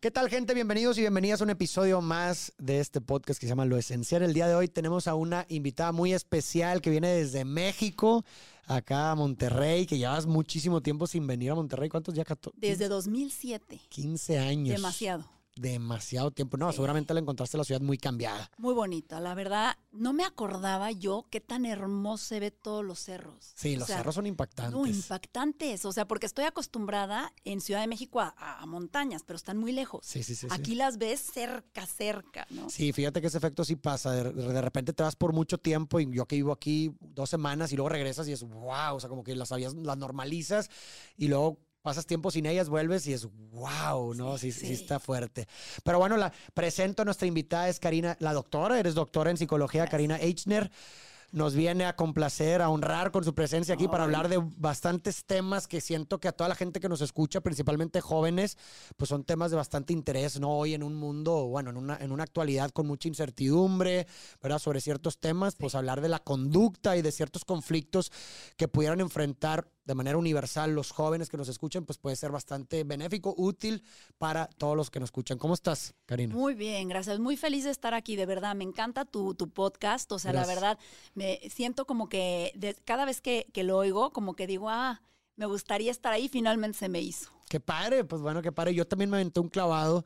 ¿Qué tal, gente? Bienvenidos y bienvenidas a un episodio más de este podcast que se llama Lo Esencial. El día de hoy tenemos a una invitada muy especial que viene desde México, acá a Monterrey, que llevas muchísimo tiempo sin venir a Monterrey. ¿Cuántos ya? Desde 2007. 15 años. Demasiado demasiado tiempo. No, seguramente la encontraste la ciudad muy cambiada. Muy bonita, la verdad. No me acordaba yo qué tan hermoso se ve todos los cerros. Sí, los cerros son impactantes. No, impactantes. O sea, porque estoy acostumbrada en Ciudad de México a, montañas, pero están muy lejos. Sí, sí, sí. Aquí las ves cerca, cerca, ¿no? Sí, fíjate que ese efecto sí pasa. De, de, repente te vas por mucho tiempo y yo que vivo aquí dos semanas y luego regresas y es wow, o sea, como que las, las normalizas y luego pasas tiempo sin ellas, vuelves y es wow, ¿no? Sí, sí, está fuerte. Pero bueno, la presento a nuestra invitada, es Karina, la doctora, eres doctora en psicología, Karina Eichner nos viene a complacer, a honrar con su presencia aquí para hablar de bastantes temas que siento que a toda la gente que nos escucha, principalmente jóvenes, pues son temas de bastante interés, ¿no? Hoy en un mundo, bueno, en una, en una actualidad con mucha incertidumbre, ¿verdad? Sobre ciertos temas, pues hablar de la conducta y de ciertos conflictos que pudieran enfrentar de manera universal los jóvenes que nos escuchan, pues puede ser bastante benéfico, útil para todos los que nos escuchan. ¿Cómo estás, Karina? Muy bien, gracias. Muy feliz de estar aquí, de verdad. Me encanta tu, tu podcast. O sea, la verdad, me siento como que cada vez que, que lo oigo, como que digo, ah, me gustaría estar ahí, finalmente se me hizo. Qué padre, pues bueno, qué padre. Yo también me aventé un clavado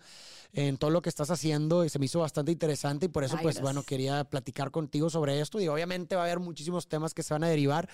en todo lo que estás haciendo y se me hizo bastante interesante y por eso, pues bueno, quería platicar contigo sobre esto. Y obviamente va a haber muchísimos temas que se van a derivar,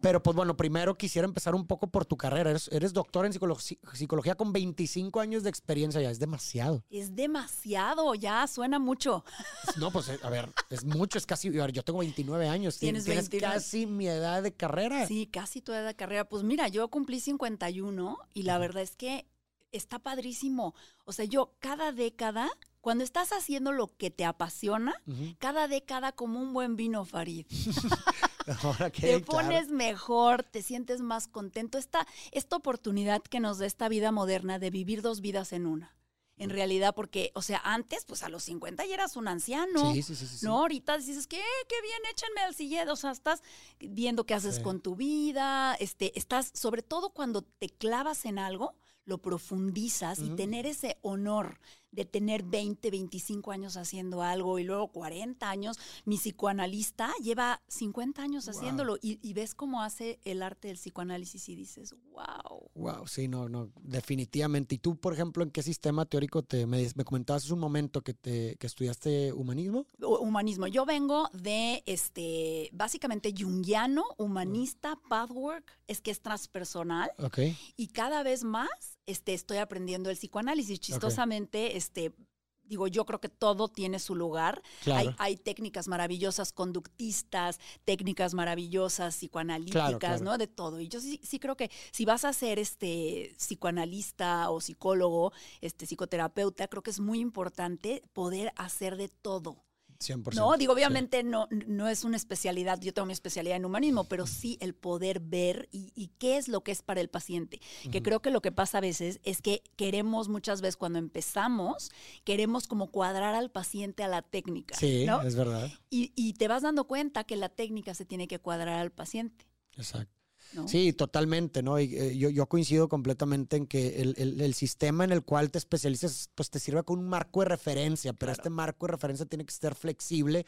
pero pues bueno, primero quisiera empezar un poco por tu carrera. Eres, eres doctor en psicología, con 25 años de experiencia ya, es demasiado. Es demasiado, ya suena mucho. No, pues a ver, es mucho, es casi, yo tengo 29 años. Tienes, tienes casi mi edad de carrera. Sí, casi tu edad de carrera. Pues mira, yo cumplí 51 y la verdad es que está padrísimo. O sea, yo cada década, cuando estás haciendo lo que te apasiona, cada década como un buen vino, Farid. te pones mejor, te sientes más contento. Esta, esta oportunidad que nos da esta vida moderna de vivir dos vidas en una en realidad, porque, o sea, antes, pues a los 50 ya eras un anciano. Sí, sí, sí. sí ¿No? Ahorita dices, ¿qué? Qué bien, échenme al sillete. O sea, estás viendo qué haces con tu vida. Este, estás, sobre todo cuando te clavas en algo, lo profundizas y tener ese honor de tener 20, 25 años haciendo algo y luego 40 años. Mi psicoanalista lleva 50 años haciéndolo y, ves cómo hace el arte del psicoanálisis y dices, wow. Wow, sí, no, no, definitivamente. ¿Y tú, por ejemplo, en qué sistema teórico te me, comentabas hace un momento que te que estudiaste humanismo? Humanismo. Yo vengo de este básicamente jungiano, humanista, pathwork, es que es transpersonal. Ok. Y cada vez más este, estoy aprendiendo el psicoanálisis. Chistosamente, este, digo, yo creo que todo tiene su lugar. Hay, técnicas maravillosas conductistas, técnicas maravillosas psicoanalíticas, ¿no? De todo. Y yo sí, sí, creo que si vas a ser este psicoanalista o psicólogo, este psicoterapeuta, creo que es muy importante poder hacer de todo. No, digo, obviamente no, no es una especialidad, yo tengo mi especialidad en humanismo, pero sí el poder ver y, qué es lo que es para el paciente. Que creo que lo que pasa a veces es que queremos muchas veces cuando empezamos, queremos como cuadrar al paciente a la técnica. Sí, es verdad. Y, y te vas dando cuenta que la técnica se tiene que cuadrar al paciente. Exacto. Sí, totalmente, ¿no? Y, eh, yo, yo, coincido completamente en que el, el, sistema en el cual te especializas, pues te sirve con un marco de referencia, pero este marco de referencia tiene que ser flexible,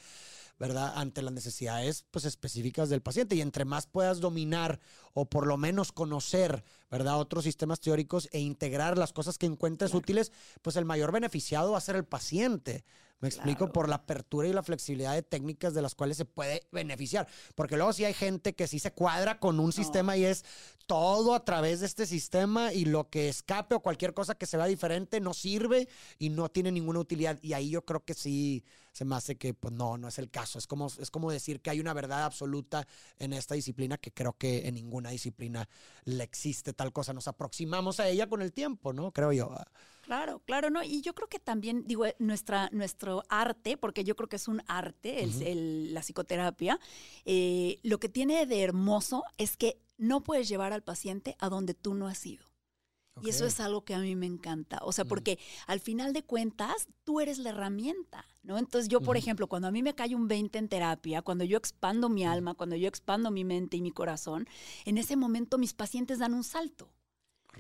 ¿verdad? Ante las necesidades, pues, específicas del paciente. Y entre más puedas dominar o por lo menos conocer, ¿verdad? Otros sistemas teóricos e integrar las cosas que encuentres útiles, pues el mayor beneficiado va a ser el paciente, me explico por la apertura y la flexibilidad de técnicas de las cuales se puede beneficiar. Porque luego sí hay gente que sí se cuadra con un sistema y es todo a través de este sistema y lo que escape o cualquier cosa que se vea diferente no sirve y no tiene ninguna utilidad. Y ahí yo creo que sí se me hace que pues no, no es el caso. Es como, es como decir que hay una verdad absoluta en esta disciplina que creo que en ninguna disciplina le existe tal cosa. Nos aproximamos a ella con el tiempo, ¿no? Creo yo. Claro, claro, ¿no? Y yo creo que también, digo, eh, nuestra, nuestro arte, porque yo creo que es un arte, la psicoterapia, eh, lo que tiene de hermoso es que no puedes llevar al paciente a donde tú no has ido. Y eso es algo que a mí me encanta. O sea, mm. porque al final de cuentas, tú eres la herramienta, ¿no? Entonces yo, por ejemplo, cuando a mí me cae un 20 en terapia, cuando yo expando mi alma, cuando yo expando mi mente y mi corazón, en ese momento mis pacientes dan un salto.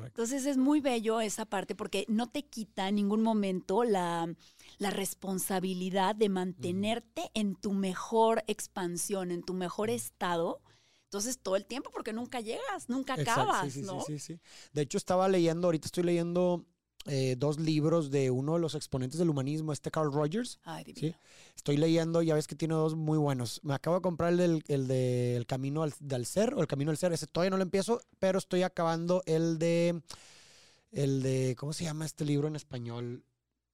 Entonces es muy bello esa parte porque no te quita en ningún momento la, responsabilidad de mantenerte en tu mejor expansión, en tu mejor estado. Entonces, todo el tiempo, porque nunca llegas, nunca acabas, sí, sí, Sí, sí, De hecho, estaba leyendo, ahorita estoy leyendo eh, dos libros de uno de los exponentes del humanismo, este Carl Rogers. Ay, ¿sí? Estoy leyendo, ya ves que tiene dos muy buenos. Me acabo de comprar el del, el Camino al, del Ser, o el Camino al Ser, ese todavía no lo empiezo, pero estoy acabando el de, el de, ¿cómo se llama este libro en español?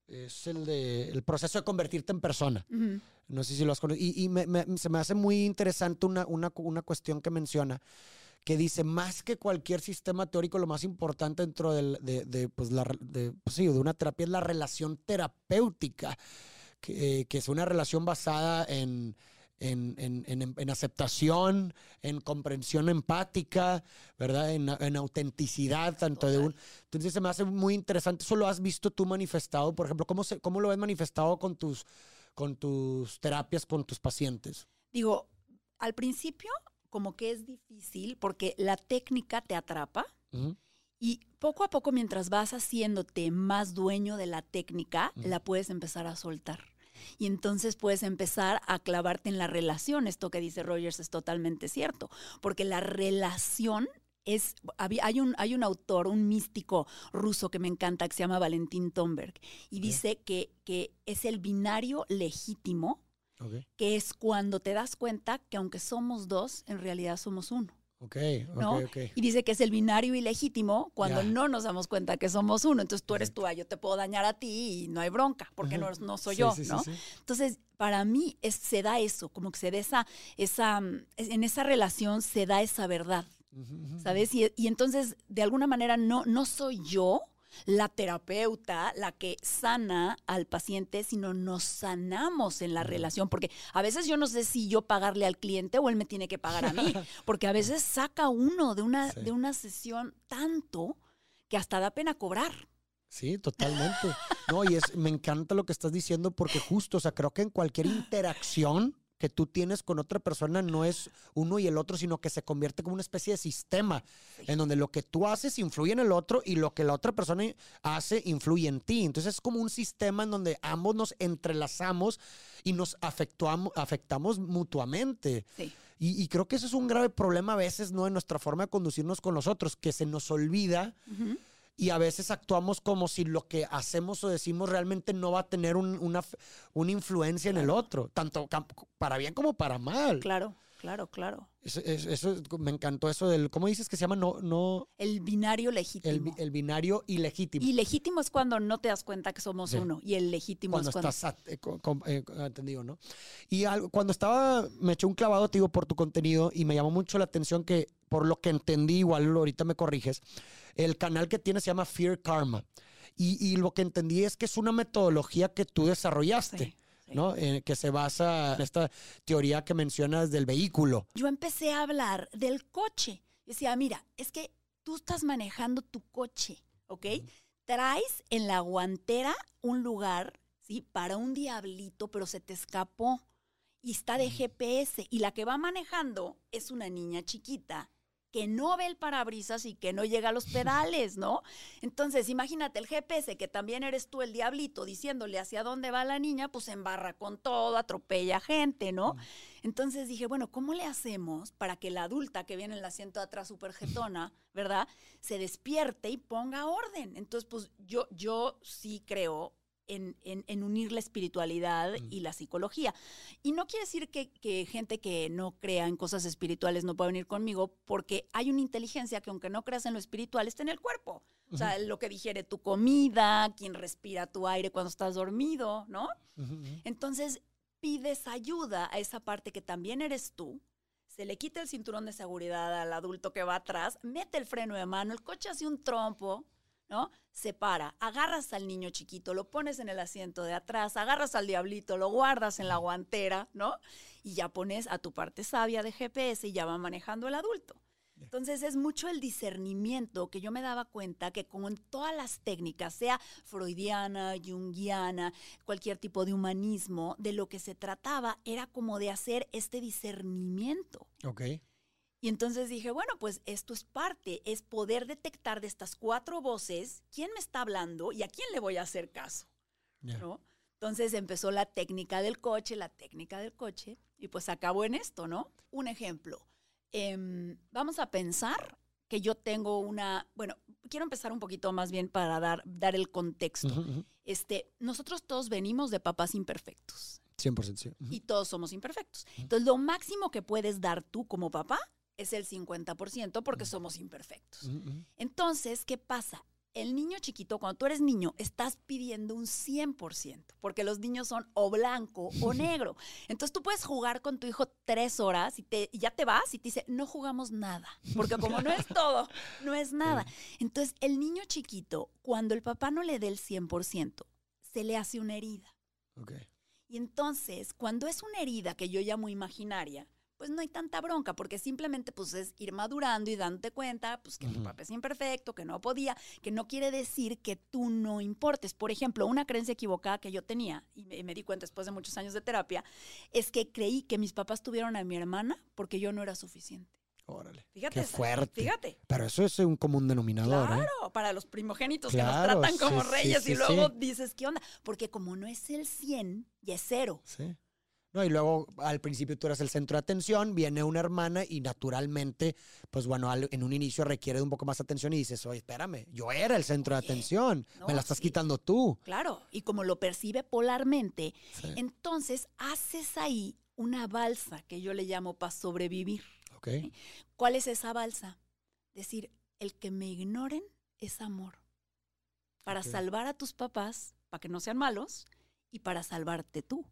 Es el de el proceso de convertirte en persona. No sé si lo has conocido. Y, se me hace muy interesante una, una, una cuestión que menciona que dice, más que cualquier sistema teórico, lo más importante dentro de, pues, la, de, pues, de una terapia es la relación terapéutica, que, es una relación basada en, en, aceptación, en comprensión empática, ¿verdad? En, autenticidad, tanto de un... Entonces se me hace muy interesante. ¿Eso lo has visto tú manifestado? Por ejemplo, ¿cómo, se, cómo lo ves manifestado con tus, con tus terapias, con tus pacientes? Digo, al principio como que es difícil porque la técnica te atrapa y poco a poco mientras vas haciéndote más dueño de la técnica, la puedes empezar a soltar. Y entonces puedes empezar a clavarte en la relación. Esto que dice Rogers es totalmente cierto, porque la relación es, hay un, hay un autor, un místico ruso que me encanta, que se llama Valentín Tomberg, y dice que, que es el binario legítimo que es cuando te das cuenta que aunque somos dos, en realidad somos uno. Okay, ¿no? Y dice que es el binario ilegítimo cuando no nos damos cuenta que somos uno. Entonces tú eres tú, ah, yo te puedo dañar a ti y no hay bronca, porque no, no soy yo, ¿no? Entonces, para mí es, se da eso, como que se da esa, esa, en esa relación se da esa verdad, ¿sabes? Y, y, entonces, de alguna manera, no, no soy yo, la terapeuta la que sana al paciente, sino nos sanamos en la relación, porque a veces yo no sé si yo pagarle al cliente o él me tiene que pagar a mí, porque a veces saca uno de una, de una sesión tanto que hasta da pena cobrar. Sí, totalmente. No, y es, me encanta lo que estás diciendo porque justo, o sea, creo que en cualquier interacción que tú tienes con otra persona no es uno y el otro, sino que se convierte como una especie de sistema en donde lo que tú haces influye en el otro y lo que la otra persona hace influye en ti. Entonces es como un sistema en donde ambos nos entrelazamos y nos afectuamos, afectamos mutuamente. Y, creo que eso es un grave problema a veces, ¿no? En nuestra forma de conducirnos con los otros, que se nos olvida y a veces actuamos como si lo que hacemos o decimos realmente no va a tener una, una influencia en el otro, tanto para bien como para mal. Claro. Claro, claro. Eso, me encantó eso del, ¿cómo dices que se llama? No, no. El binario legítimo. El, binario ilegítimo. Y legítimo es cuando no te das cuenta que somos uno. Y el legítimo es cuando. estás eh, eh, entendido, ¿no? Y cuando estaba, me eché un clavado, te digo, por tu contenido y me llamó mucho la atención que, por lo que entendí, igual ahorita me corriges, el canal que tiene se llama Fear Karma. Y, lo que entendí es que es una metodología que tú desarrollaste. ¿No? Eh, que se basa en esta teoría que mencionas del vehículo. Yo empecé a hablar del coche. Decía, mira, es que tú estás manejando tu coche, ¿ok? Traes en la guantera un lugar, ¿sí? Para un diablito, pero se te escapó y está de GPS y la que va manejando es una niña chiquita que no ve el parabrisas y que no llega a los pedales, ¿no? Entonces, imagínate el GPS, que también eres tú el diablito diciéndole hacia dónde va la niña, pues embarra con todo, atropella gente, ¿no? Entonces dije, bueno, ¿cómo le hacemos para que la adulta que viene en el asiento de atrás súper jetona, ¿verdad? Se despierte y ponga orden. Entonces, pues yo, yo sí creo en, unir la espiritualidad mm. y la psicología. Y no quiere decir que, gente que no crea en cosas espirituales no pueda venir conmigo, porque hay una inteligencia que aunque no creas en lo espiritual, está en el cuerpo. O sea, lo que digiere tu comida, quien respira tu aire cuando estás dormido, ¿no? Entonces, pides ayuda a esa parte que también eres tú, se le quita el cinturón de seguridad al adulto que va atrás, mete el freno de mano, el coche hace un trompo, ¿no? Se para, agarras al niño chiquito, lo pones en el asiento de atrás, agarras al diablito, lo guardas en la guantera, ¿no? Y ya pones a tu parte sabia de GPS y ya va manejando el adulto. Entonces es mucho el discernimiento que yo me daba cuenta que con todas las técnicas, sea freudiana, junguiana, cualquier tipo de humanismo, de lo que se trataba era como de hacer este discernimiento. Ok. Y entonces dije, bueno, pues esto es parte, es poder detectar de estas cuatro voces quién me está hablando y a quién le voy a hacer caso. ¿no? Entonces empezó la técnica del coche, la técnica del coche, y pues acabó en esto, ¿no? Un ejemplo. Em, vamos a pensar que yo tengo una, bueno, quiero empezar un poquito más bien para dar, dar el contexto. Este, nosotros todos venimos de papás imperfectos. 100%, sí. Y todos somos imperfectos. Entonces, lo máximo que puedes dar tú como papá es el 50% porque somos imperfectos. Entonces, ¿qué pasa? el niño chiquito, cuando tú eres niño, estás pidiendo un 100%, porque los niños son o blanco o negro. Entonces tú puedes jugar con tu hijo tres horas y, te, ya te vas y te dice, no jugamos nada, porque como no es todo, no es nada. Entonces el niño chiquito, cuando el papá no le dé el 100%, se le hace una herida. Y entonces, cuando es una herida que yo llamo imaginaria, pues no hay tanta bronca, porque simplemente pues es ir madurando y dándote cuenta, pues que tu papá es imperfecto, que no podía, que no quiere decir que tú no importes. Por ejemplo, una creencia equivocada que yo tenía, y me, di cuenta después de muchos años de terapia, es que creí que mis papás tuvieron a mi hermana porque yo no era suficiente. Órale. Fíjate. Qué fuerte. Fíjate. Pero eso es un común denominador. ¿eh? Claro, para los primogénitos que nos tratan como reyes y luego dices, ¿qué onda? Porque como no es el 100, ya es cero. Sí. ¿No? Y luego al principio tú eres el centro de atención, viene una hermana y naturalmente, pues bueno, en un inicio requiere de un poco más atención y dices, oye, espérame, yo era el centro de atención, me la estás quitando tú. Claro, y como lo percibe polarmente, entonces haces ahí una balsa que yo le llamo para sobrevivir. Okay. ¿Cuál es esa balsa? Decir, el que me ignoren es amor. Para salvar a tus papás, para que no sean malos, y para salvarte tú.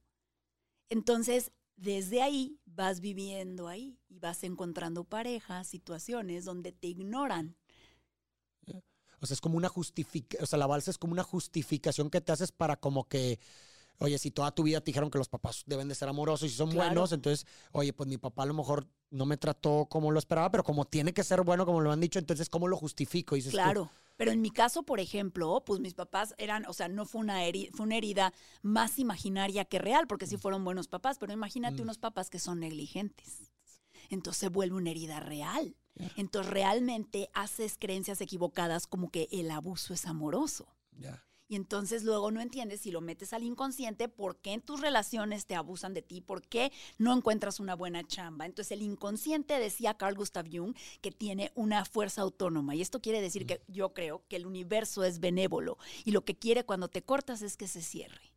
Entonces, desde ahí vas viviendo ahí y vas encontrando parejas, situaciones donde te ignoran. O sea, es como una justificación, o sea, la balsa es como una justificación que te haces para como que, oye, si toda tu vida te dijeron que los papás deben de ser amorosos y son buenos, entonces, oye, pues mi papá a lo mejor no me trató como lo esperaba, pero como tiene que ser bueno, como lo han dicho, entonces, ¿cómo lo justifico? dices claro. Pero en mi caso, por ejemplo, pues mis papás eran, o sea, no fue una, herida, fue una herida más imaginaria que real, porque sí mm. fueron buenos papás, pero imagínate mm. unos papás que son negligentes. Entonces se vuelve una herida real. Entonces realmente haces creencias equivocadas como que el abuso es amoroso. Y entonces luego no entiendes si lo metes al inconsciente, por qué en tus relaciones te abusan de ti, por qué no encuentras una buena chamba. Entonces el inconsciente, decía Carl Gustav Jung, que tiene una fuerza autónoma. Y esto quiere decir que yo creo que el universo es benévolo y lo que quiere cuando te cortas es que se cierre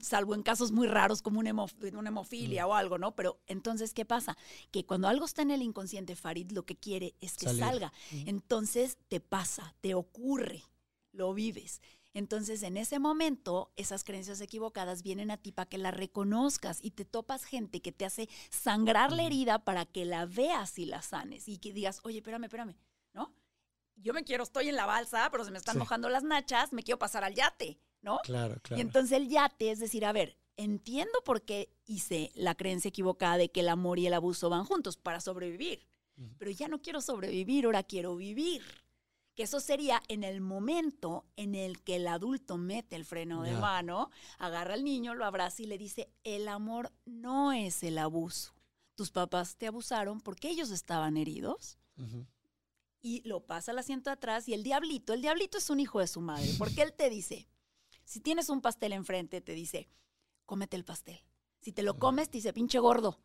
salvo en casos muy raros como una, hemofilia o algo, ¿no? Pero entonces, ¿qué pasa? Que cuando algo está en el inconsciente, Farid lo que quiere es que salga. Entonces te pasa, te ocurre, lo vives. Entonces, en ese momento, esas creencias equivocadas vienen a ti para que las reconozcas y te topas gente que te hace sangrar la herida para que la veas y la sanes y que digas, oye, espérame, espérame, ¿no? Yo me quiero, estoy en la balsa, pero se me están mojando las nachas, me quiero pasar al yate, ¿no? Claro, claro. Y entonces el yate es decir, a ver, entiendo por qué hice la creencia equivocada de que el amor y el abuso van juntos para sobrevivir, pero ya no quiero sobrevivir, ahora quiero vivir que eso sería en el momento en el que el adulto mete el freno de mano, agarra al niño, lo abraza y le dice, el amor no es el abuso. Tus papás te abusaron porque ellos estaban heridos. Y lo pasa al asiento atrás y el diablito, el diablito es un hijo de su madre, porque él te dice, si tienes un pastel enfrente, te dice, cómete el pastel. Si te lo comes, te dice, pinche gordo.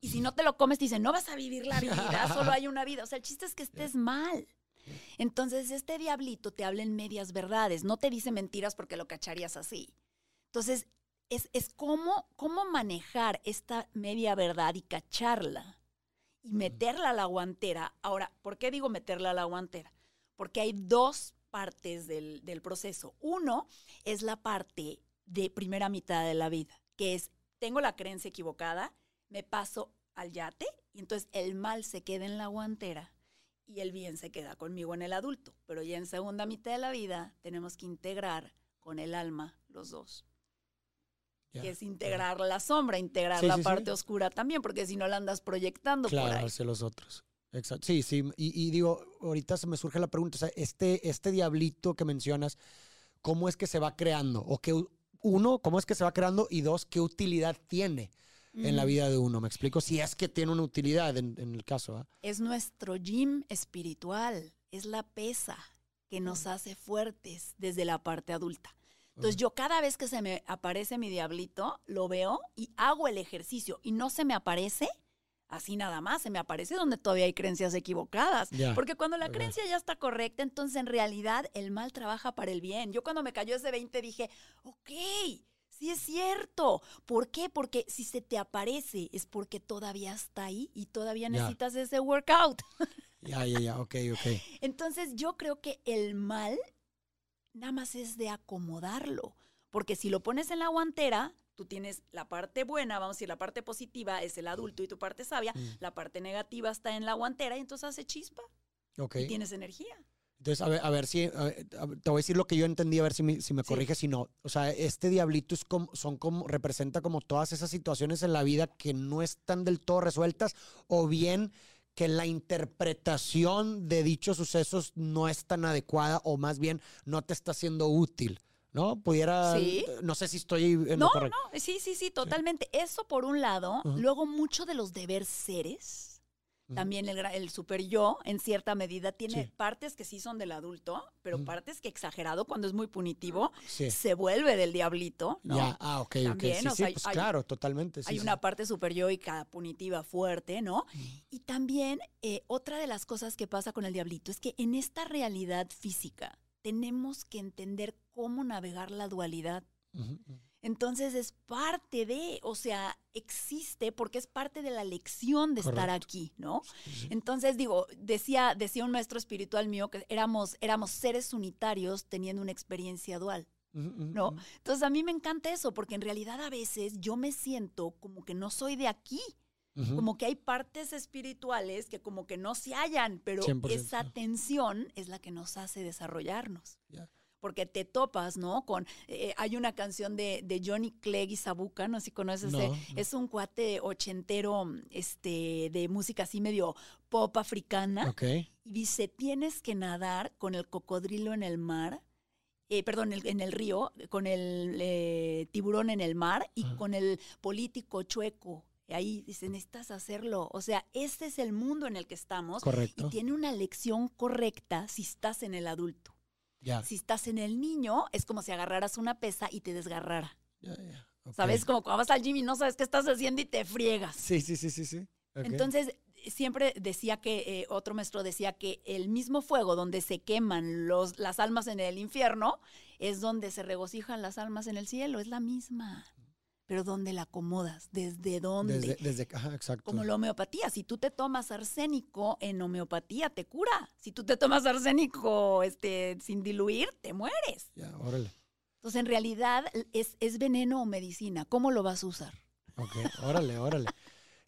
Y si no te lo comes, te dice, no vas a vivir la vida, solo hay una vida. O sea, el chiste es que estés mal. Entonces, este diablito te habla en medias verdades, no te dice mentiras porque lo cacharías así. Entonces, es, es cómo, cómo manejar esta media verdad y cacharla y meterla a la guantera. Ahora, ¿por qué digo meterla a la guantera? Porque hay dos partes del, del proceso. Uno es la parte de primera mitad de la vida, que es, tengo la creencia equivocada, me paso al yate y entonces el mal se queda en la guantera y el bien se queda conmigo en el adulto. Pero ya en segunda mitad de la vida tenemos que integrar con el alma los dos. que es integrar la sombra, integrar la parte oscura también, porque si no la andas proyectando por ahí. hacia los otros. Exacto. Sí, sí. Y, digo, ahorita se me surge la pregunta, o sea, este, este diablito que mencionas, ¿cómo es que se va creando? O que, uno, ¿cómo es que se va creando? Y dos, ¿qué utilidad tiene? En la vida de uno. ¿Me explico? Si es que tiene una utilidad en, el caso. ¿ah? Es nuestro gym espiritual, es la pesa que nos hace fuertes desde la parte adulta. Entonces yo cada vez que se me aparece mi diablito, lo veo y hago el ejercicio y no se me aparece así nada más, se me aparece donde todavía hay creencias equivocadas. Porque cuando la creencia ya está correcta, entonces en realidad el mal trabaja para el bien. Yo cuando me cayó ese 20 dije, ok, sí es cierto. ¿Por qué? Porque si se te aparece es porque todavía está ahí y todavía necesitas ese workout. Ya, ya, ya, ok, ok. Entonces yo creo que el mal nada más es de acomodarlo. Porque si lo pones en la guantera, tú tienes la parte buena, vamos a decir, la parte positiva es el adulto y tu parte sabia, mm. la parte negativa está en la guantera y entonces hace chispa. Ok. Y tienes energía. Entonces, a ver, a ver si, te voy a decir lo que yo entendí, a ver si me, si me corriges, si no. O sea, este diablito es como, son como, representa como todas esas situaciones en la vida que no están del todo resueltas o bien que la interpretación de dichos sucesos no es tan adecuada o más bien no te está siendo útil. ¿No? Pudiera. No sé si estoy en no, No, sí, sí, sí, totalmente. Eso por un lado. Luego, mucho de los deber seres también el, el super yo, en cierta medida, tiene partes que sí son del adulto, pero partes que exagerado, cuando es muy punitivo, se vuelve del diablito. ¿no? Ya, ah, ok, ok. Sí, pues claro, totalmente. hay una parte super yoica punitiva fuerte, ¿no? Y también eh, otra de las cosas que pasa con el diablito es que en esta realidad física tenemos que entender cómo navegar la dualidad. Entonces es parte de, o sea, existe porque es parte de la lección de estar aquí, ¿no? Entonces digo, decía, decía un maestro espiritual mío que éramos, éramos seres unitarios teniendo una experiencia dual. ¿No? Entonces a mí me encanta eso, porque en realidad a veces yo me siento como que no soy de aquí, como que hay partes espirituales que como que no se hallan, pero esa tensión es la que nos hace desarrollarnos porque te topas, ¿no? Con, eh, hay una canción de, Johnny Clegg y Sabuca, no sé si conoces, es un cuate ochentero este, de música así medio pop africana. Ok. Y dice, tienes que nadar con el cocodrilo en el mar. Eh, perdón, en el río, con el eh, tiburón en el mar y con el político chueco ahí dice, necesitas hacerlo. O sea, este es el mundo en el que estamos. Correcto. Y tiene una lección correcta si estás en el adulto. Si estás en el niño, es como si agarraras una pesa y te desgarrara. ¿Sabes? Como cuando vas al gym y no sabes qué estás haciendo y te friegas. Sí, sí, sí, sí, sí. Entonces, siempre decía que, eh, otro maestro decía que el mismo fuego donde se queman los, las almas en el infierno es donde se regocijan las almas en el cielo, es la misma pero ¿dónde la acomodas? ¿Desde dónde? Desde, desde exacto. Como la homeopatía. Si tú te tomas arsénico en homeopatía, te cura. Si tú te tomas arsénico este, sin diluir, te mueres. Ya, órale. Entonces, en realidad, ¿es, ¿es veneno o medicina? ¿Cómo lo vas a usar? Ok, órale, órale.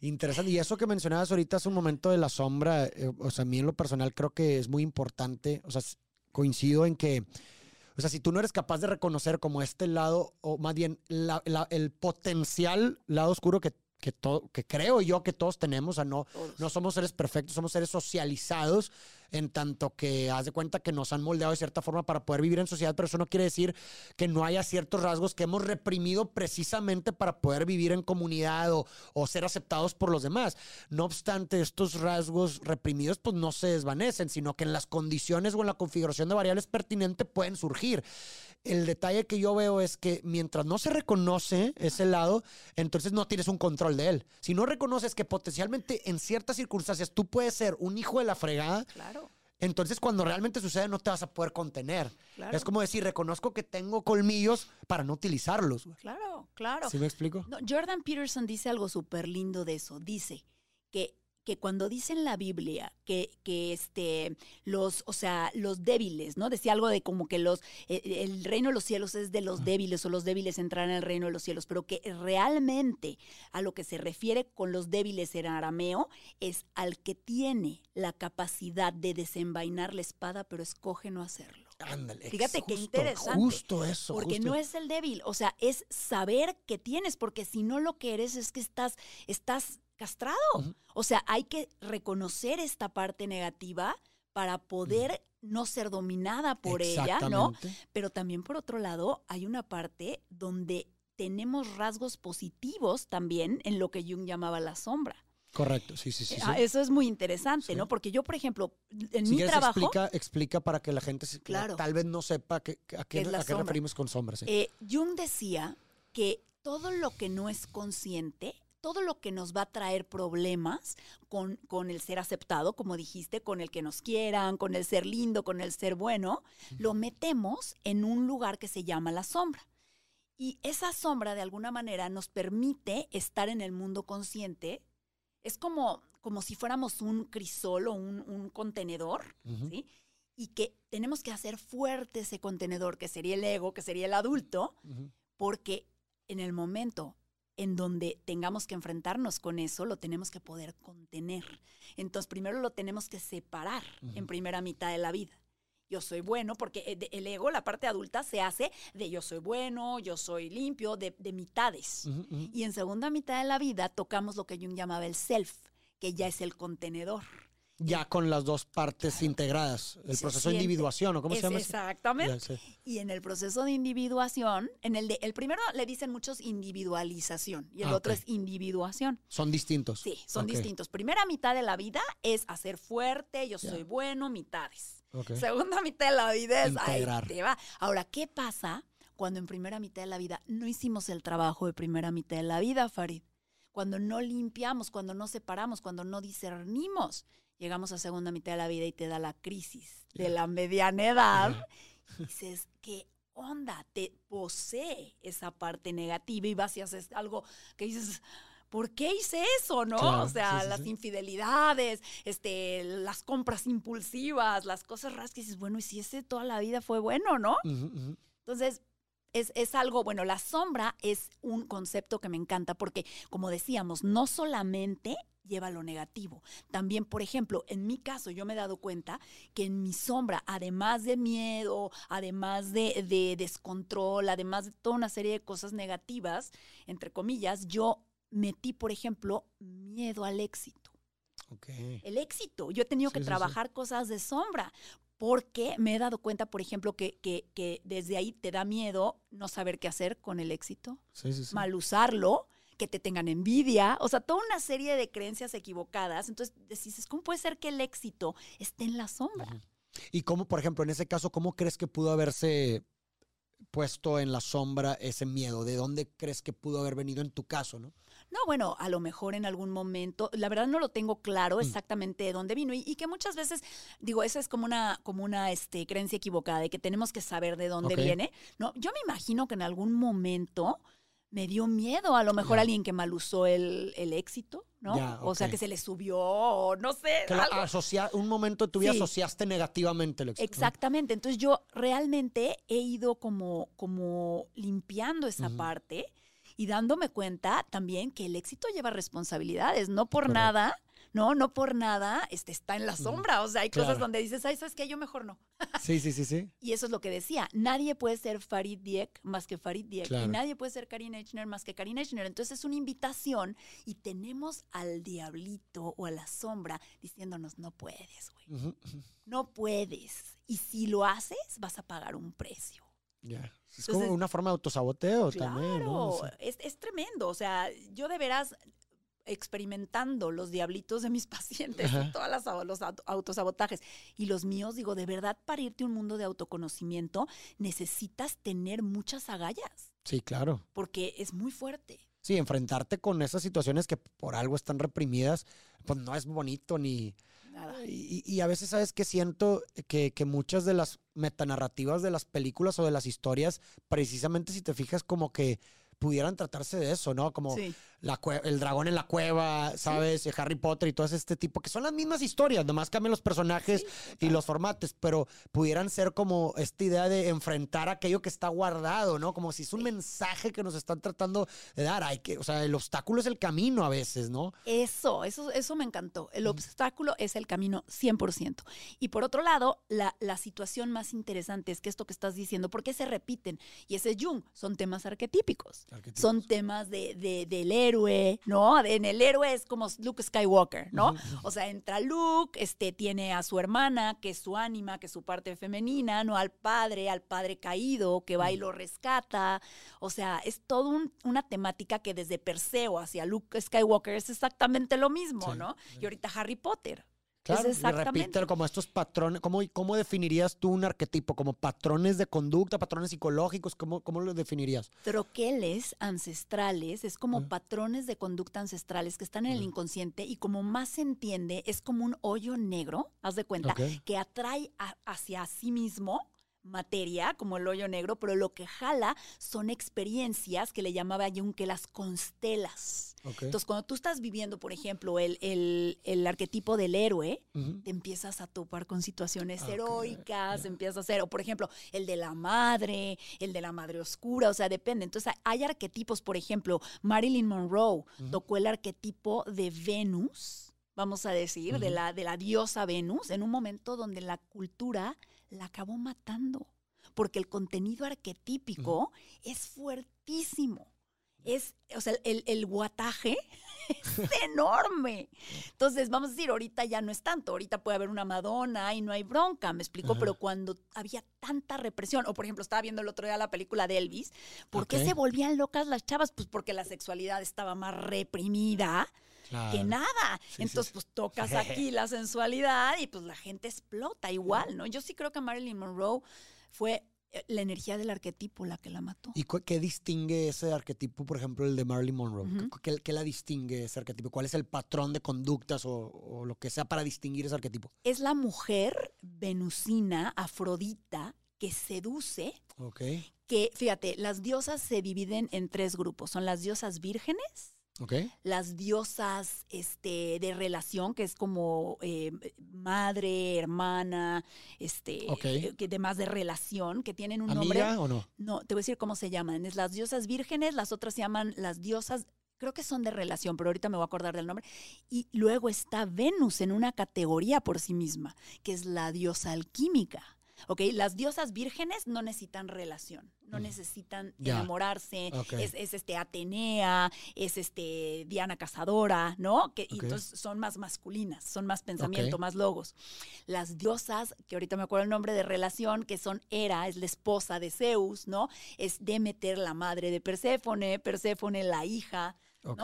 Interesante. Y eso que mencionabas ahorita hace un momento de la sombra, eh, o sea, a mí en lo personal creo que es muy importante. O sea, coincido en que o sea, si tú no eres capaz de reconocer como este lado, o más bien el potencial lado oscuro que que, que creo yo que todos tenemos, o sea, no, no somos seres perfectos, somos seres socializados en tanto que haz de cuenta que nos han moldeado de cierta forma para poder vivir en sociedad, pero eso no quiere decir que no haya ciertos rasgos que hemos reprimido precisamente para poder vivir en comunidad o, ser aceptados por los demás. No obstante, estos rasgos reprimidos pues no se desvanecen, sino que en las condiciones o en la configuración de variables pertinentes pueden surgir el detalle que yo veo es que mientras no se reconoce ese lado, entonces no tienes un control de él. Si no reconoces que potencialmente en ciertas circunstancias tú puedes ser un hijo de la fregada. Entonces cuando realmente sucede no te vas a poder contener. Es como decir, reconozco que tengo colmillos para no utilizarlos. Claro, claro. ¿Sí me explico? Jordan Peterson dice algo súper lindo de eso. Dice que que cuando dice en la Biblia que, que este, los, o sea, los débiles, ¿no? Decía algo de como que los, eh, el reino de los cielos es de los débiles o los débiles entrarán en el reino de los cielos, pero que realmente a lo que se refiere con los débiles en arameo es al que tiene la capacidad de desenvainar la espada, pero escoge no hacerlo. Ándale, Fíjate qué interesante. Justo eso. Porque no es el débil, o sea, es saber que tienes, porque si no lo que eres es que estás, estás castrado. O sea, hay que reconocer esta parte negativa para poder no ser dominada por ella, ¿no? Pero también por otro lado, hay una parte donde tenemos rasgos positivos también en lo que Jung llamaba la sombra. Correcto, sí, sí, sí. Ah, eso es muy interesante, ¿no? Porque yo, por ejemplo, en mi trabajo... Explica, explica para que la gente tal vez no sepa que, a qué, a qué referimos con sombras. Eh, Jung decía que todo lo que no es consciente, todo lo que nos va a traer problemas con, con, el ser aceptado, como dijiste, con el que nos quieran, con el ser lindo, con el ser bueno, lo metemos en un lugar que se llama la sombra. Y esa sombra, de alguna manera, nos permite estar en el mundo consciente es como, como si fuéramos un crisol o un, contenedor, ¿sí? Y que tenemos que hacer fuerte ese contenedor, que sería el ego, que sería el adulto, porque en el momento en donde tengamos que enfrentarnos con eso, lo tenemos que poder contener. Entonces, primero lo tenemos que separar en primera mitad de la vida yo soy bueno, porque eh, el ego, la parte adulta, se hace de yo soy bueno, yo soy limpio, de, mitades. Y en segunda mitad de la vida tocamos lo que Jung llamaba el self, que ya es el contenedor. Ya con las dos partes integradas, el proceso de individuación, ¿o cómo se llama? Exactamente. Y en el proceso de individuación, en el de, el primero le dicen muchos individualización y el ah, otro es individuación. Son distintos. Sí, son distintos. Primera mitad de la vida es hacer fuerte, yo soy bueno, mitades. Segunda mitad de la vida es, ahí te va. Ahora, ¿qué pasa cuando en primera mitad de la vida no hicimos el trabajo de primera mitad de la vida, Farid? Cuando no limpiamos, cuando no separamos, cuando no discernimos. Llegamos a segunda mitad de la vida y te da la crisis de la mediana edad. Y dices, ¿qué onda? Te posee esa parte negativa y vas y haces algo que dices ¿por qué hice eso, no? o sea, las infidelidades, este, las compras impulsivas, las cosas raras que dices, bueno, y si ese toda la vida fue bueno, ¿no? Entonces, es, es, algo, bueno, la sombra es un concepto que me encanta porque, como decíamos, no solamente lleva lo negativo. También, por ejemplo, en mi caso, yo me he dado cuenta que en mi sombra, además de miedo, además de, de descontrol, además de toda una serie de cosas negativas, entre comillas, yo metí, por ejemplo, miedo al éxito. El éxito. Yo he tenido que trabajar cosas de sombra porque me he dado cuenta, por ejemplo, que, que, desde ahí te da miedo no saber qué hacer con el éxito, mal usarlo, que te tengan envidia, o sea, toda una serie de creencias equivocadas. Entonces, dices, ¿cómo puede ser que el éxito esté en la sombra? Y cómo, por ejemplo, en ese caso, ¿cómo crees que pudo haberse puesto en la sombra ese miedo? ¿De dónde crees que pudo haber venido en tu caso, no? No, bueno, a lo mejor en algún momento, la verdad no lo tengo claro mm. exactamente de dónde vino y, que muchas veces, digo, esa es como una, como una este, creencia equivocada de que tenemos que saber de dónde viene. No, yo me imagino que en algún momento me dio miedo, a lo mejor alguien que mal usó el, éxito, ¿no? O sea, que se le subió, o no sé. un momento tú asociaste negativamente el éxito. Exactamente. Entonces yo realmente he ido como, como limpiando esa parte y dándome cuenta también que el éxito lleva responsabilidades, no por nada. No, no por nada este, está en la sombra. O sea, hay cosas donde dices, ay, ¿sabes qué? Yo mejor no. sí, sí, sí, sí. Y eso es lo que decía. Nadie puede ser Farid Diek más que Farid Diek. Y nadie puede ser Karine Echner más que Karine Echner. Entonces es una invitación y tenemos al diablito o a la sombra diciéndonos, no puedes, güey. No puedes. Y si lo haces, vas a pagar un precio. Ya. Es como una forma de autosaboteo también, ¿no? Es, es tremendo. O sea, yo de veras experimentando los diablitos de mis pacientes, todas las, los autosabotajes y los míos, digo, de verdad para irte a un mundo de autoconocimiento necesitas tener muchas agallas. Sí, claro. Porque es muy fuerte. Sí, enfrentarte con esas situaciones que por algo están reprimidas, pues no es bonito ni, y, a veces, ¿sabes que Siento que, que, muchas de las metanarrativas de las películas o de las historias, precisamente si te fijas, como que pudieran tratarse de eso, ¿no? Como el dragón en la cueva, ¿sabes? Harry Potter y todo este tipo, que son las mismas historias, nomás cambian los personajes y los formatos, pero pudieran ser como esta idea de enfrentar aquello que está guardado, ¿no? Como si es un mensaje que nos están tratando de dar. Hay que, o sea, el obstáculo es el camino a veces, ¿no? Eso, eso, eso me encantó. El obstáculo es el camino 100%. Y por otro lado, la, la situación más interesante es que esto que estás diciendo, ¿por qué se repiten? Y ese es Jung, son temas arquetípicos. Son temas de, del héroe, ¿no? En el héroe es como Luke Skywalker, ¿no? O sea, entra Luke, este, tiene a su hermana, que es su ánima, que es su parte femenina, ¿no? Al padre, al padre caído, que va y lo rescata. O sea, es toda una temática que desde Perseo hacia Luke Skywalker es exactamente lo mismo, ¿no? Y ahorita Harry Potter. Claro, repítelo como estos patrones. ¿cómo, ¿Cómo definirías tú un arquetipo? ¿Como patrones de conducta, patrones psicológicos? ¿Cómo, cómo lo definirías? Troqueles ancestrales es como patrones de conducta ancestrales que están en el inconsciente y como más se entiende, es como un hoyo negro, haz de cuenta, que atrae hacia sí mismo materia, como el hoyo negro, pero lo que jala son experiencias que le llamaba Jung que las constelas. Entonces, cuando tú estás viviendo, por ejemplo, el, el, arquetipo del héroe, te empiezas a topar con situaciones heroicas, empiezas a hacer, o por ejemplo, el de la madre, el de la madre oscura, o sea, depende. Entonces, hay arquetipos, por ejemplo, Marilyn Monroe tocó el arquetipo de Venus, vamos a decir, de, la, de la diosa Venus, en un momento donde la cultura la acabó matando, porque el contenido arquetípico es fuertísimo. Es, o sea, el, el guataje es enorme. Entonces, vamos a decir, ahorita ya no es tanto. Ahorita puede haber una Madonna y no hay bronca, me explico, pero cuando había tanta represión, o por ejemplo, estaba viendo el otro día la película de Elvis, ¿por qué se volvían locas las chavas? Pues porque la sexualidad estaba más reprimida que nada. Entonces, pues tocas aquí la sensualidad y pues la gente explota igual, ¿no? Yo sí creo que Marilyn Monroe fue eh, la energía del arquetipo la que la mató. ¿Y qué distingue ese arquetipo, por ejemplo, el de Marilyn Monroe? ¿Qué, la distingue ese arquetipo? ¿Cuál es el patrón de conductas o, lo que sea para distinguir ese arquetipo? Es la mujer venusina, afrodita, que seduce. Ok. Que, fíjate, las diosas se dividen en tres grupos. Son las diosas vírgenes, las diosas este, de relación, que es como eh, madre, hermana, este, eh, que demás de relación, que tienen un ¿Amiga nombre. o no? No, te voy a decir cómo se llaman. Es las diosas vírgenes, las otras se llaman las diosas creo que son de relación, pero ahorita me voy a acordar del nombre. Y luego está Venus en una categoría por sí misma, que es la diosa alquímica. ¿Ok? Las diosas vírgenes no necesitan relación, no necesitan enamorarse, es, este Atenea, es este Diana Cazadora, ¿no? Que, y entonces son más masculinas, son más pensamiento, más logos. Las diosas, que ahorita me acuerdo el nombre de relación, que son Hera, es la esposa de Zeus, ¿no? Es Demeter, la madre de Perséfone, Perséfone, la hija, ¿no?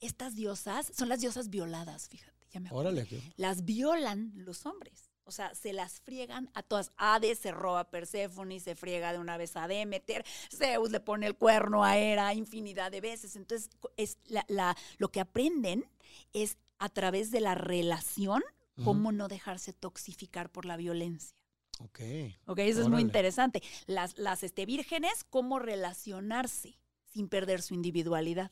Estas diosas son las diosas violadas, fíjate. Ya me Órale. Las violan los hombres. O sea, se las friegan a todas. Hades se roba a Perséfone, se friega de una vez a Demeter, Zeus le pone el cuerno a Hera infinidad de veces. Entonces, es la, lo que aprenden es a través de la relación cómo no dejarse toxificar por la violencia. Ok. Ok, eso es muy interesante. Las, las este, vírgenes, cómo relacionarse sin perder su individualidad.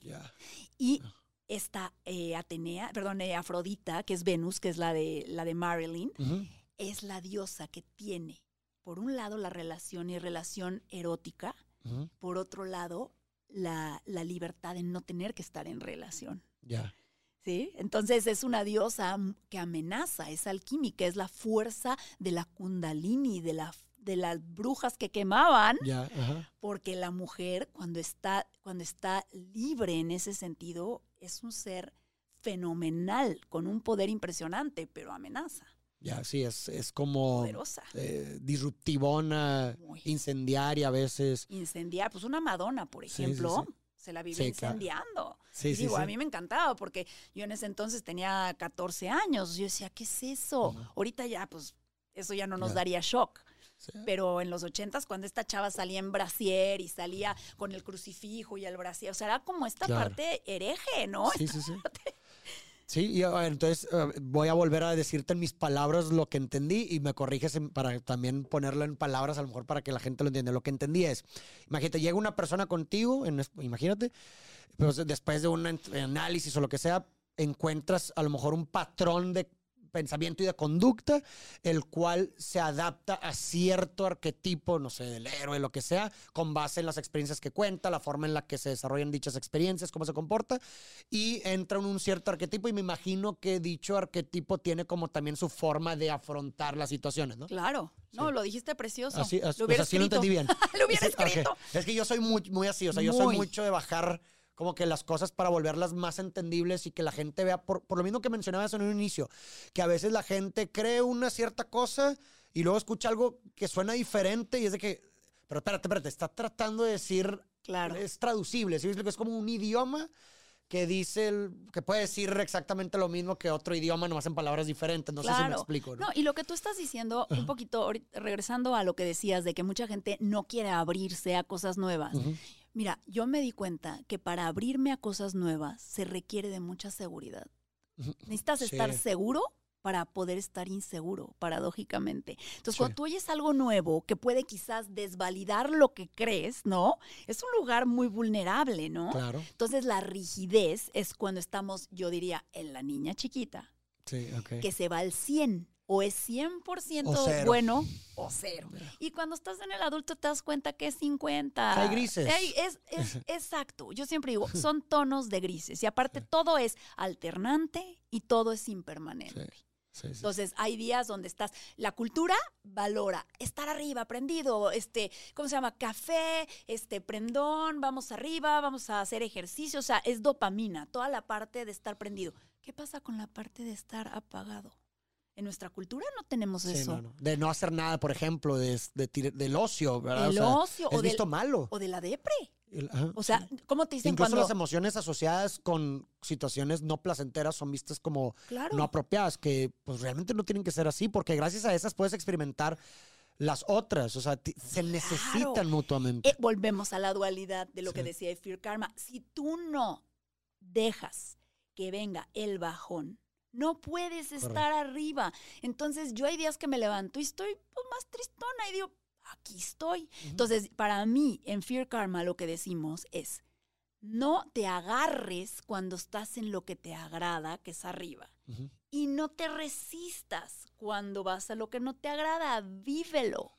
Y esta eh, Atenea, perdón, eh, Afrodita, que es Venus, que es la de, la de Marilyn, es la diosa que tiene, por un lado, la relación y relación erótica, por otro lado, la, libertad de no tener que estar en relación. Ya. ¿Sí? Entonces es una diosa que amenaza, es alquímica, es la fuerza de la kundalini, de, la, de las brujas que quemaban, ya, porque la mujer cuando está, cuando está libre en ese sentido es un ser fenomenal, con un poder impresionante, pero amenaza. Ya, sí, es, es como eh, disruptivona, incendiaria a veces. Incendiar, pues una Madonna, por ejemplo, se la vive incendiando. y digo, a mí me encantaba porque yo en ese entonces tenía 14 años. Yo decía, ¿qué es eso? Ahorita ya, pues, eso ya no nos daría shock. Pero en los ochentas, cuando esta chava salía en brasier y salía con el crucifijo y el brasier, o sea, era como esta parte hereje, ¿no? Sí, sí, sí. Sí, y entonces voy a volver a decirte en mis palabras lo que entendí y me corriges para también ponerlo en palabras a lo mejor para que la gente lo entienda. Lo que entendí es, imagínate, llega una persona contigo, en, imagínate, pues después de un análisis o lo que sea, encuentras a lo mejor un patrón de pensamiento y de conducta, el cual se adapta a cierto arquetipo, no sé, del héroe, lo que sea, con base en las experiencias que cuenta, la forma en la que se desarrollan dichas experiencias, cómo se comporta, y entra en un cierto arquetipo y me imagino que dicho arquetipo tiene como también su forma de afrontar las situaciones, ¿no? Claro. No, lo dijiste precioso. Así, lo lo, así lo entendí bien. lo hubiera escrito. Es que yo soy muy, muy así, o sea, yo soy mucho de bajar como que las cosas para volverlas más entendibles y que la gente vea, por, por lo mismo que mencionabas en un inicio, que a veces la gente cree una cierta cosa y luego escucha algo que suena diferente y es de que, pero espérate, espérate, está tratando de decir, Claro. es traducible, ¿sí? Es como un idioma que dice, el- que puede decir exactamente lo mismo que otro idioma, nomás en palabras diferentes, no sé si me explico, ¿no? No, y lo que tú estás diciendo, un poquito, regresando a lo que decías de que mucha gente no quiere abrirse a cosas nuevas. Mira, yo me di cuenta que para abrirme a cosas nuevas se requiere de mucha seguridad. Necesitas Sí. estar seguro para poder estar inseguro, paradójicamente. Entonces, Sí. cuando tú oyes algo nuevo que puede quizás desvalidar lo que crees, ¿no? Es un lugar muy vulnerable, ¿no? Claro, Entonces, la rigidez es cuando estamos, yo diría, en la niña chiquita, sí, que se va al 100 o es 100% O bueno o cero. Y cuando estás en el adulto te das cuenta que es 50. Hay grises. Hay- es, es- exacto. Yo siempre digo, son tonos de grises. Y aparte todo es alternante y todo es impermanente. Sí, sí, sí. Entonces, hay días donde estás. La cultura valora estar arriba, prendido, este, ¿cómo se llama? Café, este, prendón, vamos arriba, vamos a hacer ejercicio. O sea, es dopamina, toda la parte de estar prendido. ¿Qué pasa con la parte de estar apagado? En nuestra cultura no tenemos Sí, eso. no, no. De no hacer nada, por ejemplo, de, de del ocio, ¿verdad? Del O sea, ocio Es o del- visto malo. O de la depre. El- ajá, O sea, sí. ¿cómo te dicen Incluso cuando...? las emociones asociadas con situaciones no placenteras son vistas como Claro. no apropiadas, que pues realmente no tienen que ser así, porque gracias a esas puedes experimentar las otras, o sea, se necesitan mutuamente. Eh, volvemos a la dualidad de lo que decía de Fear Karma. Si tú no dejas que venga el bajón, no puedes estar arriba. Entonces yo hay días que me levanto y estoy pues, más tristona y digo, aquí estoy. Entonces, para mí, en Fear Karma lo que decimos es, no te agarres cuando estás en lo que te agrada, que es arriba. Y no te resistas cuando vas a lo que no te agrada, vívelo.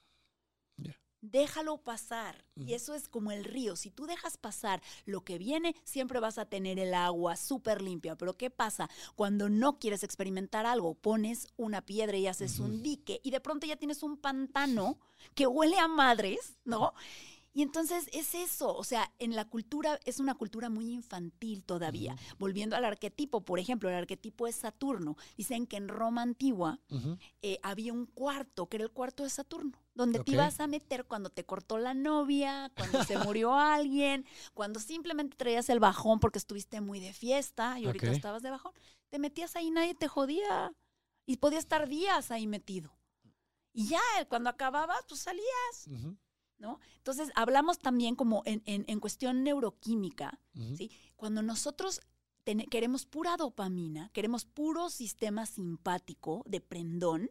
Déjalo pasar. Y eso es como el río. Si tú dejas pasar lo que viene, siempre vas a tener el agua súper limpia. Pero ¿qué pasa? Cuando no quieres experimentar algo, pones una piedra y haces un dique y de pronto ya tienes un pantano que huele a madres, ¿no? Y entonces es eso, o sea, en la cultura es una cultura muy infantil todavía. Volviendo al arquetipo, por ejemplo, el arquetipo es Saturno. Dicen que en Roma antigua eh, había un cuarto, que era el cuarto de Saturno, donde te ibas a meter cuando te cortó la novia, cuando se murió alguien, cuando simplemente traías el bajón porque estuviste muy de fiesta y ahorita estabas de bajón. Te metías ahí, nadie te jodía. Y podías estar días ahí metido. Y ya, cuando acababas, pues salías. ¿no? Entonces, hablamos también como en, en- en cuestión neuroquímica. ¿sí? Cuando nosotros queremos pura dopamina, queremos puro sistema simpático de prendón,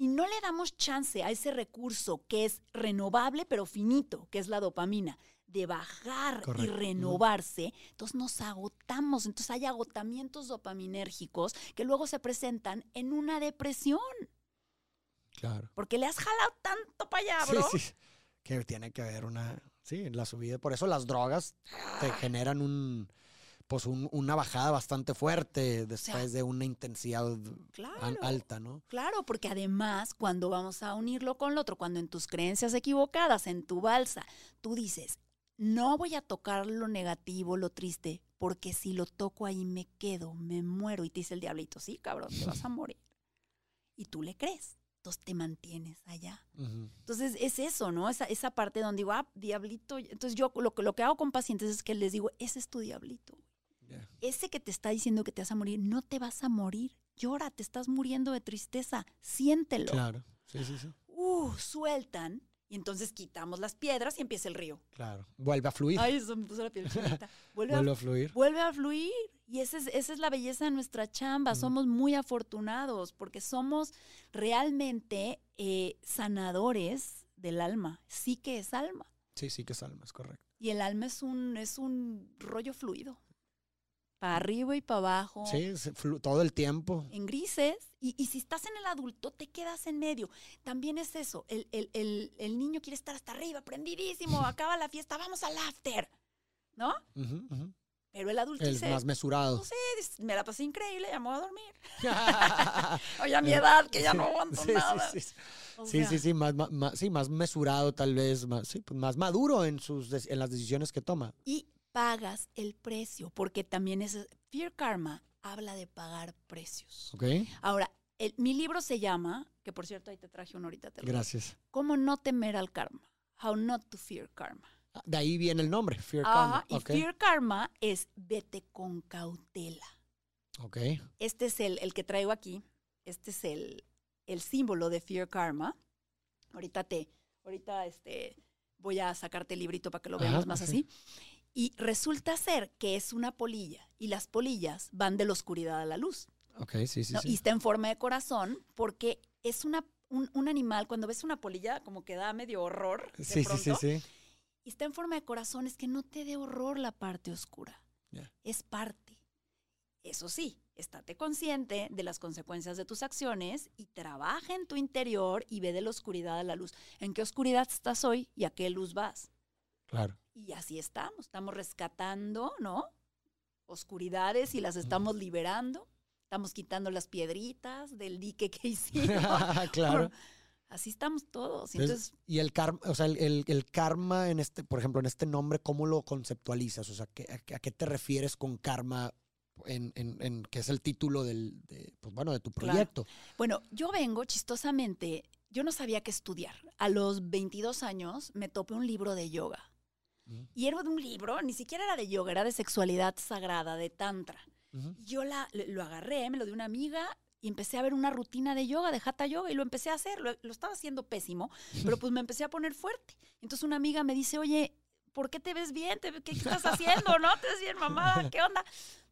y no le damos chance a ese recurso que es renovable pero finito, que es la dopamina, de bajar Correcto. y renovarse, entonces nos agotamos, entonces hay agotamientos dopaminérgicos que luego se presentan en una depresión, Claro. porque le has jalado tanto para allá, Sí, bro. sí. Que tiene que haber una. Sí, en la subida. Por eso las drogas te generan un. Pues un- una bajada bastante fuerte después de una intensidad Claro. alta, ¿no? Claro, porque además cuando vamos a unirlo con lo otro, cuando en tus creencias equivocadas, en tu balsa, tú dices, no voy a tocar lo negativo, lo triste, porque si lo toco ahí me quedo, me muero. Y te dice el diablito, sí, cabrón, te vas a morir. Y tú le crees, entonces te mantienes allá. Entonces es eso, ¿no? Esa, esa parte donde digo, ah, diablito. Entonces yo lo, que- lo que hago con pacientes es que les digo, ese es tu diablito. Ese que te está diciendo que te vas a morir, no te vas a morir. Llora, te estás muriendo de tristeza. Siéntelo. Claro. Sí, sí, sí. Uh, sueltan. Y entonces quitamos las piedras y empieza el río. Claro. Vuelve a fluir. Ay, eso me puso la piel chinita. Vuelve, Vuelve a, a fluir. vuelve a fluir. Y esa es, esa es la belleza de nuestra chamba. Somos muy afortunados porque somos realmente eh, sanadores del alma. Sí que es alma. Sí, sí que es alma, es correcto. Y el alma es un, es un rollo fluido. Para arriba y para abajo. Sí, todo el tiempo. En grises. Y, si estás en el adulto, te quedas en medio. También es eso. El, niño quiere estar hasta arriba, prendidísimo. acaba la fiesta, vamos al after. ¿No? Pero el adulto es más mesurado. No sé, me la pasé increíble, ya me voy a dormir. Oye, a mi edad, que ya no aguanto nada. Sí, sí, sí, sí, más, más, sí, más mesurado tal vez, más, sí, pues más maduro en, sus, en las decisiones que toma. Y pagas el precio, porque también es, Fear Karma habla de pagar precios. Ok. Ahora, mi libro se llama, que por cierto ahí te traje uno ahorita. Te Gracias. ¿Cómo no temer al karma? How not to fear karma. Ah, de ahí viene el nombre, Fear Karma. Y Fear Karma es vete con cautela. Ok. Este es el, el que traigo aquí. Este es el, el símbolo de Fear Karma. Ahorita te, ahorita este, voy a sacarte el librito para que lo veamos más así. Y resulta ser que es una polilla y las polillas van de la oscuridad a la luz. Ok, sí, sí, sí. Y está en forma de corazón porque es una, un, animal, cuando ves una polilla, como que da medio horror. sí, sí, sí, sí. Y está en forma de corazón, es que no te dé horror la parte oscura. Es parte. Eso sí, estate consciente de las consecuencias de tus acciones y trabaja en tu interior y ve de la oscuridad a la luz. ¿En qué oscuridad estás hoy y a qué luz vas? Claro. Y así estamos, estamos rescatando, ¿no? Oscuridades y las estamos liberando. Estamos quitando las piedritas del dique que hicimos. claro. Así estamos todos. y el karma, o sea, el, karma en este, por ejemplo, en este nombre, ¿cómo lo conceptualizas? O sea, a, qué te refieres con karma en, en, que es el título del, de, pues, bueno, de tu proyecto? Bueno, yo vengo chistosamente, yo no sabía qué estudiar. A los 22 años me topé un libro de yoga. Y era de un libro, ni siquiera era de yoga, era de sexualidad sagrada, de tantra. Yo la, lo agarré, me lo dio una amiga y empecé a ver una rutina de yoga, de hatha yoga, y lo empecé a hacer. Lo, estaba haciendo pésimo, pero pues me empecé a poner fuerte. Entonces una amiga me dice, oye, ¿por qué te ves bien? ¿Qué estás haciendo? ¿No? ¿Te ves bien, mamá? ¿Qué onda?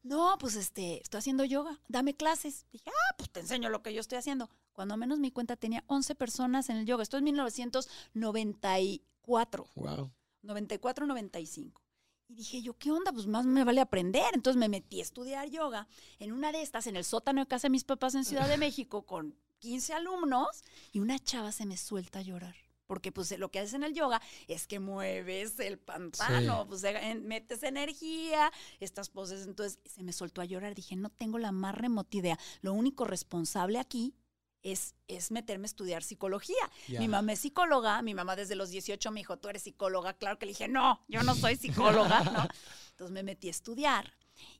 No, pues este, estoy haciendo yoga, dame clases. Dije, ah, pues te enseño lo que yo estoy haciendo. Cuando menos mi cuenta tenía 11 personas en el yoga. Esto es 1994. Wow. 94, 95. Y dije yo, ¿qué onda? Pues más me vale aprender. Entonces me metí a estudiar yoga en una de estas, en el sótano de casa de mis papás en Ciudad de México, con 15 alumnos, y una chava se me suelta a llorar. Porque pues lo que haces en el yoga es que mueves el pantano, pues metes energía, estas poses. Entonces se me soltó a llorar. Dije, no tengo la más remota idea. Lo único responsable aquí es, es meterme a estudiar psicología. Mi mamá es psicóloga, mi mamá desde los 18 me dijo, tú eres psicóloga. Claro que le dije, no, yo no soy psicóloga, ¿no? Entonces me metí a estudiar.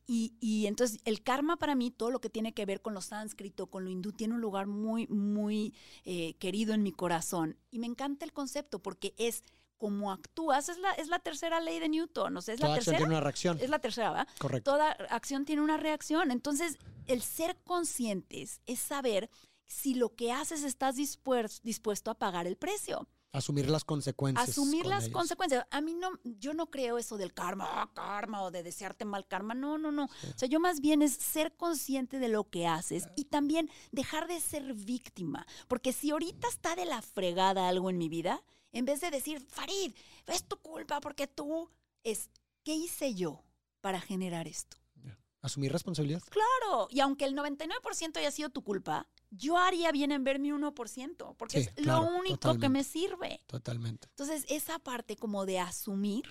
Y, y, entonces el karma para mí, todo lo que tiene que ver con lo sánscrito, con lo hindú, tiene un lugar muy, muy eh, querido en mi corazón. Y me encanta el concepto porque es como actúas, es la, es la tercera ley de Newton, o sea, es Toda la acción tiene una reacción. Es la tercera, ¿verdad? Correcto. Toda acción tiene una reacción. Entonces, el ser conscientes es saber si lo que haces estás dispuesto, a pagar el precio. Asumir las consecuencias. Asumir las consecuencias. A mí no, yo no creo eso del karma, karma o de desearte mal karma. No, no, no. O sea, yo más bien es ser consciente de lo que haces y también dejar de ser víctima. Porque si ahorita está de la fregada algo en mi vida, en vez de decir, Farid, es tu culpa porque tú, es, ¿qué hice yo para generar esto? Asumir responsabilidad. Claro, y aunque el 99% haya sido tu culpa, yo haría bien en ver mi 1%, porque es lo único que me sirve. Totalmente. Entonces, esa parte como de asumir.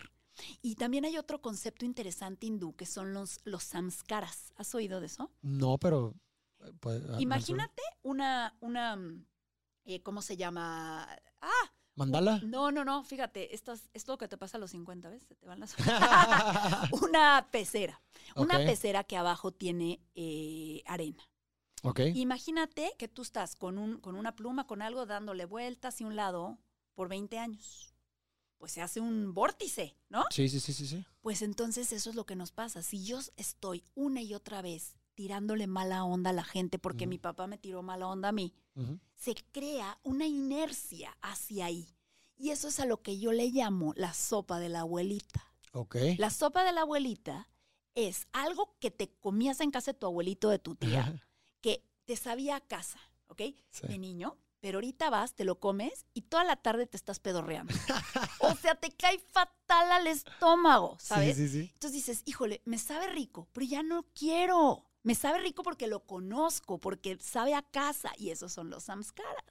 Y también hay otro concepto interesante hindú que son los, los samskaras. ¿Has oído de eso? No, pero... Eh, pues, Imagínate una, una mm, eh, ¿cómo se llama? Ah, ¿Mandala? No, no, no, fíjate, esto es, lo que te pasa a los 50, ¿ves? te van las... una pecera. Una pecera que abajo tiene eh, arena. Imagínate que tú estás con, un, con una pluma, con algo, dándole vueltas hacia un lado por 20 años. Pues se hace un vórtice, ¿no? Sí, sí, sí, sí, sí. Pues entonces eso es lo que nos pasa. Si yo estoy una y otra vez tirándole mala onda a la gente porque mi papá me tiró mala onda a mí, se crea una inercia hacia ahí. Y eso es a lo que yo le llamo la sopa de la abuelita. Ok. La sopa de la abuelita es algo que te comías en casa de tu abuelito, de tu tía, que te sabía a casa, ¿ok? De niño, pero ahorita vas, te lo comes y toda la tarde te estás pedorreando. o sea, te cae fatal al estómago, ¿sabes? Sí, sí, sí. Entonces dices, híjole, me sabe rico, pero ya no quiero. Me sabe rico porque lo conozco, porque sabe a casa y esos son los samskaras.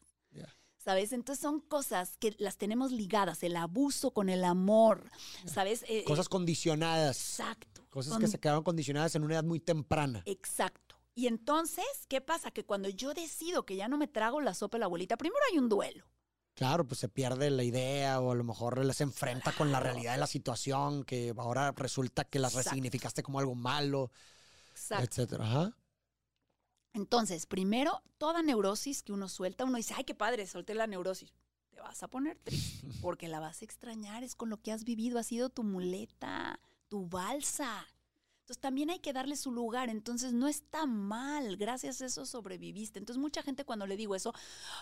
¿Sabes? Entonces son cosas que las tenemos ligadas, el abuso con el amor, ¿sabes? Eh, cosas condicionadas. Exacto. Cosas que se quedaron condicionadas en una edad muy temprana. Exacto. Y entonces, ¿qué pasa? Que cuando yo decido que ya no me trago la sopa de la abuelita, primero hay un duelo. Claro, pues se pierde la idea o a lo mejor se enfrenta con la realidad de la situación, que ahora resulta que las resignificaste como algo malo, Exacto. etcétera. Ajá. Entonces, primero, toda neurosis que uno suelta, uno dice, ay, qué padre, solté la neurosis. Te vas a poner triste porque la vas a extrañar, es con lo que has vivido, ha sido tu muleta, tu balsa. Entonces también hay que darle su lugar. Entonces no está mal. Gracias a eso sobreviviste. Entonces mucha gente cuando le digo eso,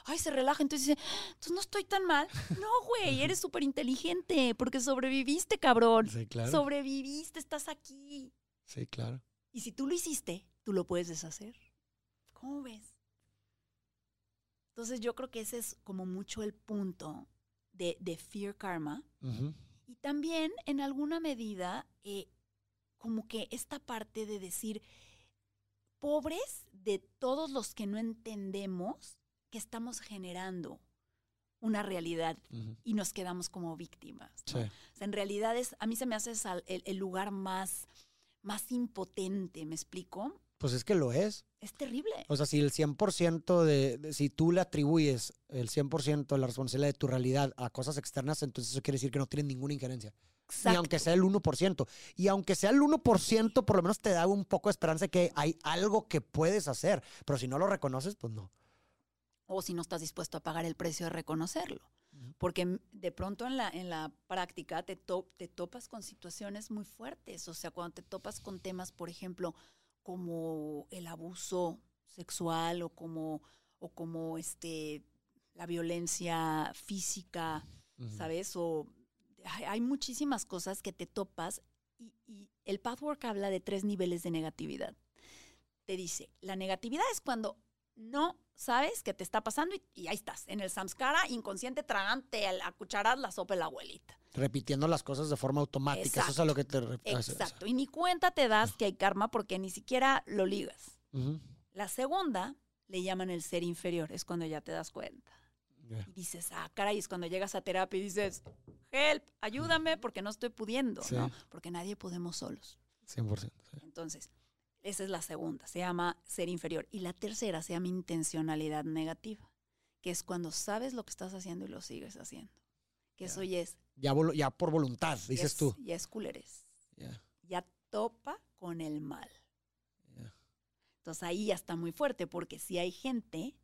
ay, se relaja. Entonces dice, entonces no estoy tan mal. No, güey, eres súper inteligente porque sobreviviste, cabrón. Sí, claro. Sobreviviste, estás aquí. Sí, claro. Y si tú lo hiciste, tú lo puedes deshacer. ¿Cómo ves? Entonces yo creo que ese es como mucho el punto de, fear karma. Y también en alguna medida eh, como que esta parte de decir, pobres de todos los que no entendemos que estamos generando una realidad y nos quedamos como víctimas. en realidad es, a mí se me hace el, lugar más, más impotente, ¿me explico? Pues es que lo es. Es terrible. O sea, si el 100% de, de, si tú le atribuyes el 100% de la responsabilidad de tu realidad a cosas externas, entonces eso quiere decir que no tienes ninguna injerencia. Ni aunque sea el 1%. Y aunque sea el 1%, por lo menos te da un poco de esperanza de que hay algo que puedes hacer. Pero si no lo reconoces, pues no. O si no estás dispuesto a pagar el precio de reconocerlo. Porque de pronto en la, en la práctica te, te topas con situaciones muy fuertes. O sea, cuando te topas con temas, por ejemplo, como el abuso sexual o como, o como este, la violencia física, ¿sabes? O hay muchísimas cosas que te topas y, el pathwork habla de tres niveles de negatividad. Te dice, la negatividad es cuando no sabes qué te está pasando y, ahí estás, en el samskara, inconsciente, tragante, a cucharar la sopa de la abuelita. Repitiendo las cosas de forma automática, eso es lo que te... Exacto, y ni cuenta te das que hay karma porque ni siquiera lo ligas. La segunda le llaman el ser inferior, es cuando ya te das cuenta. Y dices, ah, caray, es cuando llegas a terapia y dices, help, ayúdame porque no estoy pudiendo, ¿no? Porque nadie podemos solos. 100%. Entonces, esa es la segunda, se llama ser inferior. Y la tercera se llama intencionalidad negativa, que es cuando sabes lo que estás haciendo y lo sigues haciendo. Que eso ya es... Ya, ya por voluntad, dices tú. Ya es culeres. Ya topa con el mal. Entonces ahí ya está muy fuerte, porque si hay gente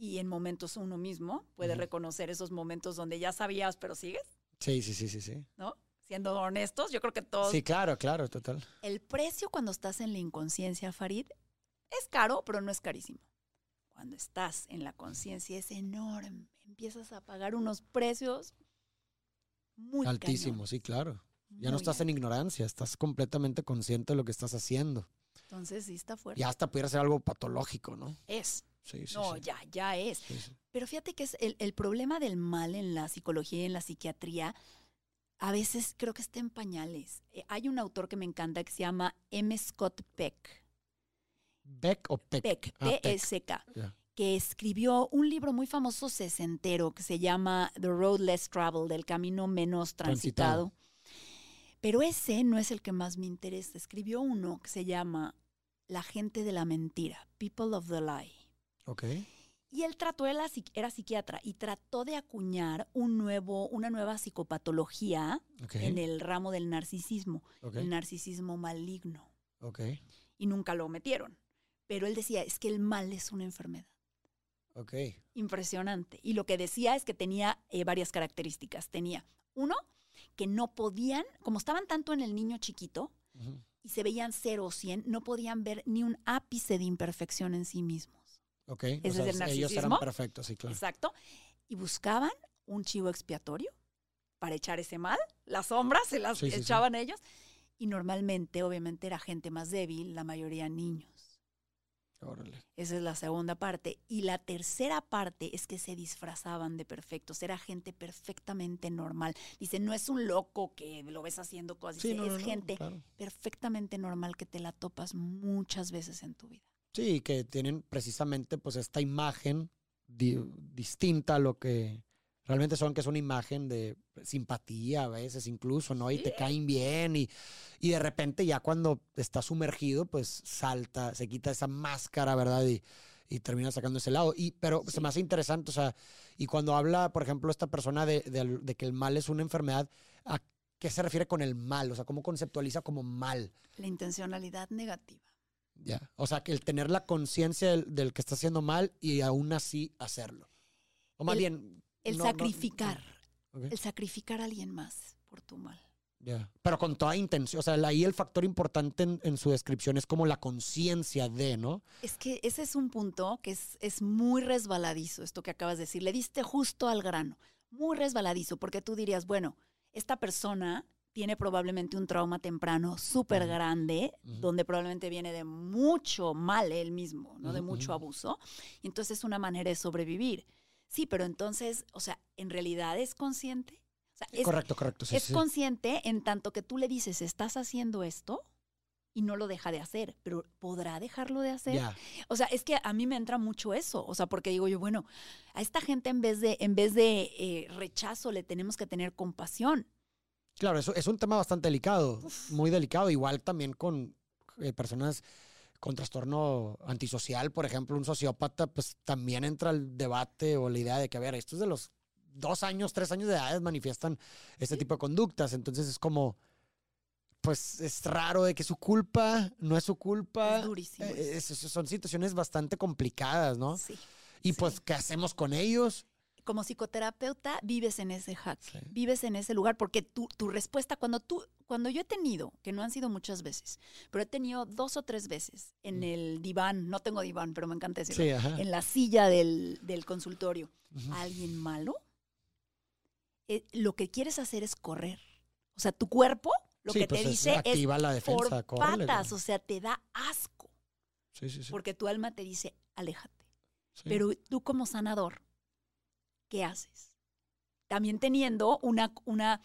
y en momentos uno mismo puede reconocer esos momentos donde ya sabías, pero sigues. Sí, sí, sí, sí, sí. ¿No? Siendo honestos, yo creo que todos. Sí, claro, claro, total. El precio cuando estás en la inconsciencia, Farid, es caro, pero no es carísimo. Cuando estás en la conciencia es enorme. Empiezas a pagar unos precios muy altísimos, sí, claro. Ya no estás en ignorancia, estás completamente consciente de lo que estás haciendo. Entonces sí está fuerte. Y hasta pudiera ser algo patológico, ¿no? Es no, ya, ya es. Pero fíjate que es el, problema del mal en la psicología y en la psiquiatría, a veces creo que está en pañales. Eh, hay un autor que me encanta que se llama M. Scott Peck. ¿Beck o Peck? Peck, P-E-C-K. Ah, que escribió un libro muy famoso sesentero que se llama The Road Less Traveled, el camino menos transitado. Pero ese no es el que más me interesa. Escribió uno que se llama La gente de la mentira, People of the Lie. Y él trató, él era psiquiatra y trató de acuñar un nuevo, una nueva psicopatología en el ramo del narcisismo, el narcisismo maligno. Y nunca lo metieron. Pero él decía, es que el mal es una enfermedad. Impresionante. Y lo que decía es que tenía eh, varias características. Tenía, uno, que no podían, como estaban tanto en el niño chiquito y se veían cero o cien, no podían ver ni un ápice de imperfección en sí mismo. Ok. Ese es el Ellos eran perfectos, sí, claro. Exacto. Y buscaban un chivo expiatorio para echar ese mal. Las sombras se las echaban ellos. Y normalmente, obviamente, era gente más débil, la mayoría niños. Esa es la segunda parte. Y la tercera parte es que se disfrazaban de perfectos. Era gente perfectamente normal. Dice, no es un loco que lo ves haciendo cosas. es gente perfectamente normal que te la topas muchas veces en tu vida. Sí, que tienen precisamente pues esta imagen distinta a lo que realmente son, que es una imagen de simpatía a veces incluso, ¿no? Y te caen bien y, y de repente ya cuando está sumergido, pues salta, se quita esa máscara, ¿verdad? Y, y termina sacando ese lado. Y, pero se me hace interesante, o sea, y cuando habla, por ejemplo, esta persona de, de, que el mal es una enfermedad, ¿a qué se refiere con el mal? O sea, ¿cómo conceptualiza como mal? La intencionalidad negativa. Ya, o sea, que el tener la conciencia del, que está haciendo mal y aún así hacerlo. O más bien, el sacrificar. El sacrificar a alguien más por tu mal. Ya. Pero con toda intención. O sea, ahí el factor importante en, su descripción es como la conciencia de, ¿no? Es que ese es un punto que es, es muy resbaladizo, esto que acabas de decir. Le diste justo al grano. Muy resbaladizo, porque tú dirías, bueno, esta persona tiene probablemente un trauma temprano súper grande, donde probablemente viene de mucho mal él mismo, ¿no? De mucho abuso. Y entonces es una manera de sobrevivir. Sí, pero entonces, o sea, ¿en realidad es consciente? es, correcto, correcto. es consciente en tanto que tú le dices, estás haciendo esto y no lo deja de hacer, pero ¿podrá dejarlo de hacer? O sea, es que a mí me entra mucho eso, o sea, porque digo yo, bueno, a esta gente en vez de, en vez de eh, rechazo le tenemos que tener compasión. Claro, eso es un tema bastante delicado, muy delicado, igual también con eh, personas con trastorno antisocial, por ejemplo, un sociópata, pues también entra el debate o la idea de que, a ver, estos de los dos años, tres años de edad manifiestan este tipo de conductas. Entonces es como, pues es raro de que su culpa no es su culpa. Es durísimo. Eh, son situaciones bastante complicadas, ¿no? Sí. Y pues, ¿qué hacemos con ellos? Como psicoterapeuta vives en ese hack, vives en ese lugar, porque tu, tu respuesta, cuando tú, cuando yo he tenido, que no han sido muchas veces, pero he tenido dos o tres veces en mm. el diván, no tengo diván, pero me encanta decirlo, en la silla del, del consultorio, alguien malo, eh, lo que quieres hacer es correr. O sea, tu cuerpo lo que pues te dice es, la defensa, por patas, o sea, te da asco. Porque tu alma te dice, aléjate. Pero tú como sanador ¿qué haces? También teniendo una, una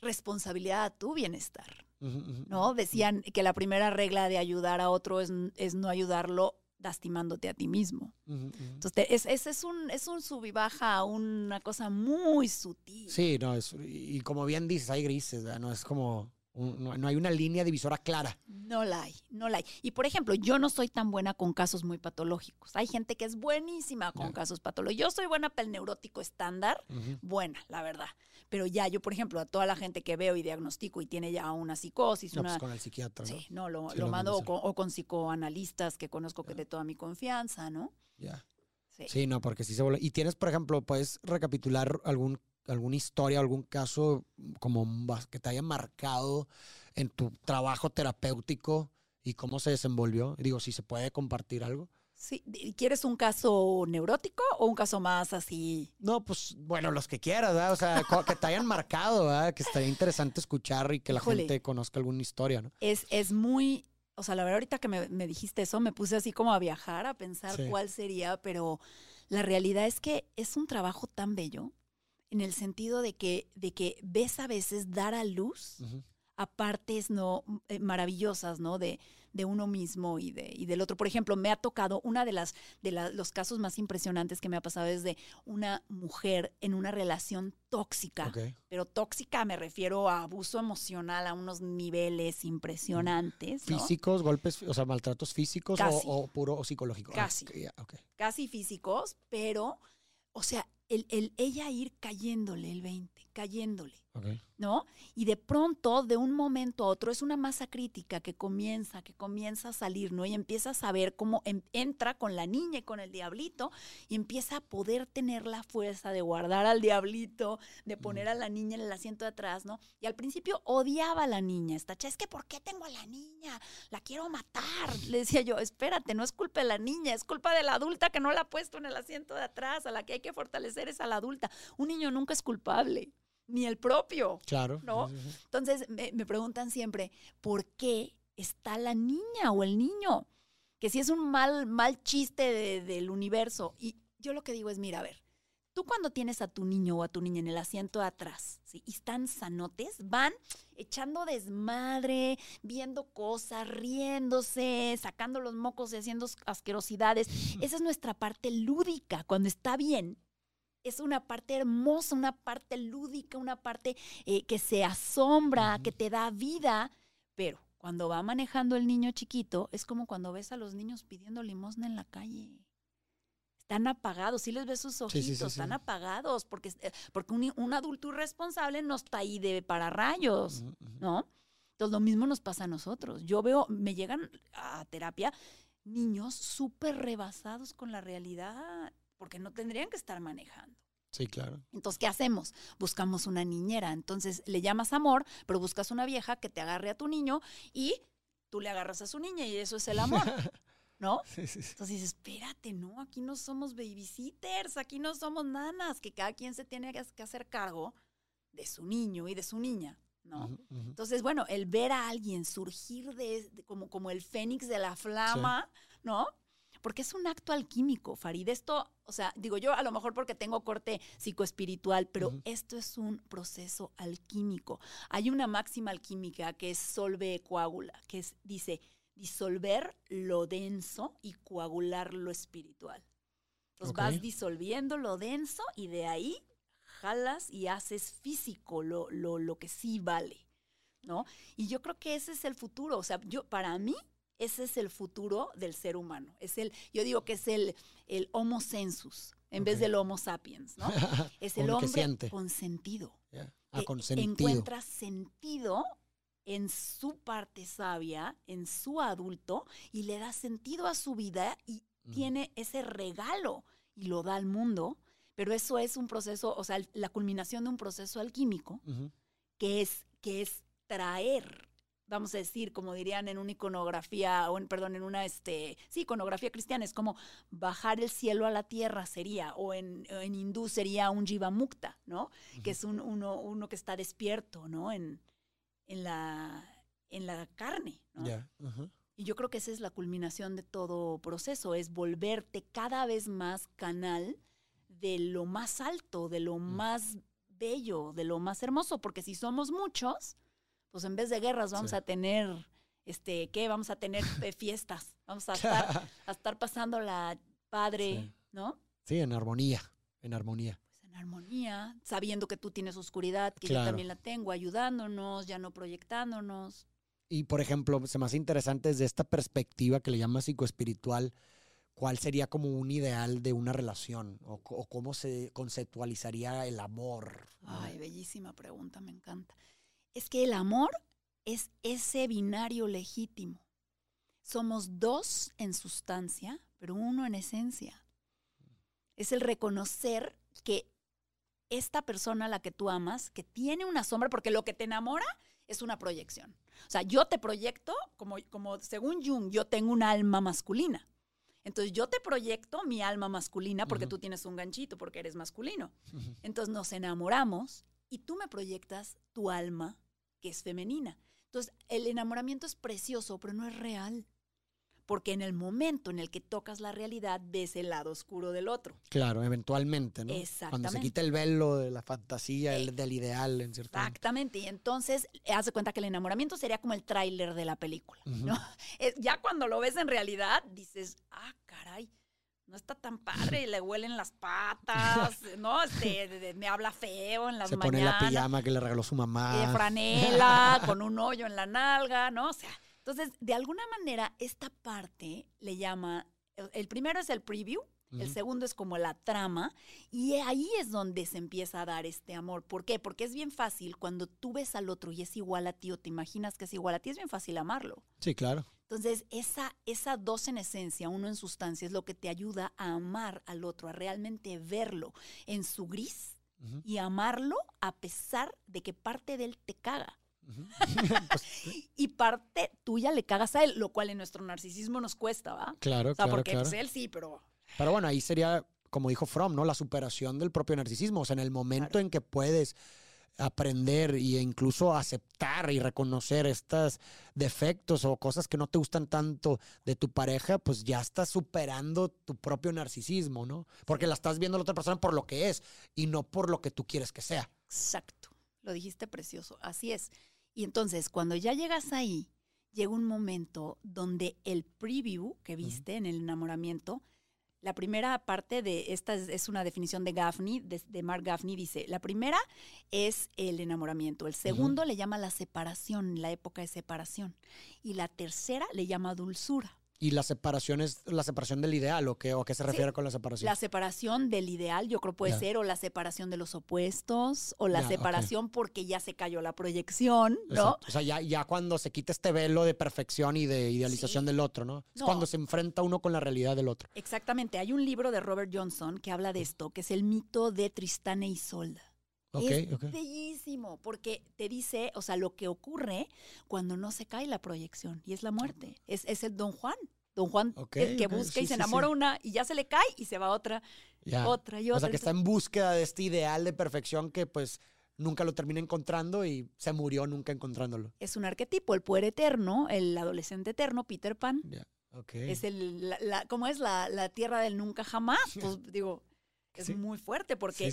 responsabilidad a tu bienestar. ¿No? Decían que la primera regla de ayudar a otro es, no ayudarlo lastimándote a ti mismo. Entonces, ese es, un, es un sub y baja, una cosa muy sutil. Sí, no, es, y como bien dices, hay grises, no es como no, hay una línea divisora clara. No la hay, no la hay. Y por ejemplo, yo no soy tan buena con casos muy patológicos. Hay gente que es buenísima con casos patológicos. Yo soy buena para el neurótico estándar, buena, la verdad. Pero ya yo, por ejemplo, a toda la gente que veo y diagnostico y tiene ya una psicosis, no, pues una... con el psiquiatra, Sí, no, lo, mando o con, psicoanalistas que conozco que de toda mi confianza, ¿no? Ya. Sí. sí, no, porque sí se vuelve... Y tienes, por ejemplo, puedes recapitular algún alguna historia, algún caso como que te haya marcado en tu trabajo terapéutico y cómo se desenvolvió? Digo, si se puede compartir algo. Sí, ¿quieres un caso neurótico o un caso más así? No, pues bueno, los que quieras, ¿verdad? O sea, que te hayan marcado, ¿verdad? Que estaría interesante escuchar y que la gente conozca alguna historia, ¿no? Es, es muy, o sea, la verdad ahorita que me, dijiste eso, me puse así como a viajar, a pensar cuál sería, pero la realidad es que es un trabajo tan bello en el sentido de que, de que ves a veces dar a luz a partes no eh, maravillosas, ¿no? De, de uno mismo y, de, y del otro. Por ejemplo, me ha tocado, una de las de los casos más impresionantes que me ha pasado es de una mujer en una relación tóxica. Pero tóxica me refiero a abuso emocional a unos niveles impresionantes. ¿Físicos, golpes, o sea, maltratos físicos o, puro o psicológico? Ah, Casi. Casi físicos, pero, o sea, el, el, ella ir cayéndole el 20, cayéndole. ¿No? Y de pronto, de un momento a otro, es una masa crítica que comienza, que comienza a salir, ¿no? Y empieza a saber cómo entra con la niña y con el diablito y empieza a poder tener la fuerza de guardar al diablito, de poner a la niña en el asiento de atrás, ¿no? Y al principio odiaba a la niña, esta es que ¿por qué tengo a la niña? La quiero matar. Le decía yo, espérate, no es culpa de la niña, es culpa de la adulta que no la ha puesto en el asiento de atrás, a la que hay que fortalecer es a la adulta. Un niño nunca es culpable ni el propio. Claro. ¿No? Entonces me, preguntan siempre, ¿por qué está la niña o el niño? que si es un mal, mal chiste del universo. Y yo lo que digo es, mira, a ver, tú cuando tienes a tu niño o a tu niña en el asiento de atrás, ¿sí? Y están sanotes, van echando desmadre, viendo cosas, riéndose, sacando los mocos y haciendo asquerosidades. Esa es nuestra parte lúdica, cuando está bien. Es una parte hermosa, una parte lúdica, una parte eh, que se asombra, que te da vida, pero cuando va manejando el niño chiquito, es como cuando ves a los niños pidiendo limosna en la calle. Están apagados, si les ves sus ojitos, están apagados, porque, eh, porque un, adulto irresponsable no está ahí de para rayos, ¿no? Entonces lo mismo nos pasa a nosotros. Yo veo, me llegan a terapia niños súper rebasados con la realidad, porque no tendrían que estar manejando. Sí, claro. Entonces, ¿qué hacemos? Buscamos una niñera. Entonces, le llamas amor, pero buscas una vieja que te agarre a tu niño y tú le agarras a su niña y eso es el amor. ¿No? Sí, sí, Entonces dices, espérate, no, aquí no somos babysitters, aquí no somos nanas, que cada quien se tiene que hacer cargo de su niño y de su niña, ¿no? Entonces, bueno, el ver a alguien surgir de, como, como el fénix de la flama, ¿no? Porque es un acto alquímico, Farid. Esto, o sea, digo yo a lo mejor porque tengo corte psicoespiritual, pero esto es un proceso alquímico. Hay una máxima alquímica que es solve coagula, que es, dice, disolver lo denso y coagular lo espiritual. Entonces vas disolviendo lo denso y de ahí jalas y haces físico lo, lo, lo que sí vale, ¿no? Y yo creo que ese es el futuro. O sea, yo, para mí, ese es el futuro del ser humano. Es el, yo digo que es el, el Homo sensus en vez del Homo sapiens, ¿no? Es el hombre con sentido. Ah, con sentido. Encuentra sentido en su parte sabia, en su adulto, y le da sentido a su vida y tiene ese regalo y lo da al mundo. Pero eso es un proceso, o sea, la culminación de un proceso alquímico que, es, que es traer vamos a decir, como dirían en una iconografía, o en, perdón, en una, este, sí, iconografía cristiana, es como bajar el cielo a la tierra sería, o en, en hindú sería un jivamukta, ¿no? Que es un, uno, uno que está despierto, ¿no? En, en, la, en la carne, ¿no? Y yo creo que esa es la culminación de todo proceso, es volverte cada vez más canal de lo más alto, de lo mm. más bello, de lo más hermoso, porque si somos muchos, pues en vez de guerras vamos a tener, este, ¿qué? Vamos a tener eh, fiestas, vamos a estar, a estar pasando la padre, ¿no? Sí, en armonía, en armonía. Pues en armonía, sabiendo que tú tienes oscuridad, que yo también la tengo, ayudándonos, ya no proyectándonos. Y por ejemplo, se me hace interesante desde esta perspectiva que le llama psicoespiritual, ¿cuál sería como un ideal de una relación? O, o cómo se conceptualizaría el amor? Ay, bellísima pregunta, me encanta es que el amor es ese binario legítimo. Somos dos en sustancia, pero uno en esencia. Es el reconocer que esta persona a la que tú amas, que tiene una sombra, porque lo que te enamora es una proyección. O sea, yo te proyecto, como, como según Jung, yo tengo un alma masculina. Entonces yo te proyecto mi alma masculina porque tú tienes un ganchito, porque eres masculino. Entonces nos enamoramos y tú me proyectas tu alma que es femenina. Entonces, el enamoramiento es precioso, pero no es real. Porque en el momento en el que tocas la realidad, ves el lado oscuro del otro. Claro, eventualmente, ¿no? Exactamente. Cuando se quita el velo de la fantasía, el, del ideal, en cierto Exactamente. Y entonces, haz de cuenta que el enamoramiento sería como el tráiler de la película, ¿no? ya cuando lo ves en realidad, dices, ah, caray, no está tan padre, le huelen las patas, ¿no? Este, me habla feo en las Se mañanas. Se pone la pijama que le regaló su mamá. De franela, con un hoyo en la nalga, ¿no? O sea, entonces, de alguna manera, esta parte le llama, el primero es el preview, el segundo es como la trama y ahí es donde se empieza a dar este amor. ¿Por qué? Porque es bien fácil cuando tú ves al otro y es igual a ti o te imaginas que es igual a ti, es bien fácil amarlo. Sí, claro. Entonces, esa, esa dos en esencia, uno en sustancia, es lo que te ayuda a amar al otro, a realmente verlo en su gris y amarlo a pesar de que parte de él te caga. Pues, y parte tuya le cagas a él, lo cual en nuestro narcisismo nos cuesta, ¿va? Claro, o sea, porque pues, él sí, pero pero bueno, ahí sería, como dijo Fromm, ¿no? La superación del propio narcisismo. O sea, en el momento en que puedes aprender e incluso aceptar y reconocer estos defectos o cosas que no te gustan tanto de tu pareja, pues ya estás superando tu propio narcisismo, ¿no? Porque la estás viendo a la otra persona por lo que es y no por lo que tú quieres que sea. Exacto, lo dijiste precioso, así es. Y entonces, cuando ya llegas ahí, llega un momento donde el preview que viste en el enamoramiento, la primera parte de esta es, una definición de Gaffney, de, Mark Gaffney, dice, la primera es el enamoramiento, el segundo le llama la separación, la época de separación, y la tercera le llama dulzura. ¿Y la separación es la separación del ideal o qué, o qué se refiere con la separación? La separación del ideal, yo creo puede ser, o la separación de los opuestos, o la separación porque ya se cayó la proyección, ¿no? O sea, ya, ya cuando se quita este velo de perfección y de idealización del otro, ¿no? Es cuando se enfrenta uno con la realidad del otro. Exactamente. Hay un libro de Robert Johnson que habla de esto, que es el mito de Tristán e Isolda. Es bellísimo, porque te dice, o sea, lo que ocurre cuando no se cae la proyección, y es la muerte. Es, es el Don Juan. Don Juan, que busca y se enamora una y ya se le cae y se va otra, otra y otra. O sea, que está en búsqueda de este ideal de perfección que pues nunca lo termina encontrando y se murió nunca encontrándolo. Es un arquetipo, el poder eterno, el adolescente eterno, Peter Pan. Es el, la, ¿cómo es? La, tierra del nunca jamás. Pues digo, es muy fuerte porque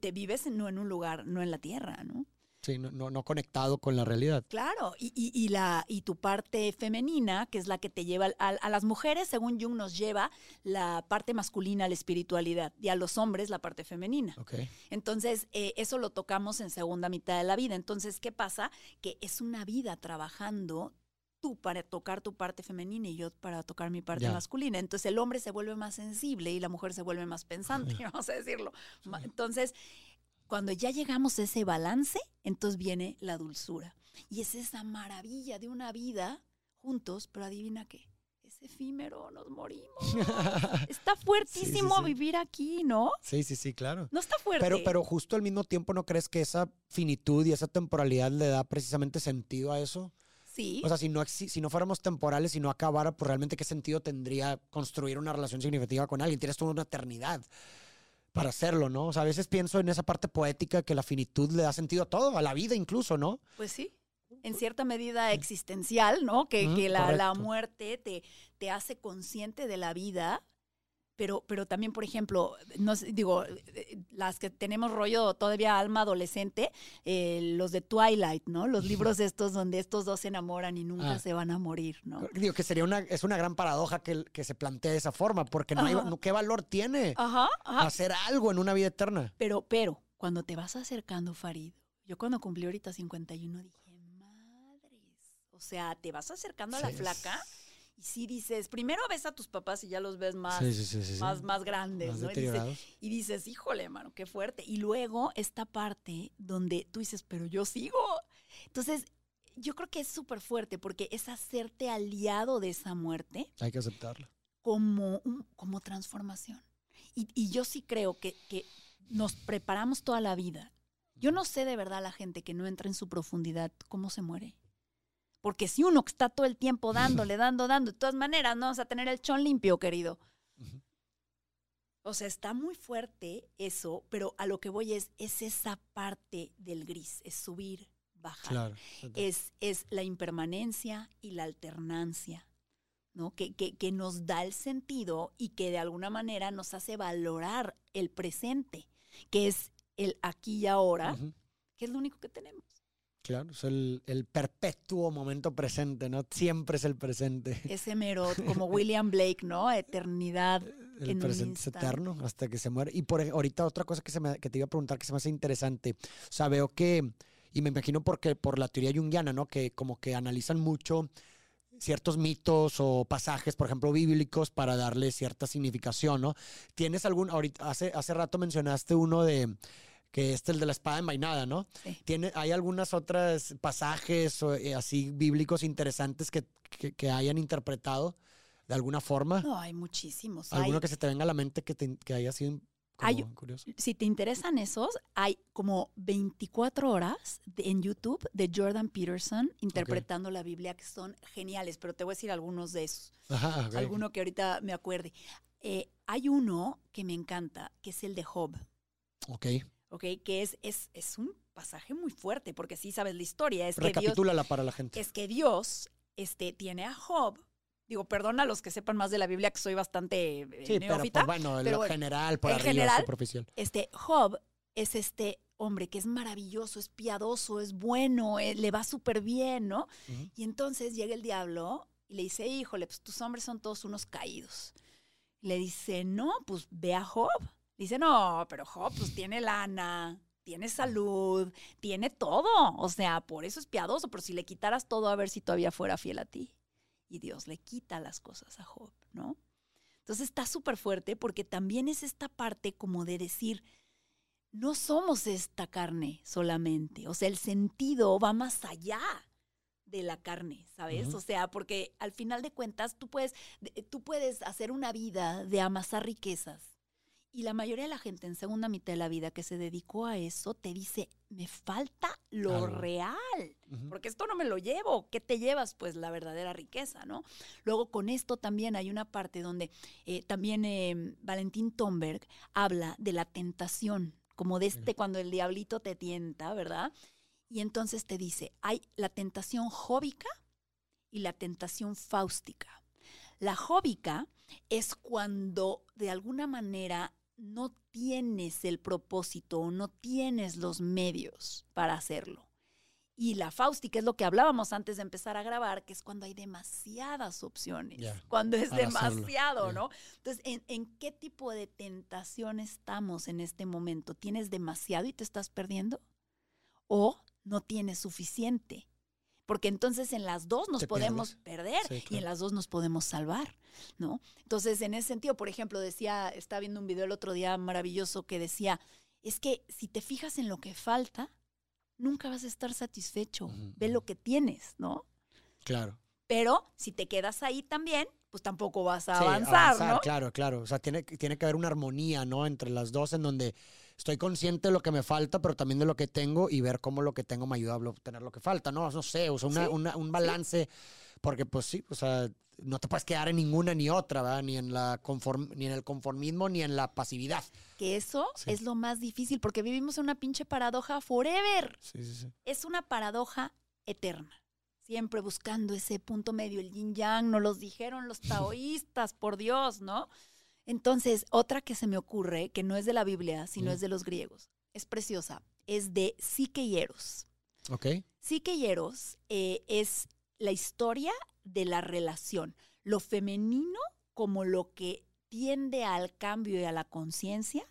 te vives no en un lugar, no en la tierra, ¿no? Sí, no, no, conectado con la realidad. Claro, y, y, la, y tu parte femenina, que es la que te lleva a, las mujeres, según Jung, nos lleva la parte masculina a la espiritualidad y a los hombres la parte femenina. Okay. Entonces, eh, eso lo tocamos en segunda mitad de la vida. Entonces, ¿qué pasa? Que es una vida trabajando tú para tocar tu parte femenina y yo para tocar mi parte masculina. Entonces el hombre se vuelve más sensible y la mujer se vuelve más pensante, vamos a decirlo. Entonces, cuando ya llegamos a ese balance, entonces viene la dulzura. Y es esa maravilla de una vida juntos, pero adivina qué, es efímero, nos morimos. está fuertísimo vivir aquí, ¿no? Sí, sí, sí, claro. No está fuerte. Pero, pero justo al mismo tiempo, ¿no crees que esa finitud y esa temporalidad le da precisamente sentido a eso? Sí. O sea, si no, si no fuéramos temporales y no acabara, pues realmente qué sentido tendría construir una relación significativa con alguien. Tienes toda una eternidad para hacerlo, ¿no? O sea, a veces pienso en esa parte poética que la finitud le da sentido a todo, a la vida incluso, ¿no? Pues sí, en cierta medida existencial, ¿no? Que, que la, la, muerte te, te hace consciente de la vida pero, pero también, por ejemplo, no digo, las que tenemos rollo todavía alma adolescente, eh, los de Twilight, ¿no? Los libros estos donde estos dos se enamoran y nunca ah. se van a morir, ¿no? Digo que sería una, es una gran paradoja que, que se plantee de esa forma, porque no hay, ¿qué valor tiene hacer algo en una vida eterna? Pero, pero, cuando te vas acercando, Farid, yo cuando cumplí ahorita 51 dije, madres, o sea, te vas acercando a la flaca y sí dices, primero ves a tus papás y ya los ves más, más, más grandes, ¿no? Y dices, híjole, mano, qué fuerte. Y luego esta parte donde tú dices, pero yo sigo. Entonces, yo creo que es súper fuerte porque es hacerte aliado de esa muerte. Hay que aceptarla. Como, como transformación. Y, y yo sí creo que, que nos preparamos toda la vida. Yo no sé de verdad la gente que no entra en su profundidad cómo se muere. Porque si uno está todo el tiempo dándole, dando, dando, de todas maneras, no vas a tener el chón limpio, querido. O sea, está muy fuerte eso, pero a lo que voy es, es esa parte del gris, es subir, bajar. Es, es la impermanencia y la alternancia, ¿no? Que, que, que, nos da el sentido y que de alguna manera nos hace valorar el presente, que es el aquí y ahora, que es lo único que tenemos. Claro, es el, perpetuo momento presente, ¿no? Siempre es el presente. Ese mero, como William Blake, ¿no? Eternidad. El presente es eterno hasta que se muere. Y por ahorita otra cosa que, se me, que te iba a preguntar que se me hace interesante. O sea, veo que, y me imagino porque por la teoría junguiana, ¿no? Que como que analizan mucho ciertos mitos o pasajes, por ejemplo, bíblicos para darle cierta significación, ¿no? ¿Tienes algún, ahorita, hace, hace rato mencionaste uno de que es el de la espada envainada, ¿no? Tiene, ¿Hay algunas otras pasajes o, eh, así bíblicos interesantes que, que, hayan interpretado de alguna forma? No, hay muchísimos. ¿Alguno que se te venga a la mente que, que haya sido curioso? Si te interesan esos, hay como 24 horas en YouTube de Jordan Peterson interpretando la Biblia que son geniales, pero te voy a decir algunos de esos. Ajá, Alguno que ahorita me acuerde. Eh, hay uno que me encanta, que es el de Job. Ok. ¿Ok? Que es, es, es un pasaje muy fuerte, porque sí sabes la historia. Es Recapitúlala para la gente. Es que Dios este, tiene a Job digo, perdona a los que sepan más de la Biblia, que soy bastante eh, sí, Pero, bueno, en lo general, por en general, Este, Job es este hombre que es maravilloso, es piadoso, es bueno, eh, le va súper bien, ¿no? Y entonces llega el diablo y le dice, híjole, pues tus hombres son todos unos caídos. Le dice, no, pues ve a Job. Dice, no, pero Job pues tiene lana, tiene salud, tiene todo. O sea, por eso es piadoso, pero si le quitaras todo a ver si todavía fuera fiel a ti. Y Dios le quita las cosas a Job, ¿no? Entonces está súper fuerte porque también es esta parte como de decir, no somos esta carne solamente, o sea, el sentido va más allá de la carne, ¿sabes? O sea, porque al final de cuentas tú puedes, tú puedes hacer una vida de amasar riquezas. Y la mayoría de la gente en segunda mitad de la vida que se dedicó a eso te dice, me falta lo real, porque esto no me lo llevo. ¿Qué te llevas? Pues la verdadera riqueza, ¿no? Luego con esto también hay una parte donde eh, también eh, Valentín Tomberg habla de la tentación, como de este cuando el diablito te tienta, ¿verdad? Y entonces te dice, hay la tentación jóbica y la tentación fáustica. La jóbica es cuando de alguna manera no tienes el propósito o no tienes los medios para hacerlo. Y la fáustica es lo que hablábamos antes de empezar a grabar, que es cuando hay demasiadas opciones, cuando es demasiado, ¿no? Entonces, ¿en, qué tipo de tentación estamos en este momento? ¿Tienes demasiado y te estás perdiendo? ¿O no tienes suficiente? Porque entonces en las dos nos podemos perder y en las dos nos podemos salvar, ¿no? Entonces, en ese sentido, por ejemplo, decía, estaba viendo un video el otro día maravilloso que decía, es que si te fijas en lo que falta, nunca vas a estar satisfecho. Ve lo que tienes, ¿no? Claro. Pero si te quedas ahí también, pues tampoco vas a avanzar, ¿no? Claro, claro. O sea, tiene, tiene que haber una armonía, ¿no? Entre las dos, en donde estoy consciente de lo que me falta, pero también de lo que tengo y ver cómo lo que tengo me ayuda a obtener lo que falta, ¿no? No sé, o sea, un balance, porque pues sí, o sea, no te puedes quedar en ninguna ni otra, ¿verdad? Ni en, la conform, ni en el conformismo ni en la pasividad. Que eso es lo más difícil, porque vivimos en una pinche paradoja forever. Sí, sí, sí. Es una paradoja eterna. Siempre buscando ese punto medio, el yin yang, nos los dijeron los taoístas, por Dios, ¿no? Entonces, otra que se me ocurre, que no es de la Biblia, sino es de los griegos, es preciosa, es de Psique y Eros. Ok. Psique y Eros eh, es la historia de la relación, lo femenino como lo que tiende al cambio y a la conciencia,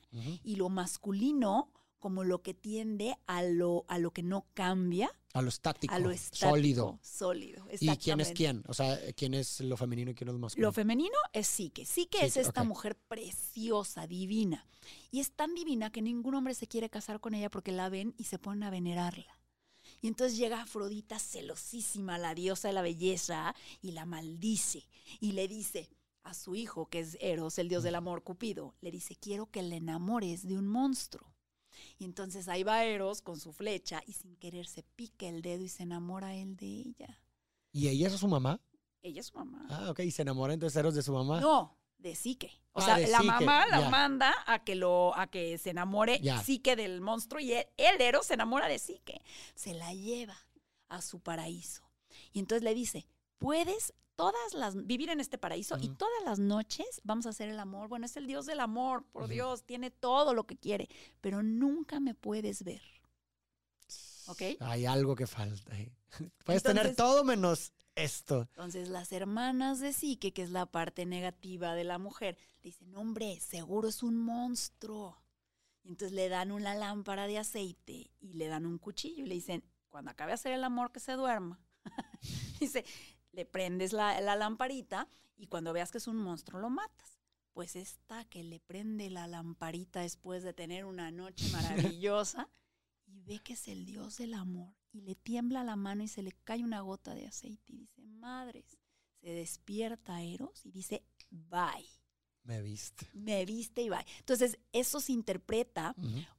y lo masculino como lo que tiende a lo, a lo que no cambia. A lo estático. A lo estático. Sólido. Sólido. ¿Y quién es quién? O sea, ¿quién es lo femenino y quién es lo masculino? Lo femenino es Psique. Psique es esta mujer preciosa, divina. Y es tan divina que ningún hombre se quiere casar con ella porque la ven y se ponen a venerarla. Y entonces llega Afrodita celosísima, la diosa de la belleza, y la maldice. Y le dice a su hijo, que es Eros, el dios del amor, Cupido, le dice, quiero que le enamores de un monstruo. Y entonces ahí va Eros con su flecha y sin querer se pica el dedo y se enamora él de ella. ¿Y ella es su mamá? Ella es su mamá. Ah, ok. ¿Y se enamora entonces Eros de su mamá? No, de Psique. O ah, sea, la mamá la manda a que lo, a que se enamore Psique del monstruo y él, Eros se enamora de Psique. Se la lleva a su paraíso. Y entonces le dice, puedes todas las, vivir en este paraíso y todas las noches vamos a hacer el amor. Bueno, es el Dios del amor, por Dios, tiene todo lo que quiere, pero nunca me puedes ver. ¿Ok? Hay algo que falta. Puedes tener todo menos esto. Entonces las hermanas de Sique, que es la parte negativa de la mujer, le dicen, hombre, seguro es un monstruo. Y entonces le dan una lámpara de aceite y le dan un cuchillo y le dicen, cuando acabe de hacer el amor, que se duerma. Dice, le prendes la, lamparita y cuando veas que es un monstruo lo matas. Pues esta que le prende la lamparita después de tener una noche maravillosa y ve que es el Dios del amor y le tiembla la mano y se le cae una gota de aceite y dice, madres, se despierta Eros y dice, bye. Me viste. Me viste y bye. Entonces, eso se interpreta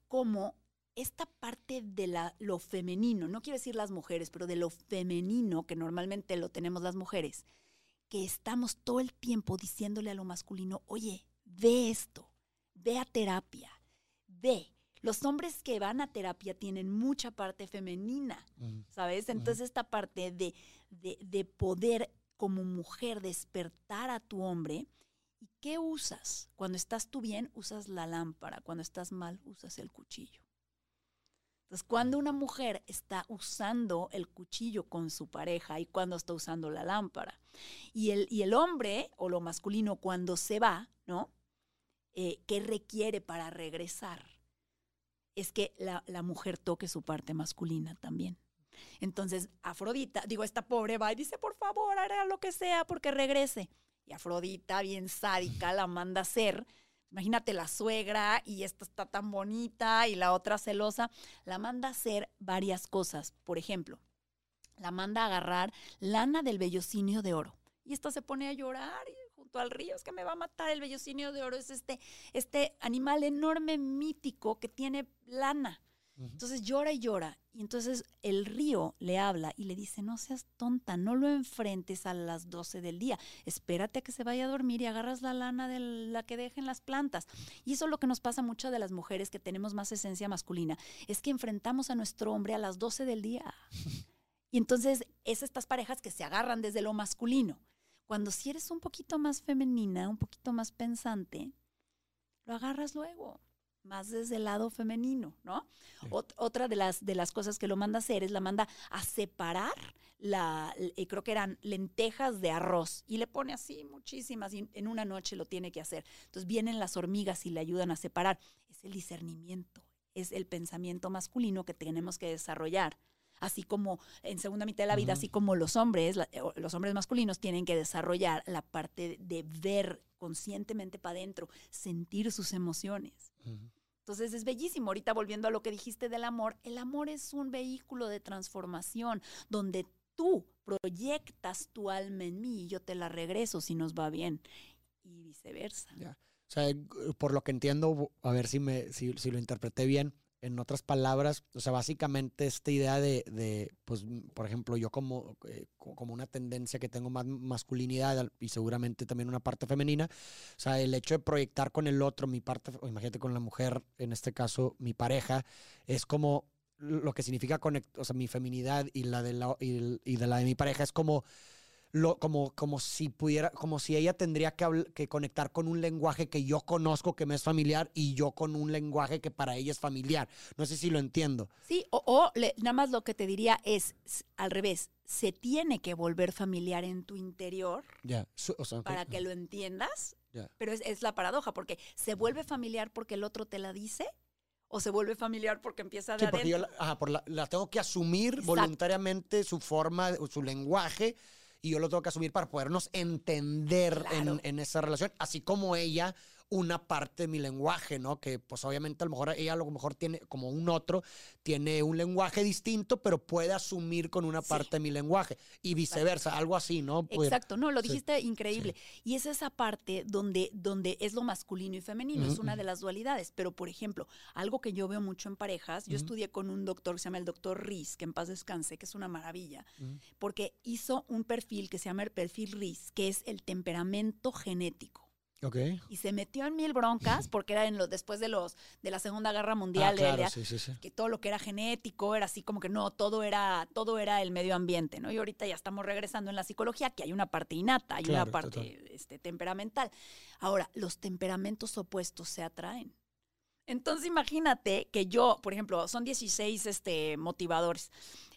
como esta parte de la, lo femenino, no quiero decir las mujeres, pero de lo femenino, que normalmente lo tenemos las mujeres, que estamos todo el tiempo diciéndole a lo masculino, oye, ve esto, ve a terapia, ve, Los hombres que van a terapia tienen mucha parte femenina, ¿sabes? Entonces esta parte de, de, de poder como mujer despertar a tu hombre. ¿Y qué usas? Cuando estás tú bien, usas la lámpara. Cuando estás mal, usas el cuchillo. Entonces, cuando una mujer está usando el cuchillo con su pareja y cuando está usando la lámpara, y el, y el hombre o lo masculino cuando se va, ¿no? Eh, ¿Qué requiere para regresar? Es que la, la mujer toque su parte masculina también. Entonces, Afrodita, digo, esta pobre va y dice, por favor, hará lo que sea porque regrese. Y Afrodita, bien sádica, la manda a hacer Imagínate la suegra y esta está tan bonita y la otra celosa. La manda a hacer varias cosas. Por ejemplo, la manda a agarrar lana del vellocinio de oro. Y esta se pone a llorar junto al río. Es que me va a matar el vellocinio de oro. Es este, este animal enorme, mítico, que tiene lana. Entonces llora y llora. Y entonces el río le habla y le dice, no seas tonta, no lo enfrentes a las 12 del día. Espérate a que se vaya a dormir y agarras la lana de la que dejen las plantas. Y eso es lo que nos pasa mucho de las mujeres que tenemos más esencia masculina. Es que enfrentamos a nuestro hombre a las 12 del día. Y entonces es estas parejas que se agarran desde lo masculino. Cuando si eres un poquito más femenina, un poquito más pensante, lo agarras luego más desde el lado femenino, ¿no? otra de las, de las cosas que lo manda a hacer es la manda a separar la, eh, creo que eran lentejas de arroz y le pone así muchísimas y en una noche lo tiene que hacer. Entonces vienen las hormigas y le ayudan a separar. Es el discernimiento, es el pensamiento masculino que tenemos que desarrollar así como en segunda mitad de la vida, así como los hombres, los hombres masculinos tienen que desarrollar la parte de ver conscientemente para adentro, sentir sus emociones. Entonces es bellísimo. Ahorita volviendo a lo que dijiste del amor, el amor es un vehículo de transformación donde tú proyectas tu alma en mí y yo te la regreso si nos va bien y viceversa. O sea, por lo que entiendo, a ver si, me, si, si lo interpreté bien, en otras palabras, o sea, básicamente esta idea de, pues, por ejemplo, yo como, eh, como una tendencia que tengo más masculinidad y seguramente también una parte femenina, o sea, el hecho de proyectar con el otro mi parte, imagínate con la mujer, en este caso mi pareja, es como lo que significa conectar, o sea, mi feminidad y la de la, y de la de mi pareja es como lo, como, como si pudiera, como si ella tendría que, que conectar con un lenguaje que yo conozco, que me es familiar, y yo con un lenguaje que para ella es familiar. No sé si lo entiendo. Sí, o, nada más lo que te diría es al revés. Se tiene que volver familiar en tu interior para que lo entiendas. Pero es, la paradoja, porque se vuelve familiar porque el otro te la dice o se vuelve familiar porque empieza de sí, la, la, tengo que asumir voluntariamente su forma, su lenguaje y yo lo tengo que asumir para podernos entender en, en, esa relación, así como ella una parte de mi lenguaje, ¿no? Que pues obviamente a lo mejor ella a lo mejor tiene como un otro, tiene un lenguaje distinto, pero puede asumir con una parte de mi lenguaje y viceversa, algo así, ¿no? Exacto, no, lo dijiste increíble. Y es esa parte donde, donde es lo masculino y femenino, es una de las dualidades. Pero, por ejemplo, algo que yo veo mucho en parejas, yo estudié con un doctor que se llama el doctor Riz, que en paz descanse, que es una maravilla, porque hizo un perfil que se llama el perfil Riz, que es el temperamento genético. Y se metió en mil broncas porque era en lo, después de los de la Segunda Guerra Mundial, ah, que todo lo que era genético era así como que no, todo era todo era el medio ambiente, ¿no? Y ahorita ya estamos regresando en la psicología que hay una parte innata, hay una parte este, temperamental. Ahora, los temperamentos opuestos se atraen. Entonces imagínate que yo, por ejemplo, son 16 este, motivadores.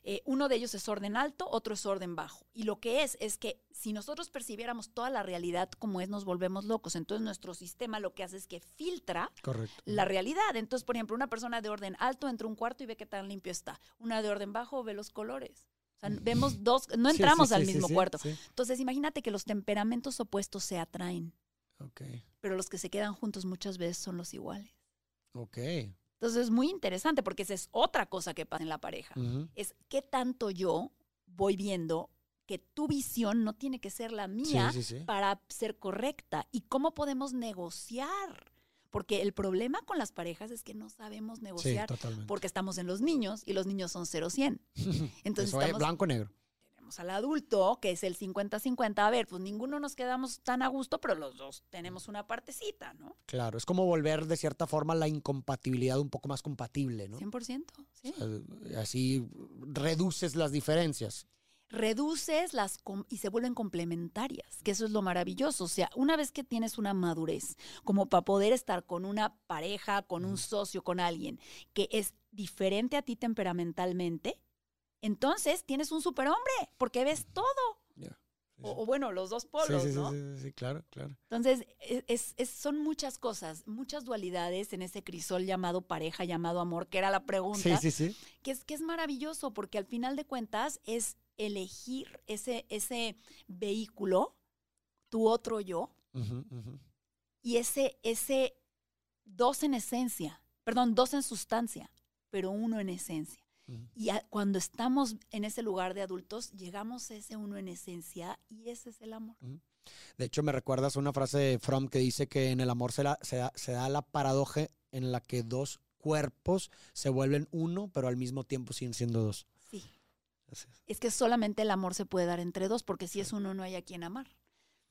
Eh, uno de ellos es orden alto, otro es orden bajo. Y lo que es, es que si nosotros percibiéramos toda la realidad como es, nos volvemos locos. Entonces nuestro sistema lo que hace es que filtra la realidad. Entonces, por ejemplo, una persona de orden alto entra a un cuarto y ve qué tan limpio está. Una de orden bajo ve los colores. O sea, vemos dos, no entramos al mismo cuarto. Entonces, imagínate que los temperamentos opuestos se atraen. Pero los que se quedan juntos muchas veces son los iguales. Ok. Entonces es muy interesante porque esa es otra cosa que pasa en la pareja. Es qué tanto yo voy viendo que tu visión no tiene que ser la mía para ser correcta y cómo podemos negociar. Porque el problema con las parejas es que no sabemos negociar porque estamos en los niños y los niños son 0-100. Entonces, Eso es blanco-negro al adulto, que es el 50-50, a ver, pues ninguno nos quedamos tan a gusto, pero los dos tenemos una partecita, ¿no? Claro, es como volver de cierta forma la incompatibilidad un poco más compatible, ¿no? 100%, sí. así reduces las diferencias. Reduces las y se vuelven complementarias, que eso es lo maravilloso. O sea, una vez que tienes una madurez, como para poder estar con una pareja, con un socio, con alguien que es diferente a ti temperamentalmente, entonces tienes un superhombre, porque ves todo. O, bueno, los dos polos, sí, ¿no? Sí, sí, claro, claro. Entonces, e, es, son muchas cosas, muchas dualidades en ese crisol llamado pareja, llamado amor, que era la pregunta. Sí, sí, sí. Que es, que es maravilloso, porque al final de cuentas es elegir ese, ese vehículo, tu otro yo, y ese, ese dos en esencia, perdón, dos en sustancia, pero uno en esencia. Y cuando estamos en ese lugar de adultos, llegamos a ese uno en esencia y ese es el amor. De hecho, me recuerdas una frase de Fromm que dice que en el amor se, se, da, se da la paradoja en la que dos cuerpos se vuelven uno, pero al mismo tiempo siguen siendo dos. Sí. Es. que solamente el amor se puede dar entre dos, porque si es uno no hay a quien amar.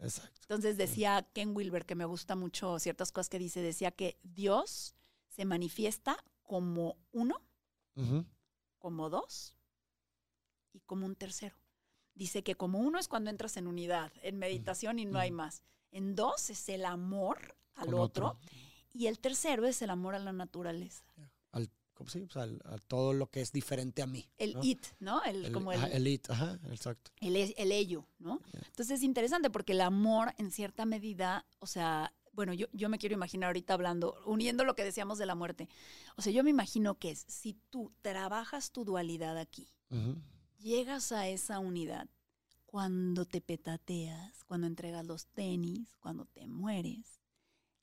Exacto. Entonces decía Ken Wilber, que me gusta mucho ciertas cosas que dice, decía que Dios se manifiesta como uno, como dos y como un tercero. Dice que como uno es cuando entras en unidad, en meditación y no hay más. En dos es el amor al otro, y el tercero es el amor a la naturaleza. Al, sí, a todo lo que es diferente a mí. El it, ¿no? El, como el, it, ajá, exacto. El, el ello, ¿no? Entonces es interesante porque el amor en cierta medida, o sea, bueno, yo, yo me quiero imaginar ahorita hablando, uniendo lo que decíamos de la muerte. O sea, yo me imagino que es, si tú trabajas tu dualidad aquí, llegas a esa unidad, cuando te petateas, cuando entregas los tenis, cuando te mueres,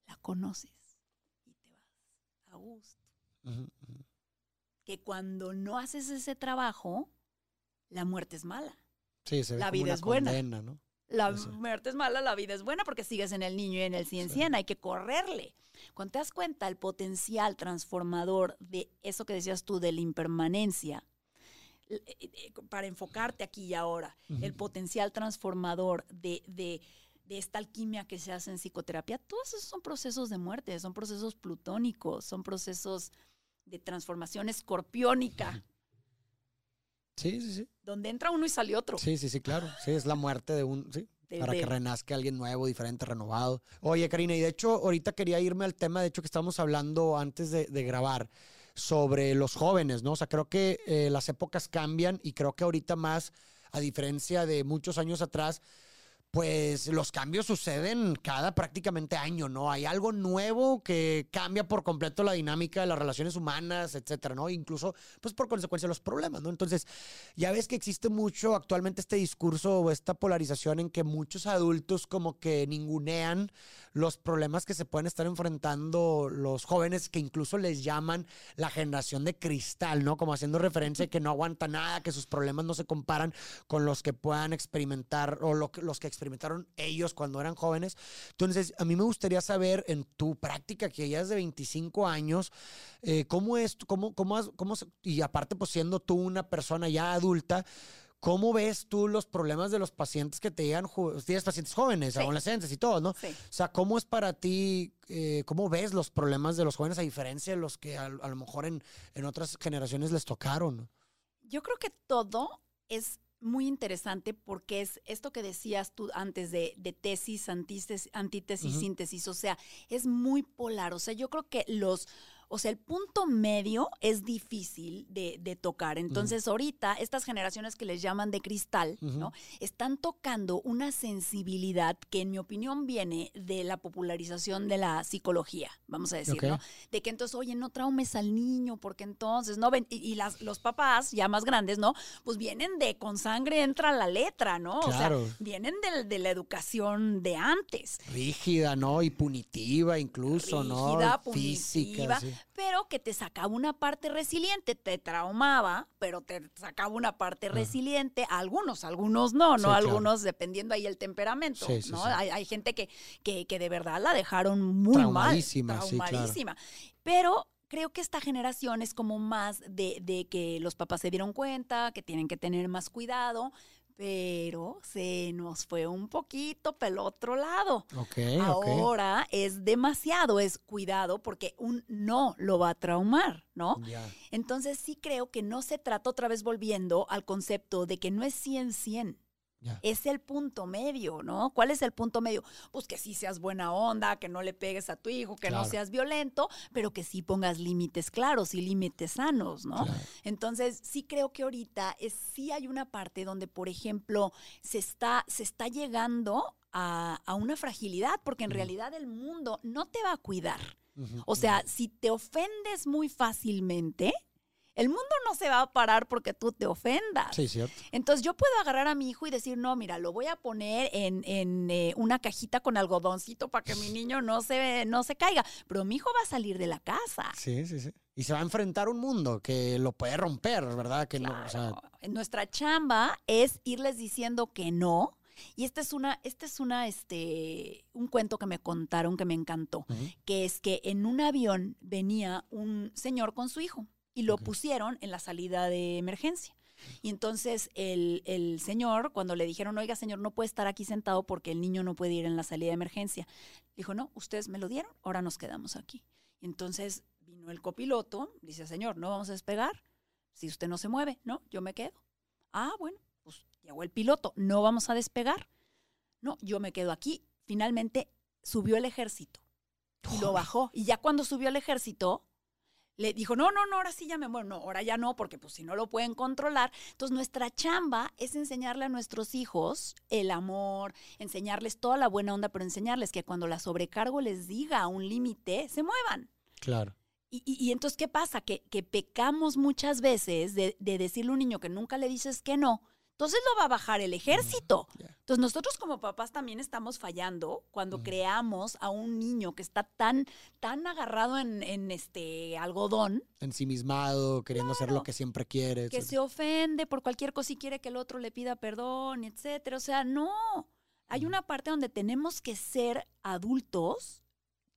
la conoces y te vas a gusto. Que cuando no haces ese trabajo, la muerte es mala. Sí, se ve la vida es buena. ¿no? La muerte es mala, la vida es buena porque sigues en el niño y en el 100 hay que correrle. Cuando te das cuenta el potencial transformador de eso que decías tú, de la impermanencia, eh, eh, para enfocarte aquí y ahora, el potencial transformador de, de, de, esta alquimia que se hace en psicoterapia, todos esos son procesos de muerte, son procesos plutónicos, son procesos de transformación escorpiónica. Sí, sí, sí. Donde entra uno y sale otro. Sí, sí, sí, claro. Sí, es la muerte de un, sí, para que renazca alguien nuevo, diferente, renovado. Oye, Karina, y de hecho, ahorita quería irme al tema, de hecho, que estábamos hablando antes de, grabar sobre los jóvenes, ¿no? O sea, creo que eh, las épocas cambian y creo que ahorita más, a diferencia de muchos años atrás, pues los cambios suceden cada prácticamente año, ¿no? Hay algo nuevo que cambia por completo la dinámica de las relaciones humanas, etcétera, ¿no? Incluso, pues por consecuencia los problemas, ¿no? Entonces, ya ves que existe mucho actualmente este discurso o esta polarización en que muchos adultos como que ningunean los problemas que se pueden estar enfrentando los jóvenes que incluso les llaman la generación de cristal, ¿no? Como haciendo referencia que no aguanta nada, que sus problemas no se comparan con los que puedan experimentar o los que experimentaron ellos cuando eran jóvenes. Entonces, a mí me gustaría saber en tu práctica, que ya es de 25 años, eh, ¿cómo es, cómo, cómo, cómo, y aparte, pues siendo tú una persona ya adulta, ¿Cómo ves tú los problemas de los pacientes que te llegan? Tienes pacientes jóvenes, adolescentes y todo, ¿no? Sí. O sea, ¿cómo es para ti, eh, cómo ves los problemas de los jóvenes a diferencia de los que a, lo mejor en, en, otras generaciones les tocaron? Yo creo que todo es muy interesante porque es esto que decías tú antes de, de tesis, antítesis, antítesis síntesis, o sea, es muy polar. O sea, yo creo que los o sea, el punto medio es difícil de, tocar. Entonces, ahorita, estas generaciones que les llaman de cristal, ¿no? Están tocando una sensibilidad que, en mi opinión, viene de la popularización de la psicología, vamos a decir, ¿no? De que entonces, oye, no traumes al niño, porque entonces, ¿no? Ven, y, las, los papás, ya más grandes, ¿no? Pues vienen de con sangre entra la letra, ¿no? Claro. O sea, vienen de, la educación de antes. Rígida, ¿no? Y punitiva incluso, Rígida, ¿no? Física. Sí pero que te sacaba una parte resiliente, te traumaba, pero te sacaba una parte resiliente, algunos, algunos no, ¿no? algunos dependiendo ahí el temperamento, ¿no? Hay, gente que, que, que, de verdad la dejaron muy mal, traumadísima. Pero creo que esta generación es como más de, de que los papás se dieron cuenta, que tienen que tener más cuidado, pero se nos fue un poquito pel otro lado. Ok, Ahora es demasiado, es cuidado porque un no lo va a traumar, ¿no? Ya. Entonces sí creo que no se trata otra vez volviendo al concepto de que no es 100-100. Es el punto medio, ¿no? ¿Cuál es el punto medio? Pues que sí seas buena onda, que no le pegues a tu hijo, que no seas violento, pero que sí pongas límites claros y límites sanos, ¿no? Claro. Entonces, sí creo que ahorita es, sí hay una parte donde, por ejemplo, se está, se está llegando a, a una fragilidad, porque en realidad el mundo no te va a cuidar. O sea, si te ofendes muy fácilmente, el mundo no se va a parar porque tú te ofendas. Sí, cierto. Entonces yo puedo agarrar a mi hijo y decir, no, mira, lo voy a poner en, en, eh, una cajita con algodoncito para que mi niño no se, no se caiga. Pero mi hijo va a salir de la casa. Sí, sí, sí. Y se va a enfrentar a un mundo que lo puede romper, ¿verdad? Que no, o sea, Claro. Nuestra chamba es irles diciendo que no. Y esta es una, este es una, este, un cuento que me contaron que me encantó, que es que en un avión venía un señor con su hijo y lo pusieron en la salida de emergencia. Y entonces el, el señor, cuando le dijeron, oiga señor, no puede estar aquí sentado porque el niño no puede ir en la salida de emergencia, dijo, no, ustedes me lo dieron, ahora nos quedamos aquí. Y entonces vino el copiloto, dice, señor, no vamos a despegar, si usted no se mueve, no, yo me quedo. Ah, bueno, pues llegó el piloto, no vamos a despegar. No, yo me quedo aquí. Finalmente subió el ejército y lo bajó. Y ya cuando subió el ejército, le dijo, no, no, no, ahora sí ya me muero. No, ahora ya no, porque pues si no lo pueden controlar. Entonces nuestra chamba es enseñarle a nuestros hijos el amor, enseñarles toda la buena onda, pero enseñarles que cuando la sobrecargo les diga un límite, se muevan. claro. Y, y- y entonces, ¿qué pasa? Que, que pecamos muchas veces de, de decirle a un niño que nunca le dices que no. Entonces lo va a bajar el ejército. Entonces nosotros como papás también estamos fallando cuando creamos a un niño que está tan, tan agarrado en, en este algodón, Ensimismado, queriendo hacer lo Claro. que siempre quiere. que etcétera. se ofende por cualquier cosa y quiere que el otro le pida perdón, etcétera. O sea, no. Hay una parte donde tenemos que ser adultos,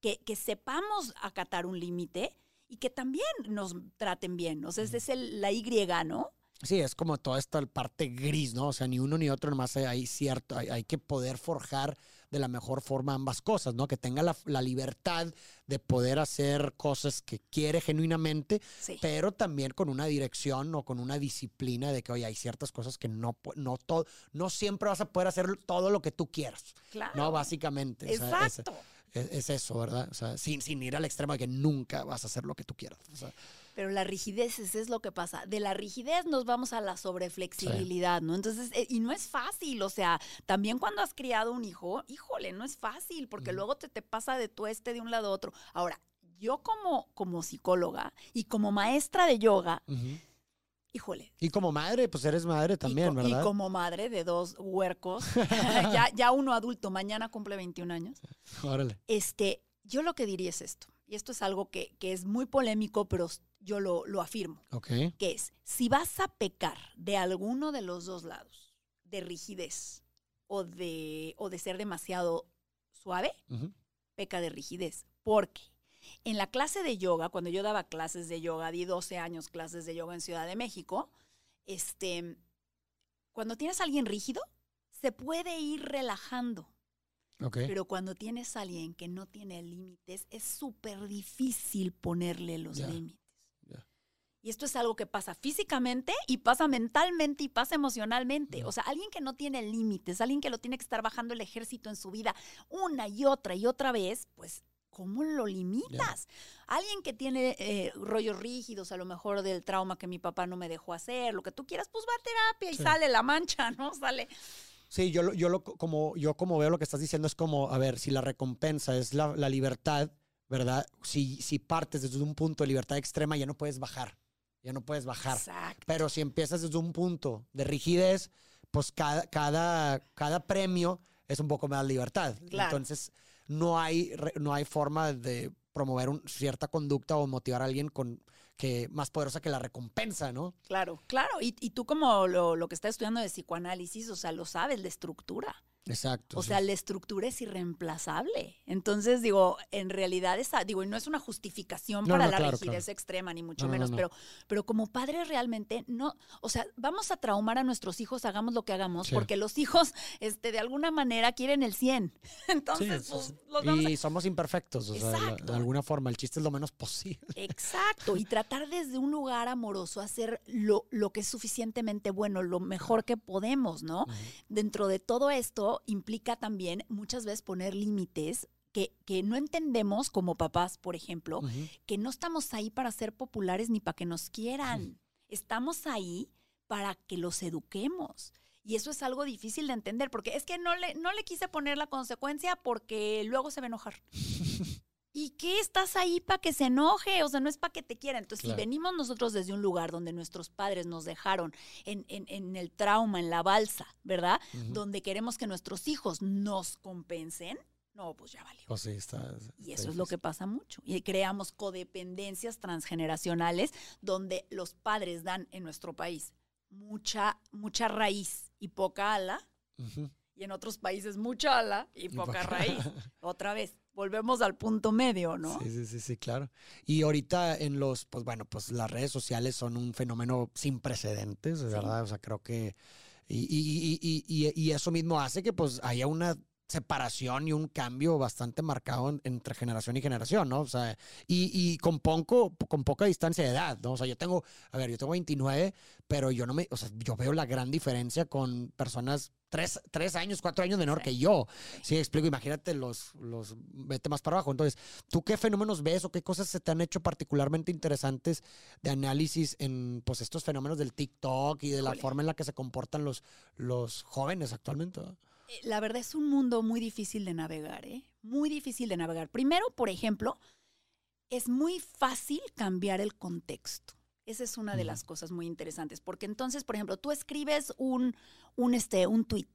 que, que sepamos acatar un límite y que también nos traten bien. O sea, esa es el- la Y, ¿no? Sí, es como toda esta parte gris, ¿no? O sea, ni uno ni otro, nomás hay, cierto, hay, hay que poder forjar de la mejor forma ambas cosas, ¿no? Que tenga la, la libertad de poder hacer cosas que quiere genuinamente, Sí. pero también con una dirección o con una disciplina de que, oye, hay ciertas cosas que no, no, todo, no siempre vas a poder hacer todo lo que tú quieras, Claro. ¿no? Básicamente. o sea, es- Exacto. es, es eso, ¿verdad? O sea, sin, sin ir al extremo de que nunca vas a hacer lo que tú quieras. O sea, Pero la rigidez, ese es lo que pasa. De la rigidez nos vamos a la sobreflexibilidad, ¿no? Entonces, eh, y no es fácil, o sea, también cuando has criado un hijo, híjole, no es fácil, porque luego te, te pasa de tueste de un lado a otro. Ahora, yo como, como psicóloga y como maestra de yoga, híjole. Y como madre, pues eres madre también, ¿verdad? Y como madre de dos huercos, ya, ya uno adulto, mañana cumple 21 años. Órale. Este, yo lo que diría es esto, y esto es algo que, que es muy polémico, pero yo lo, lo afirmo. Ok. que es, si vas a pecar de alguno de los dos lados, de rigidez o de, o de ser demasiado suave, peca de rigidez. Porque en la clase de yoga, cuando yo daba clases de yoga, di 12 años clases de yoga en Ciudad de México, este, cuando tienes a alguien rígido, se puede ir relajando. Ok. Pero cuando tienes a alguien que no tiene límites, es súper difícil ponerle los límites. Y esto es algo que pasa físicamente y pasa mentalmente y pasa emocionalmente. O sea, alguien que no tiene límites, alguien que lo tiene que estar bajando el ejército en su vida una y otra y otra vez, pues, ¿cómo lo limitas? Alguien que tiene eh, rollos rígidos, a lo mejor del trauma que mi papá no me dejó hacer, lo que tú quieras, pues va a terapia y Sí. sale la mancha, ¿no? Sale. Sí, yo, yo, lo, como, yo como veo lo que estás diciendo es como, a ver, si la recompensa es la, la libertad, ¿verdad? Si, si partes desde un punto de libertad extrema, ya no puedes bajar, ya no puedes bajar. Exacto. Pero si empiezas desde un punto de rigidez, pues cada, cada, cada premio es un poco más libertad. Claro. Entonces, no hay, no hay forma de promover un- cierta conducta o motivar a alguien con que más poderosa que la recompensa, ¿no? Claro, claro. Y, y tú como lo, lo que estás estudiando de psicoanálisis, o sea, lo sabes, la estructura. Exacto. O sea, la estructura es irreemplazable. Entonces, digo, en realidad esa, digo, y no es una justificación para la rigidez extrema, ni mucho menos, pero, pero como padres realmente no, o sea, vamos a traumar a nuestros hijos, hagamos lo que hagamos, porque los hijos, este, de alguna manera quieren el 100. Entonces, pues, los vamos Y somos imperfectos, o sea, de alguna forma, el chiste es lo menos posible. Exacto, y tratar desde un lugar amoroso hacer lo, lo que es suficientemente bueno, lo mejor que podemos, ¿no? Dentro de todo esto, implica también muchas veces poner límites que, que, no entendemos como papás, por ejemplo, que no estamos ahí para ser populares ni para que nos quieran. Estamos ahí para que los eduquemos. Y eso es algo difícil de entender, porque es que no le, no le quise poner la consecuencia porque luego se va a enojar. ¿Y qué estás ahí para que se enoje? O sea, no es para que te quiera. Entonces, si venimos nosotros desde un lugar donde nuestros padres nos dejaron en, en, el trauma, en la balsa, ¿verdad? Donde queremos que nuestros hijos nos compensen, no, pues ya valió. Oh, sí, está, y eso es lo que pasa mucho. Y creamos codependencias transgeneracionales donde los padres dan en nuestro país mucha, mucha raíz y poca ala. Y en otros países mucha ala y poca raíz. Otra vez, volvemos al punto medio, ¿no? Sí, sí, sí, sí, claro. Y ahorita en los, pues bueno, pues las redes sociales son un fenómeno sin precedentes, ¿verdad? O sea, creo que... Y, y, y, y, eso mismo hace que pues haya una separación y un cambio bastante marcado entre generación y generación, ¿no? O sea, y, y, con poco, con poca distancia de edad, ¿no? O sea, yo tengo, a ver, yo tengo 29, pero yo no me, o sea, yo veo la gran diferencia con personas tres, tres años, cuatro años menor que yo. Sí, explico, imagínate los, los, vete más para abajo. Entonces, ¿tú qué fenómenos ves o qué cosas se te han hecho particularmente interesantes de análisis en, pues, estos fenómenos del TikTok y de la forma en la que se comportan los, los jóvenes actualmente? Eh, la verdad es un mundo muy difícil de navegar, ¿eh? Muy difícil de navegar. Primero, por ejemplo, es muy fácil cambiar el contexto. Esa es una de las cosas muy interesantes, porque entonces, por ejemplo, tú escribes un, un, este, un tweet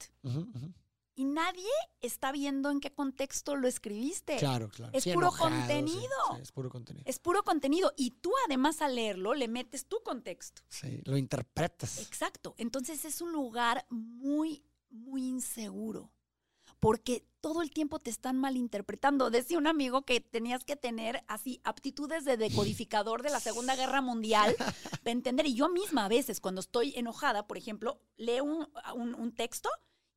y nadie está viendo en qué contexto lo escribiste. Claro, claro. Es puro contenido. es puro contenido. Es puro contenido. Y tú además al leerlo le metes tu contexto. Sí, lo interpretas. Exacto. Entonces es un lugar muy muy inseguro, porque todo el tiempo te están malinterpretando. Decía un amigo que tenías que tener así aptitudes de decodificador de la Segunda Guerra Mundial para entender. Y yo misma a veces, cuando estoy enojada, por ejemplo, leo un, un texto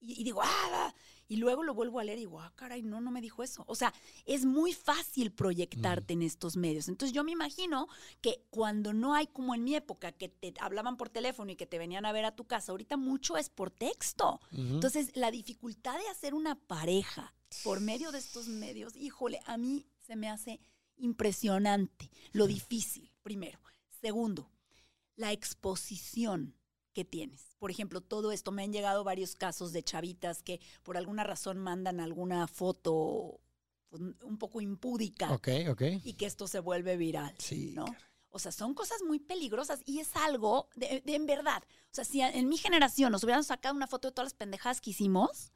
y, digo, ah, y luego lo vuelvo a leer y digo, ah, caray, no, no me dijo eso. O sea, es muy fácil proyectarte en estos medios. Entonces yo me imagino que cuando no hay como en mi época que te hablaban por teléfono y que te venían a ver a tu casa, ahorita mucho es por texto. Entonces la dificultad de hacer una pareja por medio de estos medios, híjole, a mí se me hace impresionante lo difícil, primero. Segundo, la exposición que tienes. Por ejemplo, todo esto, me han llegado varios casos de chavitas que por alguna razón mandan alguna foto un poco impúdica. Ok, ok. Y que esto se vuelve viral. Sí. ¿no? O sea, son cosas muy peligrosas y es algo de, en verdad. O sea, si en mi generación nos hubieran sacado una foto de todas las pendejadas que hicimos,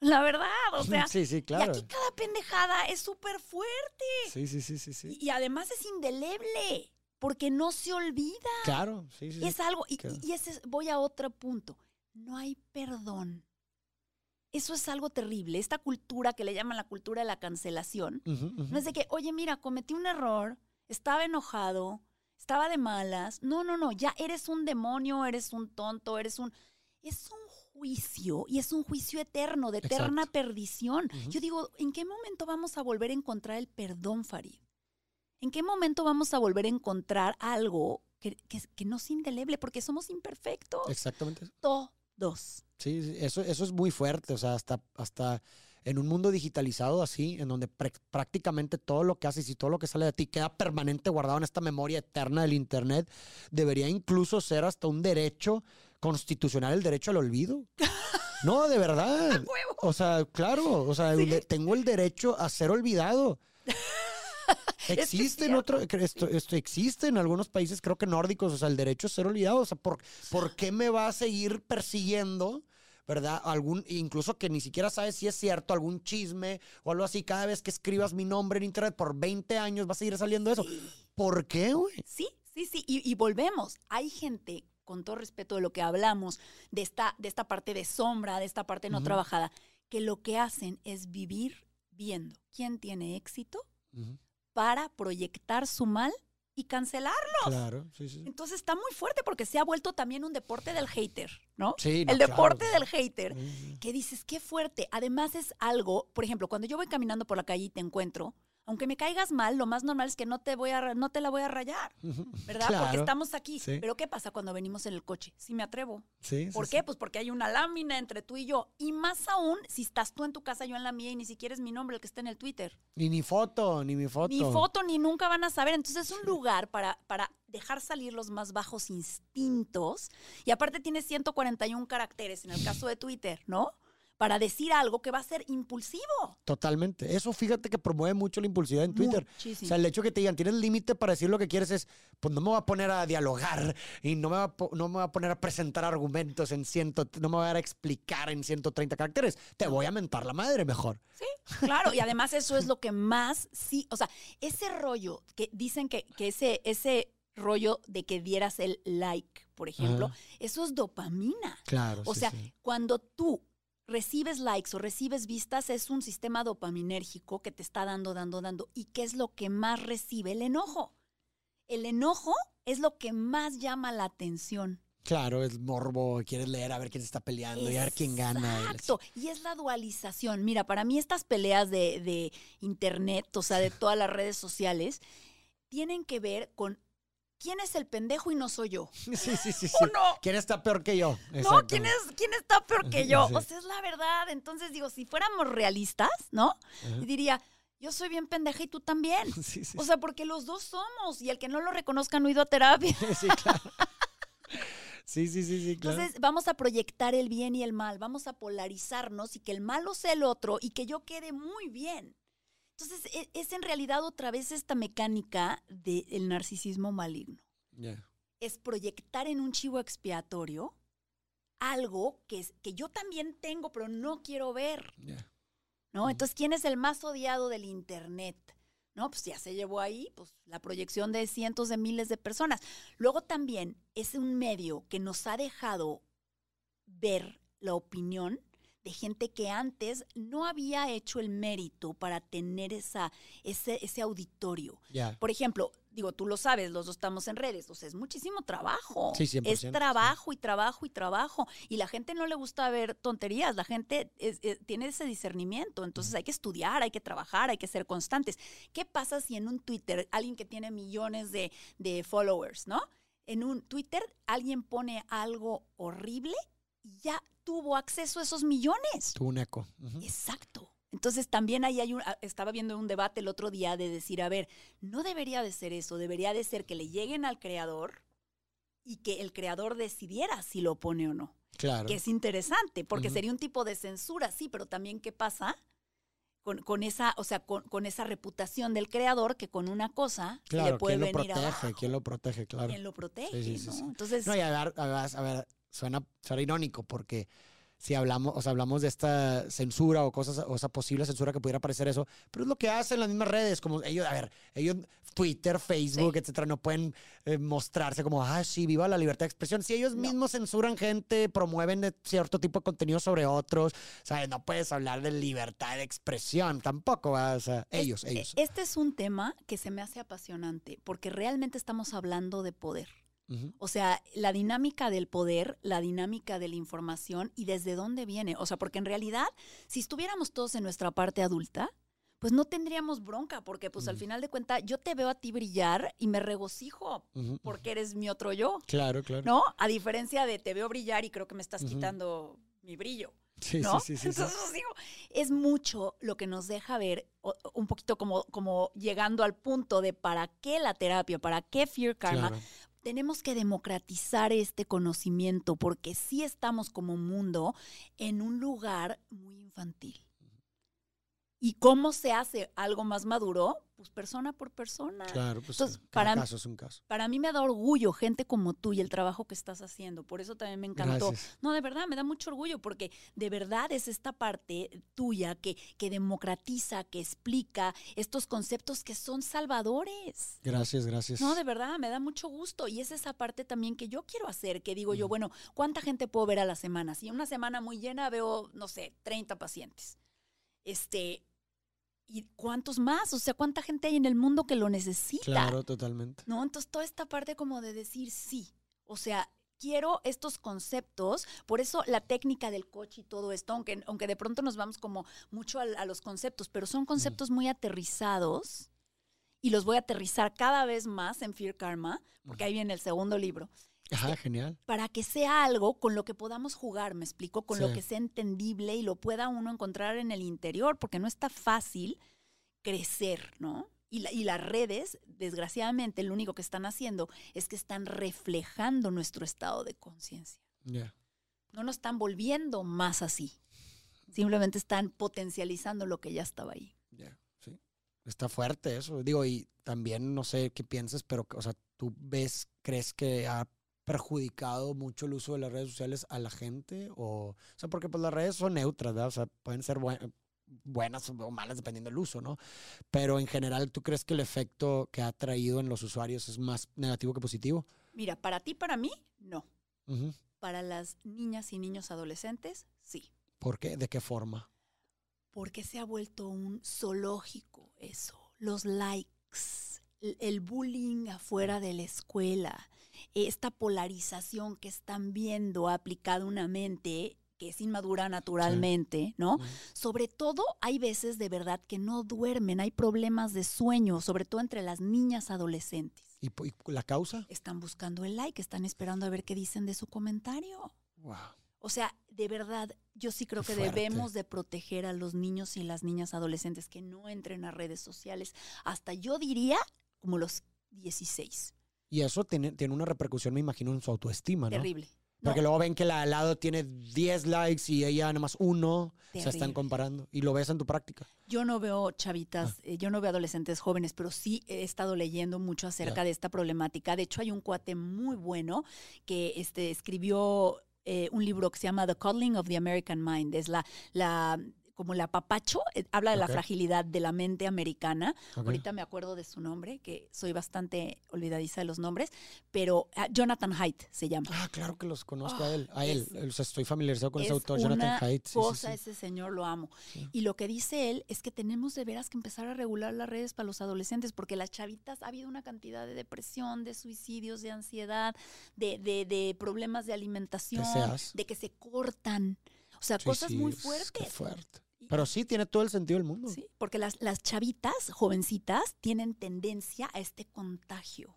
la verdad, o sea. Sí, sí, claro. Y aquí cada pendejada es súper fuerte. Sí, sí, sí, sí, sí. y además es indeleble porque no se olvida. Claro, sí, sí. Es algo, y, ese, voy a otro punto, no hay perdón. Eso es algo terrible. Esta cultura que le llaman la cultura de la cancelación, no es de que, oye, mira, cometí un error, estaba enojado, estaba de malas. No, no, no, ya eres un demonio, eres un tonto, eres un... Es un juicio y es un juicio eterno, de eterna perdición. Yo digo, ¿en qué momento vamos a volver a encontrar el perdón, Farid? ¿En qué momento vamos a volver a encontrar algo que, no es indeleble? Porque somos imperfectos. Exactamente. Todos. Sí, eso, eso es muy fuerte. O sea, hasta, hasta en un mundo digitalizado así, en donde prácticamente todo lo que haces y todo lo que sale de ti queda permanente guardado en esta memoria eterna del Internet, debería incluso ser hasta un derecho constitucional el derecho al olvido. No, de verdad. O sea, claro, o sea, tengo el derecho a ser olvidado. Existe en otro, esto, esto, existe en algunos países, creo que nórdicos, o sea, el derecho a ser olvidado. O sea, ¿por, ¿por qué me va a seguir persiguiendo? ¿verdad? Algún, incluso que ni siquiera sabes si es cierto, algún chisme o algo así, cada vez que escribas mi nombre en internet por 20 años va a seguir saliendo eso. ¿Por qué, güey? Sí, sí, sí, y, volvemos. Hay gente, con todo respeto de lo que hablamos, de esta, de esta parte de sombra, de esta parte no trabajada, que lo que hacen es vivir viendo quién tiene éxito para proyectar su mal y cancelarlos. Claro, sí, sí. Entonces está muy fuerte porque se ha vuelto también un deporte del hater, ¿no? Sí, El deporte del hater. Que dices, qué fuerte. Además es algo, por ejemplo, cuando yo voy caminando por la calle y te encuentro, aunque me caigas mal, lo más normal es que no te voy a no te la voy a rayar, ¿verdad? Porque estamos aquí. Pero ¿qué pasa cuando venimos en el coche? Si me atrevo. Sí, ¿Por qué? Pues porque hay una lámina entre tú y yo. Y más aún si estás tú en tu casa, yo en la mía y ni siquiera es mi nombre el que está en el Twitter. Ni mi foto, ni mi foto. Ni foto, ni nunca van a saber. Entonces es un lugar para, para dejar salir los más bajos instintos. Y aparte tiene 141 caracteres en el caso de Twitter, ¿no? Para decir algo que va a ser impulsivo. Totalmente. Eso fíjate que promueve mucho la impulsividad en Twitter. O sea, el hecho que te digan, tienes límite para decir lo que quieres es, pues no me voy a poner a dialogar y no me va a, no me a poner a presentar argumentos en ciento, no me voy a dar a explicar en 130 caracteres. Te voy a mentar la madre mejor. Sí, claro. Y además eso es lo que más, sí, o sea, ese rollo que dicen que, que ese, ese rollo de que dieras el like, por ejemplo, eso es dopamina. Claro. O sea, cuando tú recibes likes o recibes vistas es un sistema dopaminérgico que te está dando, dando, dando. ¿Y qué es lo que más recibe? El enojo. El enojo es lo que más llama la atención. Claro, es morbo, quieres leer a ver quién se está peleando y a ver quién gana. Exacto, y es la dualización. Mira, para mí estas peleas de, de internet, o sea, de todas las redes sociales, tienen que ver con ¿quién es el pendejo y no soy yo? Sí, sí, sí. sí. ¿Quién está peor que yo? No, ¿quién, es, ¿quién está peor que yo? O sea, es la verdad. Entonces digo, si fuéramos realistas, ¿no? Y diría, yo soy bien pendeja y tú también. o sea, porque los dos somos y el que no lo reconozca no ha ido a terapia. Sí, claro. Sí, sí, sí, sí, claro. Entonces vamos a proyectar el bien y el mal, vamos a polarizarnos y que el malo sea el otro y que yo quede muy bien. Entonces, e, es, en realidad otra vez esta mecánica del narcisismo maligno. Es proyectar en un chivo expiatorio algo que, es, que yo también tengo, pero no quiero ver. ¿No? Entonces, ¿quién es el más odiado del Internet? ¿No? Pues ya se llevó ahí pues, la proyección de cientos de miles de personas. Luego también es un medio que nos ha dejado ver la opinión de gente que antes no había hecho el mérito para tener esa, ese, ese auditorio. Por ejemplo, digo, tú lo sabes, los dos estamos en redes, o sea, es muchísimo trabajo. Sí, es trabajo y trabajo y trabajo. Y la gente no le gusta ver tonterías, la gente tiene ese discernimiento, entonces hay que estudiar, hay que trabajar, hay que ser constantes. ¿Qué pasa si en un Twitter, alguien que tiene millones de, de followers, ¿no? En un Twitter alguien pone algo horrible y ya tuvo acceso a esos millones. Tuvo un eco. Exacto. Entonces también ahí hay un, ah, estaba viendo un debate el otro día de decir, a ver, no debería de ser eso, debería de ser que le lleguen al creador y que el creador decidiera si lo pone o no. Claro. Que es interesante, porque sería un tipo de censura, sí, pero también qué pasa con, con esa, o sea, con, esa reputación del creador que con una cosa le puede ¿quién lo protege? ¿Quién lo protege? Claro. ¿Quién lo protege? ¿no? Entonces. No, y a ver, a ver, suena, suena irónico porque si hablamos, o sea, hablamos de esta censura o cosas, o esa posible censura que pudiera parecer eso, pero es lo que hacen las mismas redes, como ellos, a ver, ellos, Twitter, Facebook, etcétera, no pueden eh, mostrarse como, ah, sí, viva la libertad de expresión. Si ellos mismos censuran gente, promueven cierto tipo de contenido sobre otros, o no puedes hablar de libertad de expresión tampoco, o sea, ellos, ellos. Este es un tema que se me hace apasionante, porque realmente estamos hablando de poder. O sea, la dinámica del poder, la dinámica de la información y desde dónde viene. O sea, porque en realidad, si estuviéramos todos en nuestra parte adulta, pues no tendríamos bronca, porque pues al final de cuentas yo te veo a ti brillar y me regocijo porque eres mi otro yo. Claro, claro. ¿No? A diferencia de te veo brillar y creo que me estás quitando mi brillo. Sí, ¿no? sí, sí, Entonces, digo, es mucho lo que nos deja ver un poquito como, como llegando al punto de para qué la terapia, para qué Fear Karma, tenemos que democratizar este conocimiento porque sí estamos como mundo en un lugar muy infantil. ¿Y cómo se hace algo más maduro? pues persona por persona. Claro, pues Entonces, para, caso es un caso. Para mí me da orgullo gente como tú y el trabajo que estás haciendo. Por eso también me encantó. No, de verdad, me da mucho orgullo porque de verdad es esta parte tuya que, que democratiza, que explica estos conceptos que son salvadores. Gracias, gracias. No, de verdad, me da mucho gusto. Y es esa parte también que yo quiero hacer, que digo yo, bueno, ¿cuánta gente puedo ver a la semana? Si una semana muy llena veo, no sé, 30 pacientes. Este, ¿Y cuántos más? O sea, ¿cuánta gente hay en el mundo que lo necesita? Claro, totalmente. ¿No? Entonces, toda esta parte como de decir sí. O sea, quiero estos conceptos, por eso la técnica del coche y todo esto, aunque, aunque de pronto nos vamos como mucho a, los conceptos, pero son conceptos muy aterrizados y los voy a aterrizar cada vez más en Fear Karma, porque ahí viene el segundo libro. Ajá, este, genial. Para que sea algo con lo que podamos jugar, me explico, con lo que sea entendible y lo pueda uno encontrar en el interior, porque no está fácil crecer, ¿no? Y, y las redes, desgraciadamente, lo único que están haciendo es que están reflejando nuestro estado de conciencia. No nos están volviendo más así. Simplemente están potencializando lo que ya estaba ahí. Sí. Está fuerte eso. Digo, y también no sé qué piensas, pero, o sea, tú ves, crees que ha perjudicado mucho el uso de las redes sociales a la gente? O, o sea, porque pues las redes son neutras, ¿verdad? O sea, pueden ser buenas o malas dependiendo del uso, ¿no? Pero en general, ¿tú crees que el efecto que ha traído en los usuarios es más negativo que positivo? Mira, para ti, para mí, no. Para las niñas y niños adolescentes, sí. ¿Por qué? ¿De qué forma? Porque se ha vuelto un zoológico eso. Los likes, el bullying afuera de la escuela, esta polarización que están viendo aplicada una mente que es inmadura naturalmente, ¿no? Sobre todo hay veces de verdad que no duermen, hay problemas de sueño, sobre todo entre las niñas adolescentes. ¿Y, la causa? Están buscando el like, están esperando a ver qué dicen de su comentario. Wow. O sea, de verdad, yo sí creo que debemos de proteger a los niños y las niñas adolescentes que no entren a redes sociales hasta yo diría como los 16. Y eso tiene, tiene una repercusión, me imagino, en su autoestima, ¿no? Terrible. Porque luego ven que la al lado tiene 10 likes y ella nada más uno. Se están comparando. Y lo ves en tu práctica. Yo no veo chavitas, ah. eh, yo no veo adolescentes jóvenes, pero sí he estado leyendo mucho acerca de esta problemática. De hecho, hay un cuate muy bueno que este, escribió eh, un libro que se llama The Cuddling of the American Mind. Es la, la como el apapacho, eh, habla de la fragilidad de la mente americana. Ahorita me acuerdo de su nombre, que soy bastante olvidadiza de los nombres, pero ah, Jonathan Haidt se llama. Ah, claro que los conozco a él. A él, estoy familiarizado con ese autor, Jonathan Haidt. Sí, cosa, ese señor lo amo. Y lo que dice él es que tenemos de veras que empezar a regular las redes para los adolescentes, porque las chavitas ha habido una cantidad de depresión, de suicidios, de ansiedad, de, de, de problemas de alimentación, de que se cortan. O sea, cosas muy fuertes. Fuerte. Pero sí, tiene todo el sentido del mundo. Sí, porque las, las chavitas, jovencitas, tienen tendencia a este contagio,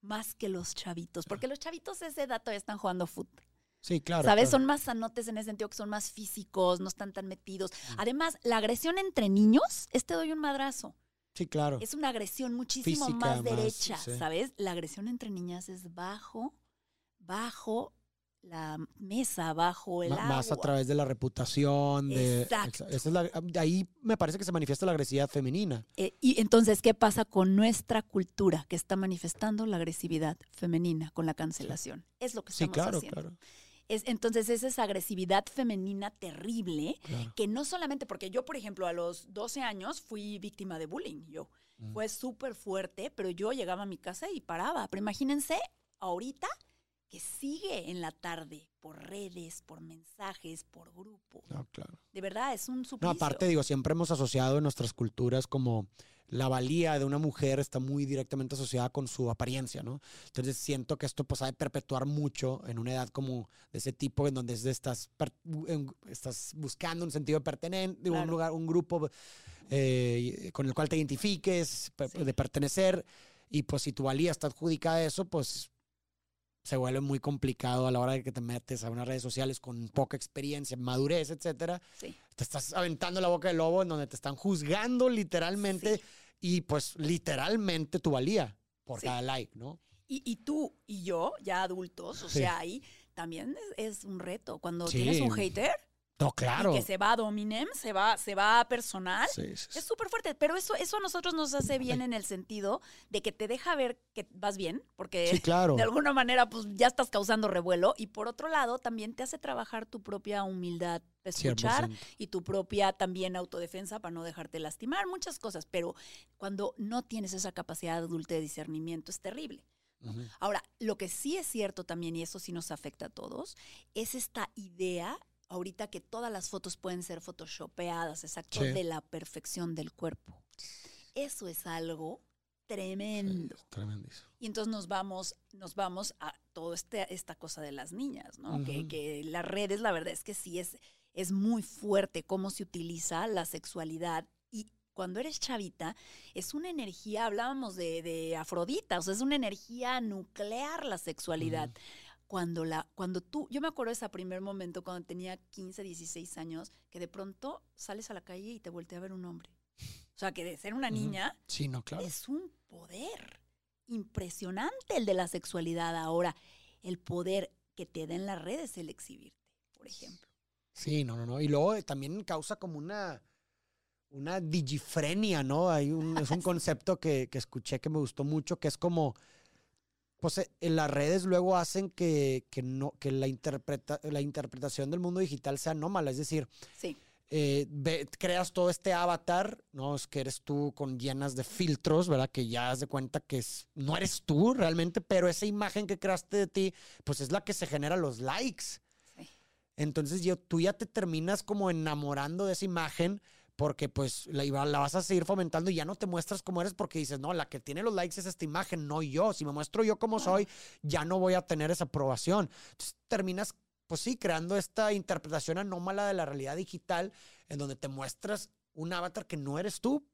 más que los chavitos, porque los chavitos ese esa edad todavía están jugando fútbol. Sí, claro. ¿Sabes? Son más sanotes en ese sentido que son más físicos, no están tan metidos. Además, la agresión entre niños es te doy un madrazo. Sí, claro. Es una agresión muchísimo más derecha, ¿sabes? La agresión entre niñas es bajo, bajo la mesa bajo el agua. Más a través de la reputación. De, Exacto. Esa es ahí me parece que se manifiesta la agresividad femenina. Eh, y entonces, ¿qué pasa con nuestra cultura que está manifestando la agresividad femenina con la cancelación? Es lo que estamos sí, claro, Claro. Es, entonces, es esa agresividad femenina terrible que no solamente, porque yo, por ejemplo, a los 12 años fui víctima de bullying, yo. Mm. Fue súper fuerte, pero yo llegaba a mi casa y paraba. Pero imagínense, ahorita que sigue en la tarde por redes, por mensajes, por grupo. No, claro. De verdad, es un suplicio. No, aparte, digo, siempre hemos asociado en nuestras culturas como la valía de una mujer está muy directamente asociada con su apariencia, ¿no? Entonces siento que esto pues ha de perpetuar mucho en una edad como de ese tipo en donde estás, estás buscando un sentido de pertenencia, un lugar, un grupo eh, con el cual te identifiques, de pertenecer, y pues si tu valía está adjudicada a eso, pues se vuelve muy complicado a la hora de que te metes a unas redes sociales con poca experiencia, madurez, etcétera. Sí. Te estás aventando la boca del lobo en donde te están juzgando literalmente y pues literalmente tu valía por cada like, ¿no? Y, y, tú y yo, ya adultos, o sea, ahí también es, un reto. Cuando tienes un hater, No, claro. que se va a Dominem, se va, se va a personal. Es súper fuerte, pero eso, eso a nosotros nos hace bien en el sentido de que te deja ver que vas bien, porque claro. de alguna manera pues ya estás causando revuelo y por otro lado también te hace trabajar tu propia humildad escuchar y tu propia también autodefensa para no dejarte lastimar, muchas cosas, pero cuando no tienes esa capacidad adulta de discernimiento es terrible. Ahora, lo que sí es cierto también, y eso sí nos afecta a todos, es esta idea ahorita que todas las fotos pueden ser photoshopeadas, exacto, de la perfección del cuerpo. Eso es algo tremendo. Y entonces nos vamos, nos vamos a toda este, esta cosa de las niñas, ¿no? que, que, las redes, la verdad es que sí es, es muy fuerte cómo se utiliza la sexualidad. Y cuando eres chavita, es una energía, hablábamos de, de Afrodita, o sea, es una energía nuclear la sexualidad cuando la cuando tú yo me acuerdo de ese primer momento cuando tenía 15, 16 años que de pronto sales a la calle y te voltea a ver un hombre. O sea, que de ser una niña sí, no, claro. es un poder impresionante el de la sexualidad ahora, el poder que te da en las redes el exhibirte, por ejemplo. Sí, no, no, no, y luego también causa como una una digifrenia, ¿no? Hay un, es un concepto que, que escuché que me gustó mucho, que es como pues en eh, las redes luego hacen que, no, que la, interpreta, la interpretación del mundo digital sea anómala. Es decir, eh, creas todo este avatar, ¿no? Es que eres tú con llenas de filtros, ¿verdad? Que ya has de cuenta que es, no eres tú realmente, pero esa imagen que creaste de ti, pues es la que se genera los likes. Entonces yo, tú ya te terminas como enamorando de esa imagen porque pues la, la vas a seguir fomentando y ya no te muestras como eres porque dices, no, la que tiene los likes es esta imagen, no yo. Si me muestro yo como soy, ya no voy a tener esa aprobación. Entonces terminas, pues sí, creando esta interpretación anómala de la realidad digital en donde te muestras un avatar que no eres tú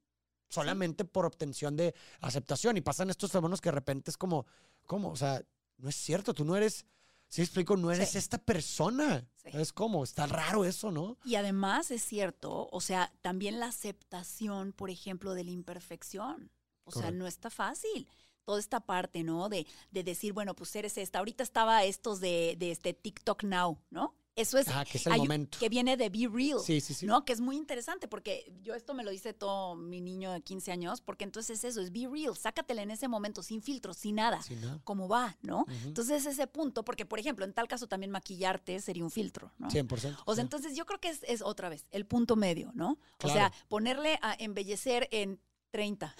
solamente por obtención de aceptación. Y pasan estos fenómenos que de repente es como, ¿cómo? O sea, no es cierto, tú no eres Sí, explico, no eres esta persona. Es como, está raro eso, ¿no? Y además es cierto, o sea, también la aceptación, por ejemplo, de la imperfección. O sea, no está fácil. Toda esta parte, ¿no? De, de decir, bueno, pues eres esta. Ahorita estaba estos de, de este TikTok Now, ¿no? Eso es, que es el momento. que viene de Be Real, sí, sí, sí. ¿no? Que es muy interesante porque yo esto me lo dice todo mi niño de 15 años, porque entonces eso es Be Real, sácatela en ese momento sin filtro, sin nada, sin nada. como va, ¿no? Entonces ese punto, porque por ejemplo, en tal caso también maquillarte sería un filtro, ¿no? 100%. O sea, entonces yo creo que es, es, otra vez el punto medio, ¿no? O sea, ponerle a embellecer en 30.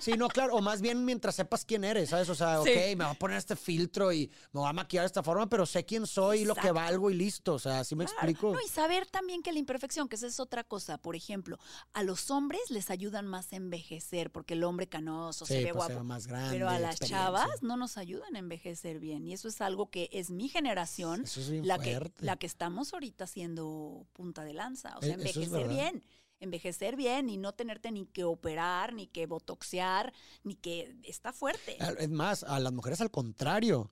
Sí, no, claro, o más bien mientras sepas quién eres, ¿sabes? O sea, ok, me va a poner este filtro y me va a maquillar de esta forma, pero sé quién soy y lo que valgo y listo, o sea, así me explico. No, y saber también que la imperfección, que esa es otra cosa, por ejemplo, a los hombres les ayudan más a envejecer, porque el hombre canoso se ve pues, guapo, más grande, pero a las chavas no nos ayudan a envejecer bien, y eso es algo que es mi generación, la, que, la que estamos ahorita siendo punta de lanza, o sea, e, envejecer bien envejecer bien y no tenerte ni que operar, ni que botoxear, ni que está fuerte. Es más, a las mujeres al contrario,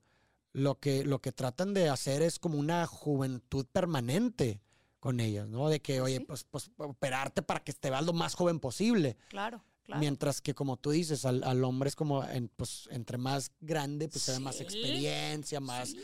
lo que, lo que tratan de hacer es como una juventud permanente con ellas, ¿no? De que, oye, pues, pues operarte para que te veas lo más joven posible. Claro. Claro. Mientras que, como tú dices, al, hombre es como, pues, entre más grande, pues se ve más experiencia, más, Sí,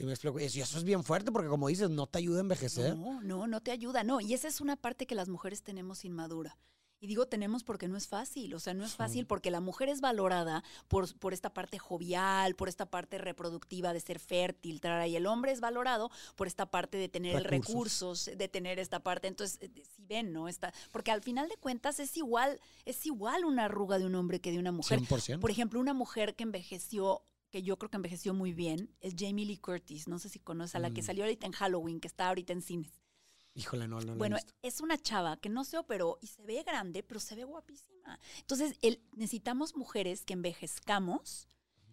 me explico. Y eso es bien fuerte porque, como dices, no te ayuda a envejecer. No, no, no te ayuda. No, y esa es una parte que las mujeres tenemos inmadura. Y digo tenemos porque no es fácil, o sea, no es fácil porque la mujer es valorada por, por esta parte jovial, por esta parte reproductiva de ser fértil, y el hombre es valorado por esta parte de tener recursos, de tener esta parte. Entonces, eh, si ven, ¿no? Está, porque al final de cuentas es igual, es igual una arruga de un hombre que de una mujer. 100%. Por ejemplo, una mujer que envejeció que yo creo que envejeció muy bien, es Jamie Lee Curtis. No sé si conoces a la que mm. salió ahorita en Halloween, que está ahorita en cines. Híjole, no, no. Bueno, es una chava que no se operó y se ve grande, pero se ve guapísima. Entonces, el, necesitamos mujeres que envejezcamos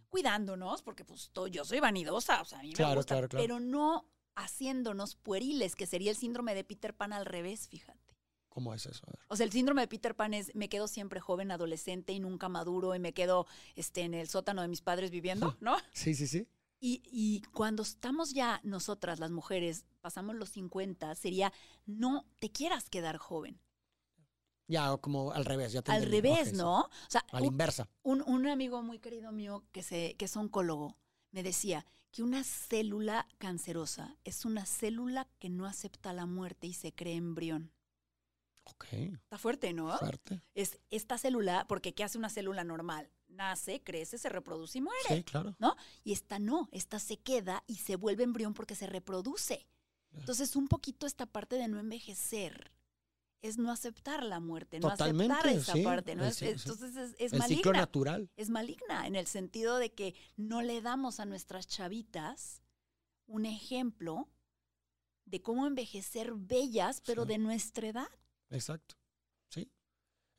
cuidándonos, porque pues yo soy vanidosa, o sea, a mí me gusta, pero no haciéndonos pueriles, que sería el síndrome de Peter Pan al revés, fíjate. ¿Cómo es eso? O sea, el síndrome de Peter Pan es, me quedo siempre joven, adolescente y nunca maduro y me quedo este, en el sótano de mis padres viviendo, ¿no? Sí, sí, sí. Y, y, cuando estamos ya nosotras, las mujeres, pasamos los 50, sería, no te quieras quedar joven. Ya, como al revés, ya te Al revés, ¿no? O sea, a la inversa. Un, un, amigo muy querido mío que, se, que es oncólogo me decía que una célula cancerosa es una célula que no acepta la muerte y se cree embrión. Ok. Está fuerte, ¿no? Fuerte. Es esta célula, porque ¿qué hace una célula normal? Nace, crece, se reproduce y muere. Sí, claro. ¿No? Y esta no, esta se queda y se vuelve embrión porque se reproduce. Entonces, un poquito esta parte de no envejecer es no aceptar la muerte, no Totalmente, aceptar esa sí. parte. ¿no? Es- entonces, es, es El ciclo maligna. natural. Es maligna en el sentido de que no le damos a nuestras chavitas un ejemplo de cómo envejecer bellas, pero Sí. de nuestra edad. Exacto. Sí.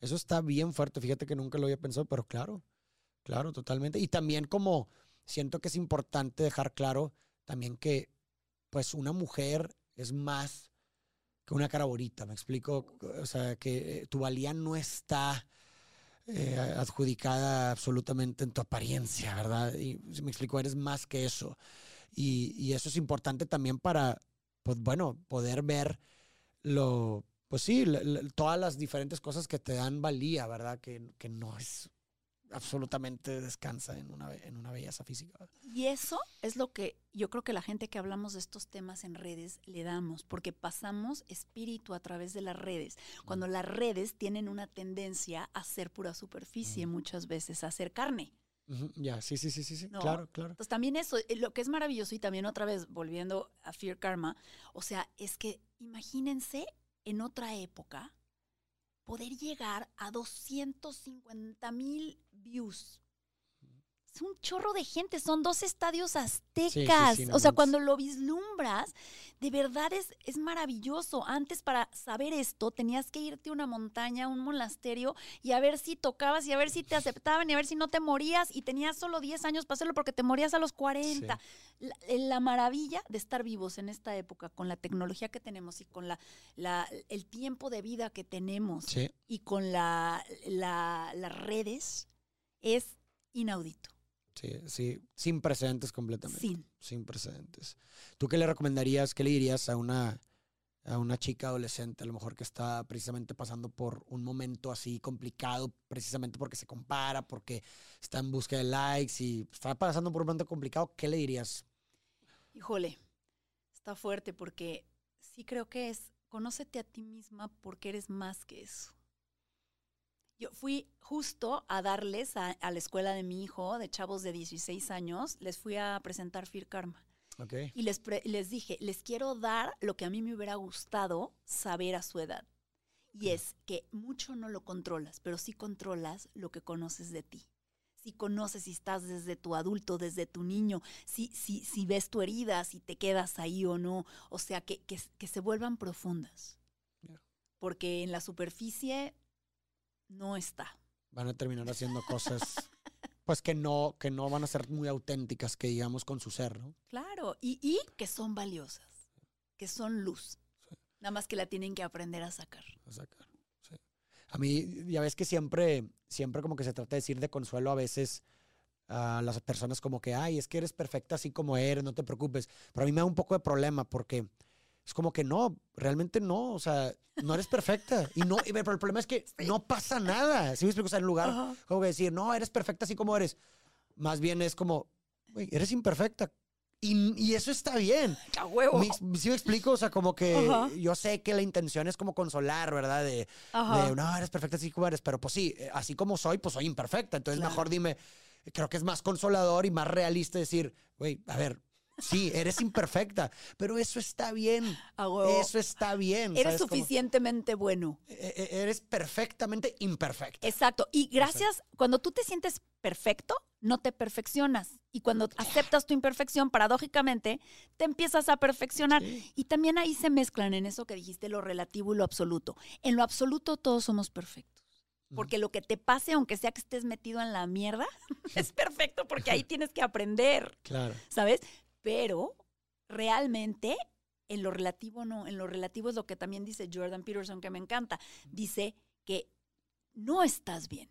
Eso está bien fuerte. Fíjate que nunca lo había pensado, pero claro. Claro, totalmente. Y también como siento que es importante dejar claro también que pues una mujer es más que una cara bonita, me explico, o sea, que eh, tu valía no está eh, adjudicada absolutamente en tu apariencia, ¿verdad? Y me explico, eres más que eso. Y, y eso es importante también para, pues bueno, poder ver lo, pues sí, la- todas las diferentes cosas que te dan valía, ¿verdad? Que, que no es absolutamente descansa en una, en una belleza física. Y eso es lo que yo creo que la gente que hablamos de estos temas en redes le damos, porque pasamos espíritu a través de las redes, cuando las redes tienen una tendencia a ser pura superficie Mm. muchas veces, a ser carne. Ya, sí, sí, sí, sí, sí. No. Claro, claro. Entonces también eso, eh, lo que es maravilloso y también otra vez volviendo a Fear Karma, o sea, es que imagínense en otra época poder llegar a 250 mil views. Es un chorro de gente, son dos estadios aztecas. sí, no o sea, cuando lo vislumbras, de verdad es, es maravilloso. Antes para saber esto tenías que irte a una montaña, a un monasterio y a ver si tocabas y a ver si te aceptaban y a ver si no te morías y tenías solo 10 años para hacerlo porque te morías a los 40. La, la maravilla de estar vivos en esta época con la tecnología que tenemos y con la, la- el tiempo de vida que tenemos y con la, la- las redes es inaudito. Sí, sí. Sin precedentes completamente. Sin. Sin precedentes. ¿Tú qué le recomendarías, qué le dirías a una, a una chica adolescente, a lo mejor que está precisamente pasando por un momento así complicado, precisamente porque se compara, porque está en busca de likes y está pasando por un momento complicado? ¿Qué le dirías? Híjole, está fuerte porque sí creo que es, conócete a ti misma porque eres más que eso. Yo fui justo a darles a, a la escuela de mi hijo, de chavos de 16 años, les fui a presentar Fear Karma. Y les, pre- les dije, les quiero dar lo que a mí me hubiera gustado saber a su edad. Y es que mucho no lo controlas, pero sí controlas lo que conoces de ti. Si conoces si estás desde tu adulto, desde tu niño, si, si, si ves tu herida, si te quedas ahí o no. O sea, que, que, que se vuelvan profundas. Porque en la superficie no está. Van a terminar haciendo cosas pues que no, que no van a ser muy auténticas, que digamos con su ser, ¿no? Claro, y, y que son valiosas, que son luz. Nada más que la tienen que aprender a sacar. a sacar. sí. A mí, ya ves que siempre, siempre como que se trata de decir de consuelo a veces a las personas como que, ay, es que eres perfecta así como eres, no te preocupes. Pero a mí me da un poco de problema porque es como que no, realmente no, o sea, no eres perfecta. Y no, y- pero el problema es que no pasa nada. ¿Sí me explico? O sea, en lugar Ajá. como que decir, no, eres perfecta así como eres. Más bien es como, güey, eres imperfecta. Y, y eso está bien. ¡A huevo! Me ¿Sí me explico? O sea, como que Ajá. yo sé que la intención es como consolar, ¿verdad? De, de, no, eres perfecta así como eres, pero pues sí, eh, así como soy, pues soy imperfecta. Entonces Claro. mejor dime, creo que es más consolador y más realista decir, güey, a ver, sí, eres imperfecta, pero eso está bien. Eso está bien. Eres suficientemente bueno. eh, eh, eres perfectamente imperfecta. Exacto. Y gracias, cuando tú te sientes perfecto, no te perfeccionas. Y cuando aceptas tu imperfección, paradójicamente, te empiezas a perfeccionar. Sí. Y también ahí se mezclan en eso que dijiste, lo relativo y lo absoluto. En lo absoluto todos somos perfectos. Porque lo que te pase, aunque sea que estés metido en la mierda, es perfecto porque ahí tienes que aprender, Claro. ¿sabes? Pero realmente en lo relativo no. En lo relativo es lo que también dice Jordan Peterson, que me encanta. Dice que no estás bien.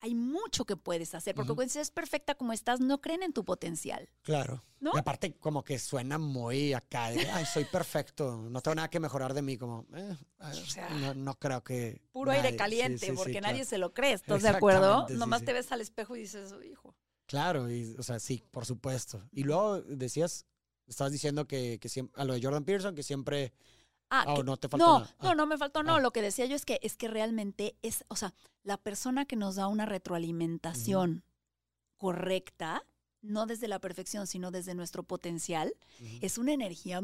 Hay mucho que puedes hacer, porque cuando eres perfecta como estás, no creen en tu potencial. Claro. ¿No? Y aparte, como que suena muy acá, de, ay, soy perfecto, no tengo nada que mejorar de mí, como, eh, O sea, no, no creo que... Puro nadie- aire caliente, sí, sí, porque nadie se lo cree, ¿estás de acuerdo? Nomás te ves al espejo y dices, "Oh, hijo. Claro, y, o sea, sí, por supuesto. Y luego decías, estabas diciendo que, que siempre, a lo de Jordan Peterson, que siempre... Ah, Ah, que- no te faltó no, nada. no, Ah. no me faltó, no. Ah. Lo que decía yo es que es que realmente es, o sea, la persona que nos da una retroalimentación correcta, no desde la perfección, sino desde nuestro potencial, es una energía,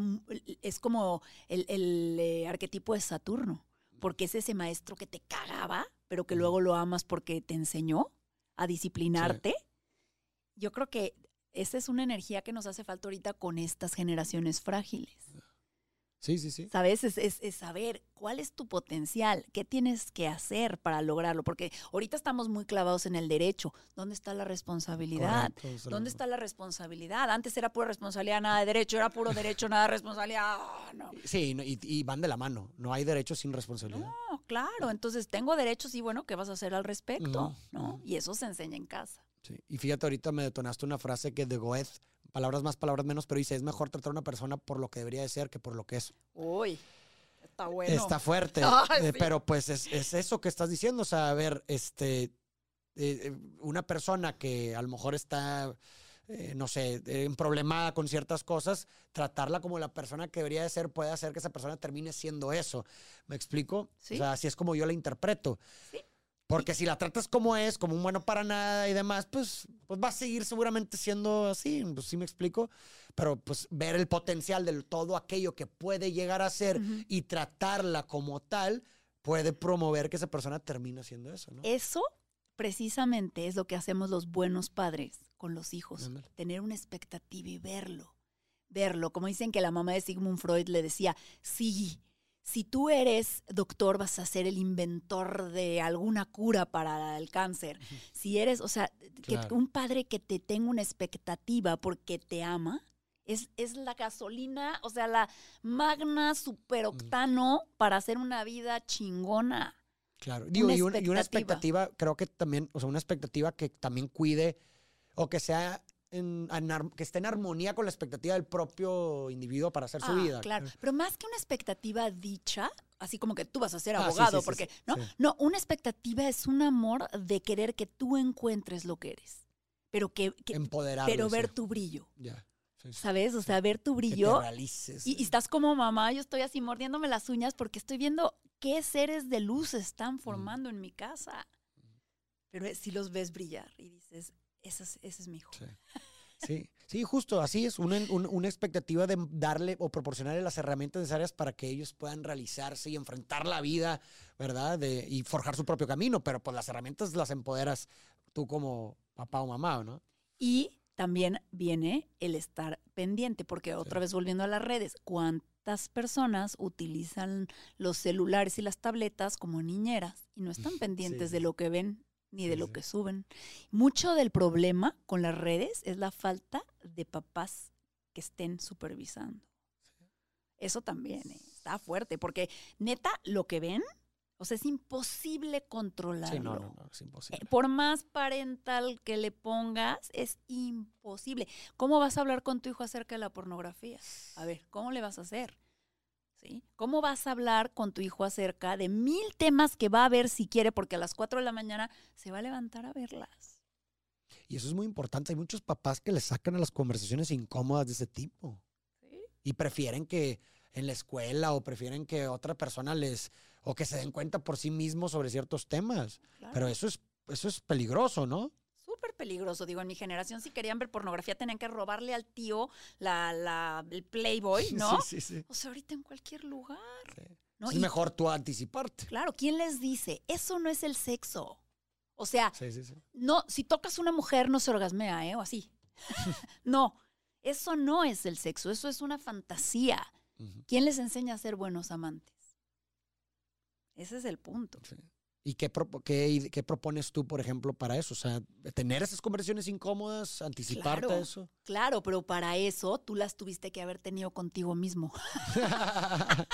es como el, el, eh, arquetipo de Saturno, porque es ese maestro que te cagaba, pero que luego lo amas porque te enseñó a disciplinarte. Yo creo que esa es una energía que nos hace falta ahorita con estas generaciones frágiles. Sí, sí, sí. ¿Sabes? Es, es- es saber cuál es tu potencial, qué tienes que hacer para lograrlo, porque ahorita estamos muy clavados en el derecho. ¿Dónde está la responsabilidad? Correcto, ¿Dónde está la responsabilidad? Antes era pura responsabilidad, nada de derecho, era puro derecho, nada de responsabilidad. Ah, no. Sí, y, y van de la mano. No hay derecho sin responsabilidad. No, claro, entonces tengo derechos y bueno, ¿qué vas a hacer al respecto? ¿No? Y eso se enseña en casa. Sí. Y fíjate, ahorita me detonaste una frase que de Goethe, palabras más, palabras menos, pero dice, es mejor tratar a una persona por lo que debería de ser que por lo que es. Uy, está bueno. Está fuerte. Ay, eh, sí. Pero pues es, es eso que estás diciendo. O sea, a ver, este, eh, eh, una persona que a lo mejor está, eh, no sé, eh, problemada con ciertas cosas, tratarla como la persona que debería de ser puede hacer que esa persona termine siendo eso. ¿Me explico? Sí. O sea, así es como yo la interpreto. Sí. Porque si la tratas como es, como un bueno para nada y demás, pues, pues va a seguir seguramente siendo así, pues sí me explico. Pero pues ver el potencial de todo aquello que puede llegar a ser Ujú. y tratarla como tal puede promover que esa persona termine haciendo eso, ¿no? Eso precisamente es lo que hacemos los buenos padres con los hijos. Ándale. Tener una expectativa y verlo. Verlo. Como dicen que la mamá de Sigmund Freud le decía, sí, si tú eres doctor vas a ser el inventor de alguna cura para el cáncer. Si eres, o sea, que un padre que te tenga una expectativa porque te ama, es, es la gasolina, o sea, la magna superoctano para hacer una vida chingona. Claro. Digo, Una y, una, y una expectativa. expectativa, creo que también, o sea, una expectativa que también cuide o que sea en, en ar- que esté en armonía con la expectativa del propio individuo para hacer su Ah, vida. Claro, pero más que una expectativa dicha, así como que tú vas a ser Ah, sí, abogado, sí, porque, sí, ¿no? No, una expectativa es un amor de querer que tú encuentres lo que eres, pero que, pero ver tu brillo, Ya. ¿sabes? O sea, ver tu Que te brillo realices. y, y estás como mamá, yo estoy así mordiéndome las uñas porque estoy viendo qué seres de luz están formando en mi casa. Pero eh, si los ves brillar y dices, ese es, ese es mi hijo. Sí. Sí, sí, justo, así es, una, un- una expectativa de darle o proporcionarle las herramientas necesarias para que ellos puedan realizarse y enfrentar la vida, ¿verdad? De, y forjar su propio camino, pero pues las herramientas las empoderas tú como papá o mamá, ¿no? Y también viene el estar pendiente, porque otra vez volviendo a las redes, ¿cuántas personas utilizan los celulares y las tabletas como niñeras y no están pendientes sí. de lo que ven ni de Sí, lo sí. que suben? Mucho del problema con las redes es la falta de papás que estén supervisando. Eso también eh, está fuerte, porque neta, lo que ven, o sea, es imposible controlarlo. Sí, no, no, no, es Eh, imposible. Por más parental que le pongas, es imposible. ¿Cómo vas a hablar con tu hijo acerca de la pornografía? A ver, ¿cómo le vas a hacer? ¿Sí? ¿Cómo vas a hablar con tu hijo acerca de mil temas que va a ver si quiere? Porque a las 4 de la mañana se va a levantar a verlas. Y eso es muy importante. Hay muchos papás que le sacan a las conversaciones incómodas de ese tipo. y prefieren que en la escuela o prefieren que otra persona les o que se den cuenta por sí mismos sobre ciertos temas. Claro. Pero eso es eso es peligroso, ¿no? Súper peligroso. Digo, en mi generación, si querían ver pornografía, tenían que robarle al tío la, la- el Playboy, ¿no? Sí, sí, sí. O sea, ahorita en cualquier lugar. ¿no? Es Y- mejor tú anticiparte. Claro, ¿quién les dice? Eso no es el sexo. O sea, no, si tocas una mujer no se orgasmea, ¿eh? O así. no, eso no es el sexo, eso es una fantasía. ¿Quién les enseña a ser buenos amantes? Ese es el punto. sí. ¿Y qué, qué, qué propones tú, por ejemplo, para eso? O sea, tener esas conversaciones incómodas, anticiparte a Claro. eso. Claro, pero para eso tú las tuviste que haber tenido contigo mismo.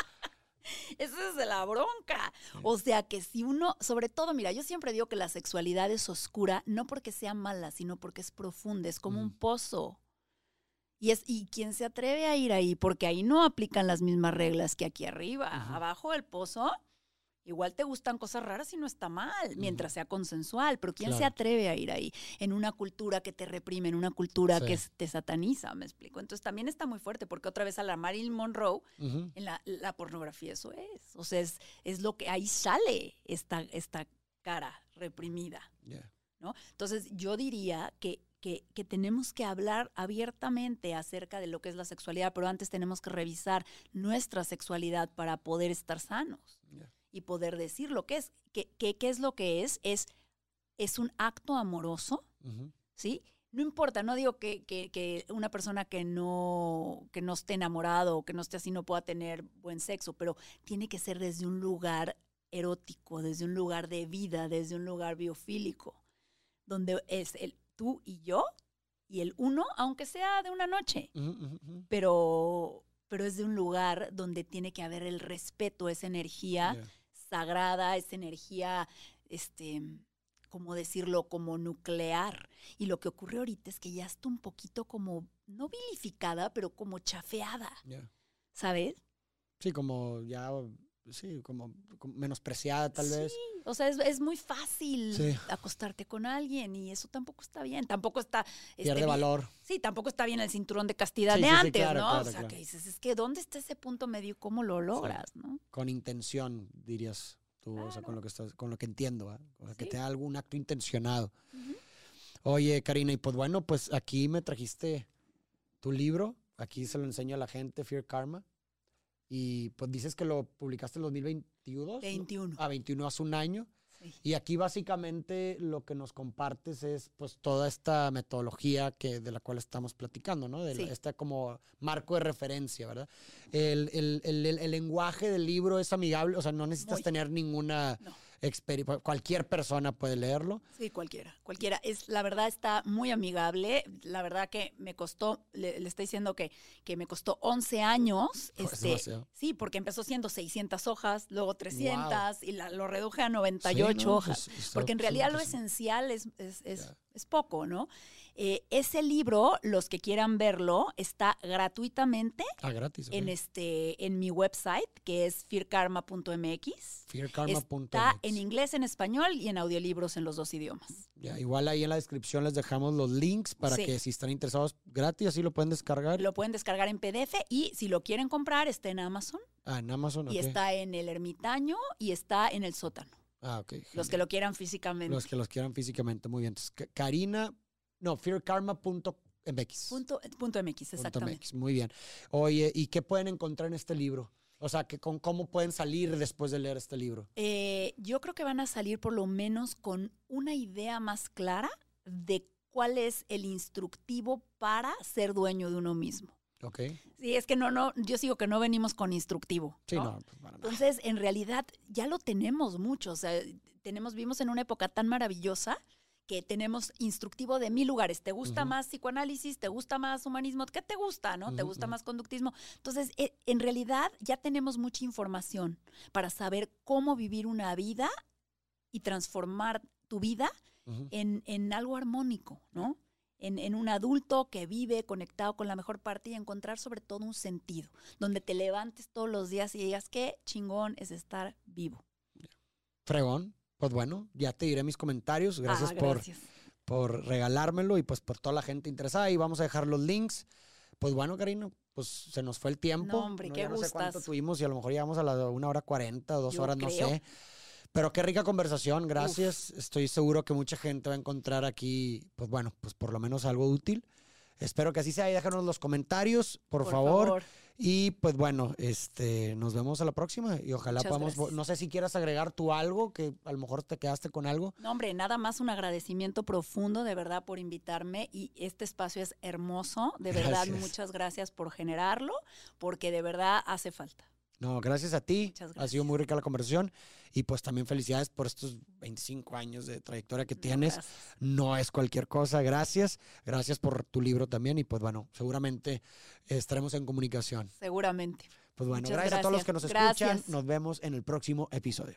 Esa es la bronca. O sea que si uno, sobre todo, mira, yo siempre digo que la sexualidad es oscura, no porque sea mala, sino porque es profunda, es como un Mm. pozo. Y es, y quien se atreve a ir ahí, porque ahí no aplican las mismas reglas que aquí arriba. Abajo del pozo, Igual te gustan cosas raras y no está mal, mientras sea consensual, pero ¿quién se atreve a ir ahí? En una cultura que te reprime, en una cultura que te sataniza, me explico. Entonces también está muy fuerte, porque otra vez a la Marilyn Monroe, en la, pornografía eso es. O sea, es, es lo que ahí sale esta, esta cara reprimida. ¿no? Entonces yo diría que que, tenemos que hablar abiertamente acerca de lo que es la sexualidad, pero antes tenemos que revisar nuestra sexualidad para poder estar sanos y poder decir lo que es. ¿Qué, qué, es lo que es? Es, es un acto amoroso, ¿sí? No importa, no digo que, que, una persona que no, que no esté enamorado o que no esté así no pueda tener buen sexo, pero tiene que ser desde un lugar erótico, desde un lugar de vida, desde un lugar biofílico, donde es el, tú y yo y el uno, aunque sea de una noche, pero pero es de un lugar donde tiene que haber el respeto, esa energía sagrada, esa energía, este, ¿cómo decirlo? Como nuclear. Y lo que ocurre ahorita es que ya está un poquito como, no vilificada, pero como chafeada. ¿Sabes? Sí, como ya sí, como, menospreciada tal vez. O sea, es, muy fácil acostarte con alguien y eso tampoco está bien. Tampoco está. Pierde valor. Sí, tampoco está bien el cinturón de castidad de antes, ¿no? o sea, que dices, es que ¿dónde está ese punto medio? ¿Cómo lo logras, no? Con intención, dirías tú, o sea, con lo que estás, con lo que entiendo, ¿eh? que te da algún acto intencionado. Oye, Karina, y pues bueno, pues aquí me trajiste tu libro. Aquí se lo enseño a la gente, Fear Karma. Y pues dices que lo publicaste en 2022. 21. A 21 hace un año. Y aquí básicamente lo que nos compartes es pues toda esta metodología que, de la cual estamos platicando, ¿no? De este como marco de referencia, ¿verdad? El, el, el, lenguaje del libro es amigable, o sea, no necesitas tener ninguna cualquier persona puede leerlo. Sí, cualquiera, cualquiera. Es, la verdad está muy amigable. La verdad que me costó, le, estoy diciendo que, que me costó 11 años. Oh, este, sí, porque empezó siendo 600 hojas, luego 300 y lo reduje a 98 hojas. porque en realidad lo esencial es, es, es poco, ¿no? Eh, ese libro, los que quieran verlo, está gratuitamente ah, gratis, en, este, en mi website, que es fearkarma.mx. Fearkarma.mx. Está en inglés, en español y en audiolibros en los dos idiomas. Ya, igual ahí en la descripción les dejamos los links para que si están interesados gratis, así lo pueden descargar. Lo pueden descargar en PDF y si lo quieren comprar, está en Amazon. Ah, en Amazon, Y está en el ermitaño y está en el sótano. Ah, ok. Los que lo quieran físicamente. Los que los quieran físicamente, muy bien. Entonces, Karina no, fearkarma.mx. Punto, punto MX, exactamente. muy bien. Oye, ¿y qué pueden encontrar en este libro? O sea, que con cómo pueden salir después de leer este libro. Eh, yo creo que van a salir por lo menos con una idea más clara de cuál es el instructivo para ser dueño de uno mismo. Ok. Sí, es que no, no, yo sigo que no venimos con instructivo. Sí, no. Pues, Entonces, en realidad, ya lo tenemos mucho. O sea, tenemos, vivimos en una época tan maravillosa que tenemos instructivo de mil lugares. ¿Te gusta más psicoanálisis? ¿Te gusta más humanismo? ¿Qué te gusta? ¿No? ¿Te gusta más conductismo? Entonces, e, en realidad ya tenemos mucha información para saber cómo vivir una vida y transformar tu vida en, algo armónico, ¿no? En, en, un adulto que vive conectado con la mejor parte y encontrar sobre todo un sentido, donde te levantes todos los días y digas qué chingón es estar vivo. Fregón, pues bueno, ya te diré mis comentarios. Gracias, ah, Por, por regalármelo y pues por toda la gente interesada. Y vamos a dejar los links. Pues bueno, Karina, pues se nos fue el tiempo. No, hombre, qué no sé cuánto tuvimos y a lo mejor llegamos a la una hora cuarenta, dos horas, no sé. Pero qué rica conversación, gracias. Estoy seguro que mucha gente va a encontrar aquí, pues bueno, pues por lo menos algo útil. Espero que así sea y déjanos los comentarios, por, favor. Y pues bueno, este, nos vemos a la próxima y ojalá podamos, no sé si quieras agregar tú algo, que a lo mejor te quedaste con algo. No, hombre, nada más un agradecimiento profundo de verdad por invitarme y este espacio es hermoso, de verdad muchas gracias por generarlo, porque de verdad hace falta. No, gracias a ti. Ha sido muy rica la conversación. Y pues también felicidades por estos 25 años de trayectoria que tienes. No, es cualquier cosa. Gracias. Gracias por tu libro también. Y pues bueno, seguramente estaremos en comunicación. Seguramente. Pues bueno, gracias, a todos los que nos escuchan. Nos vemos en el próximo episodio.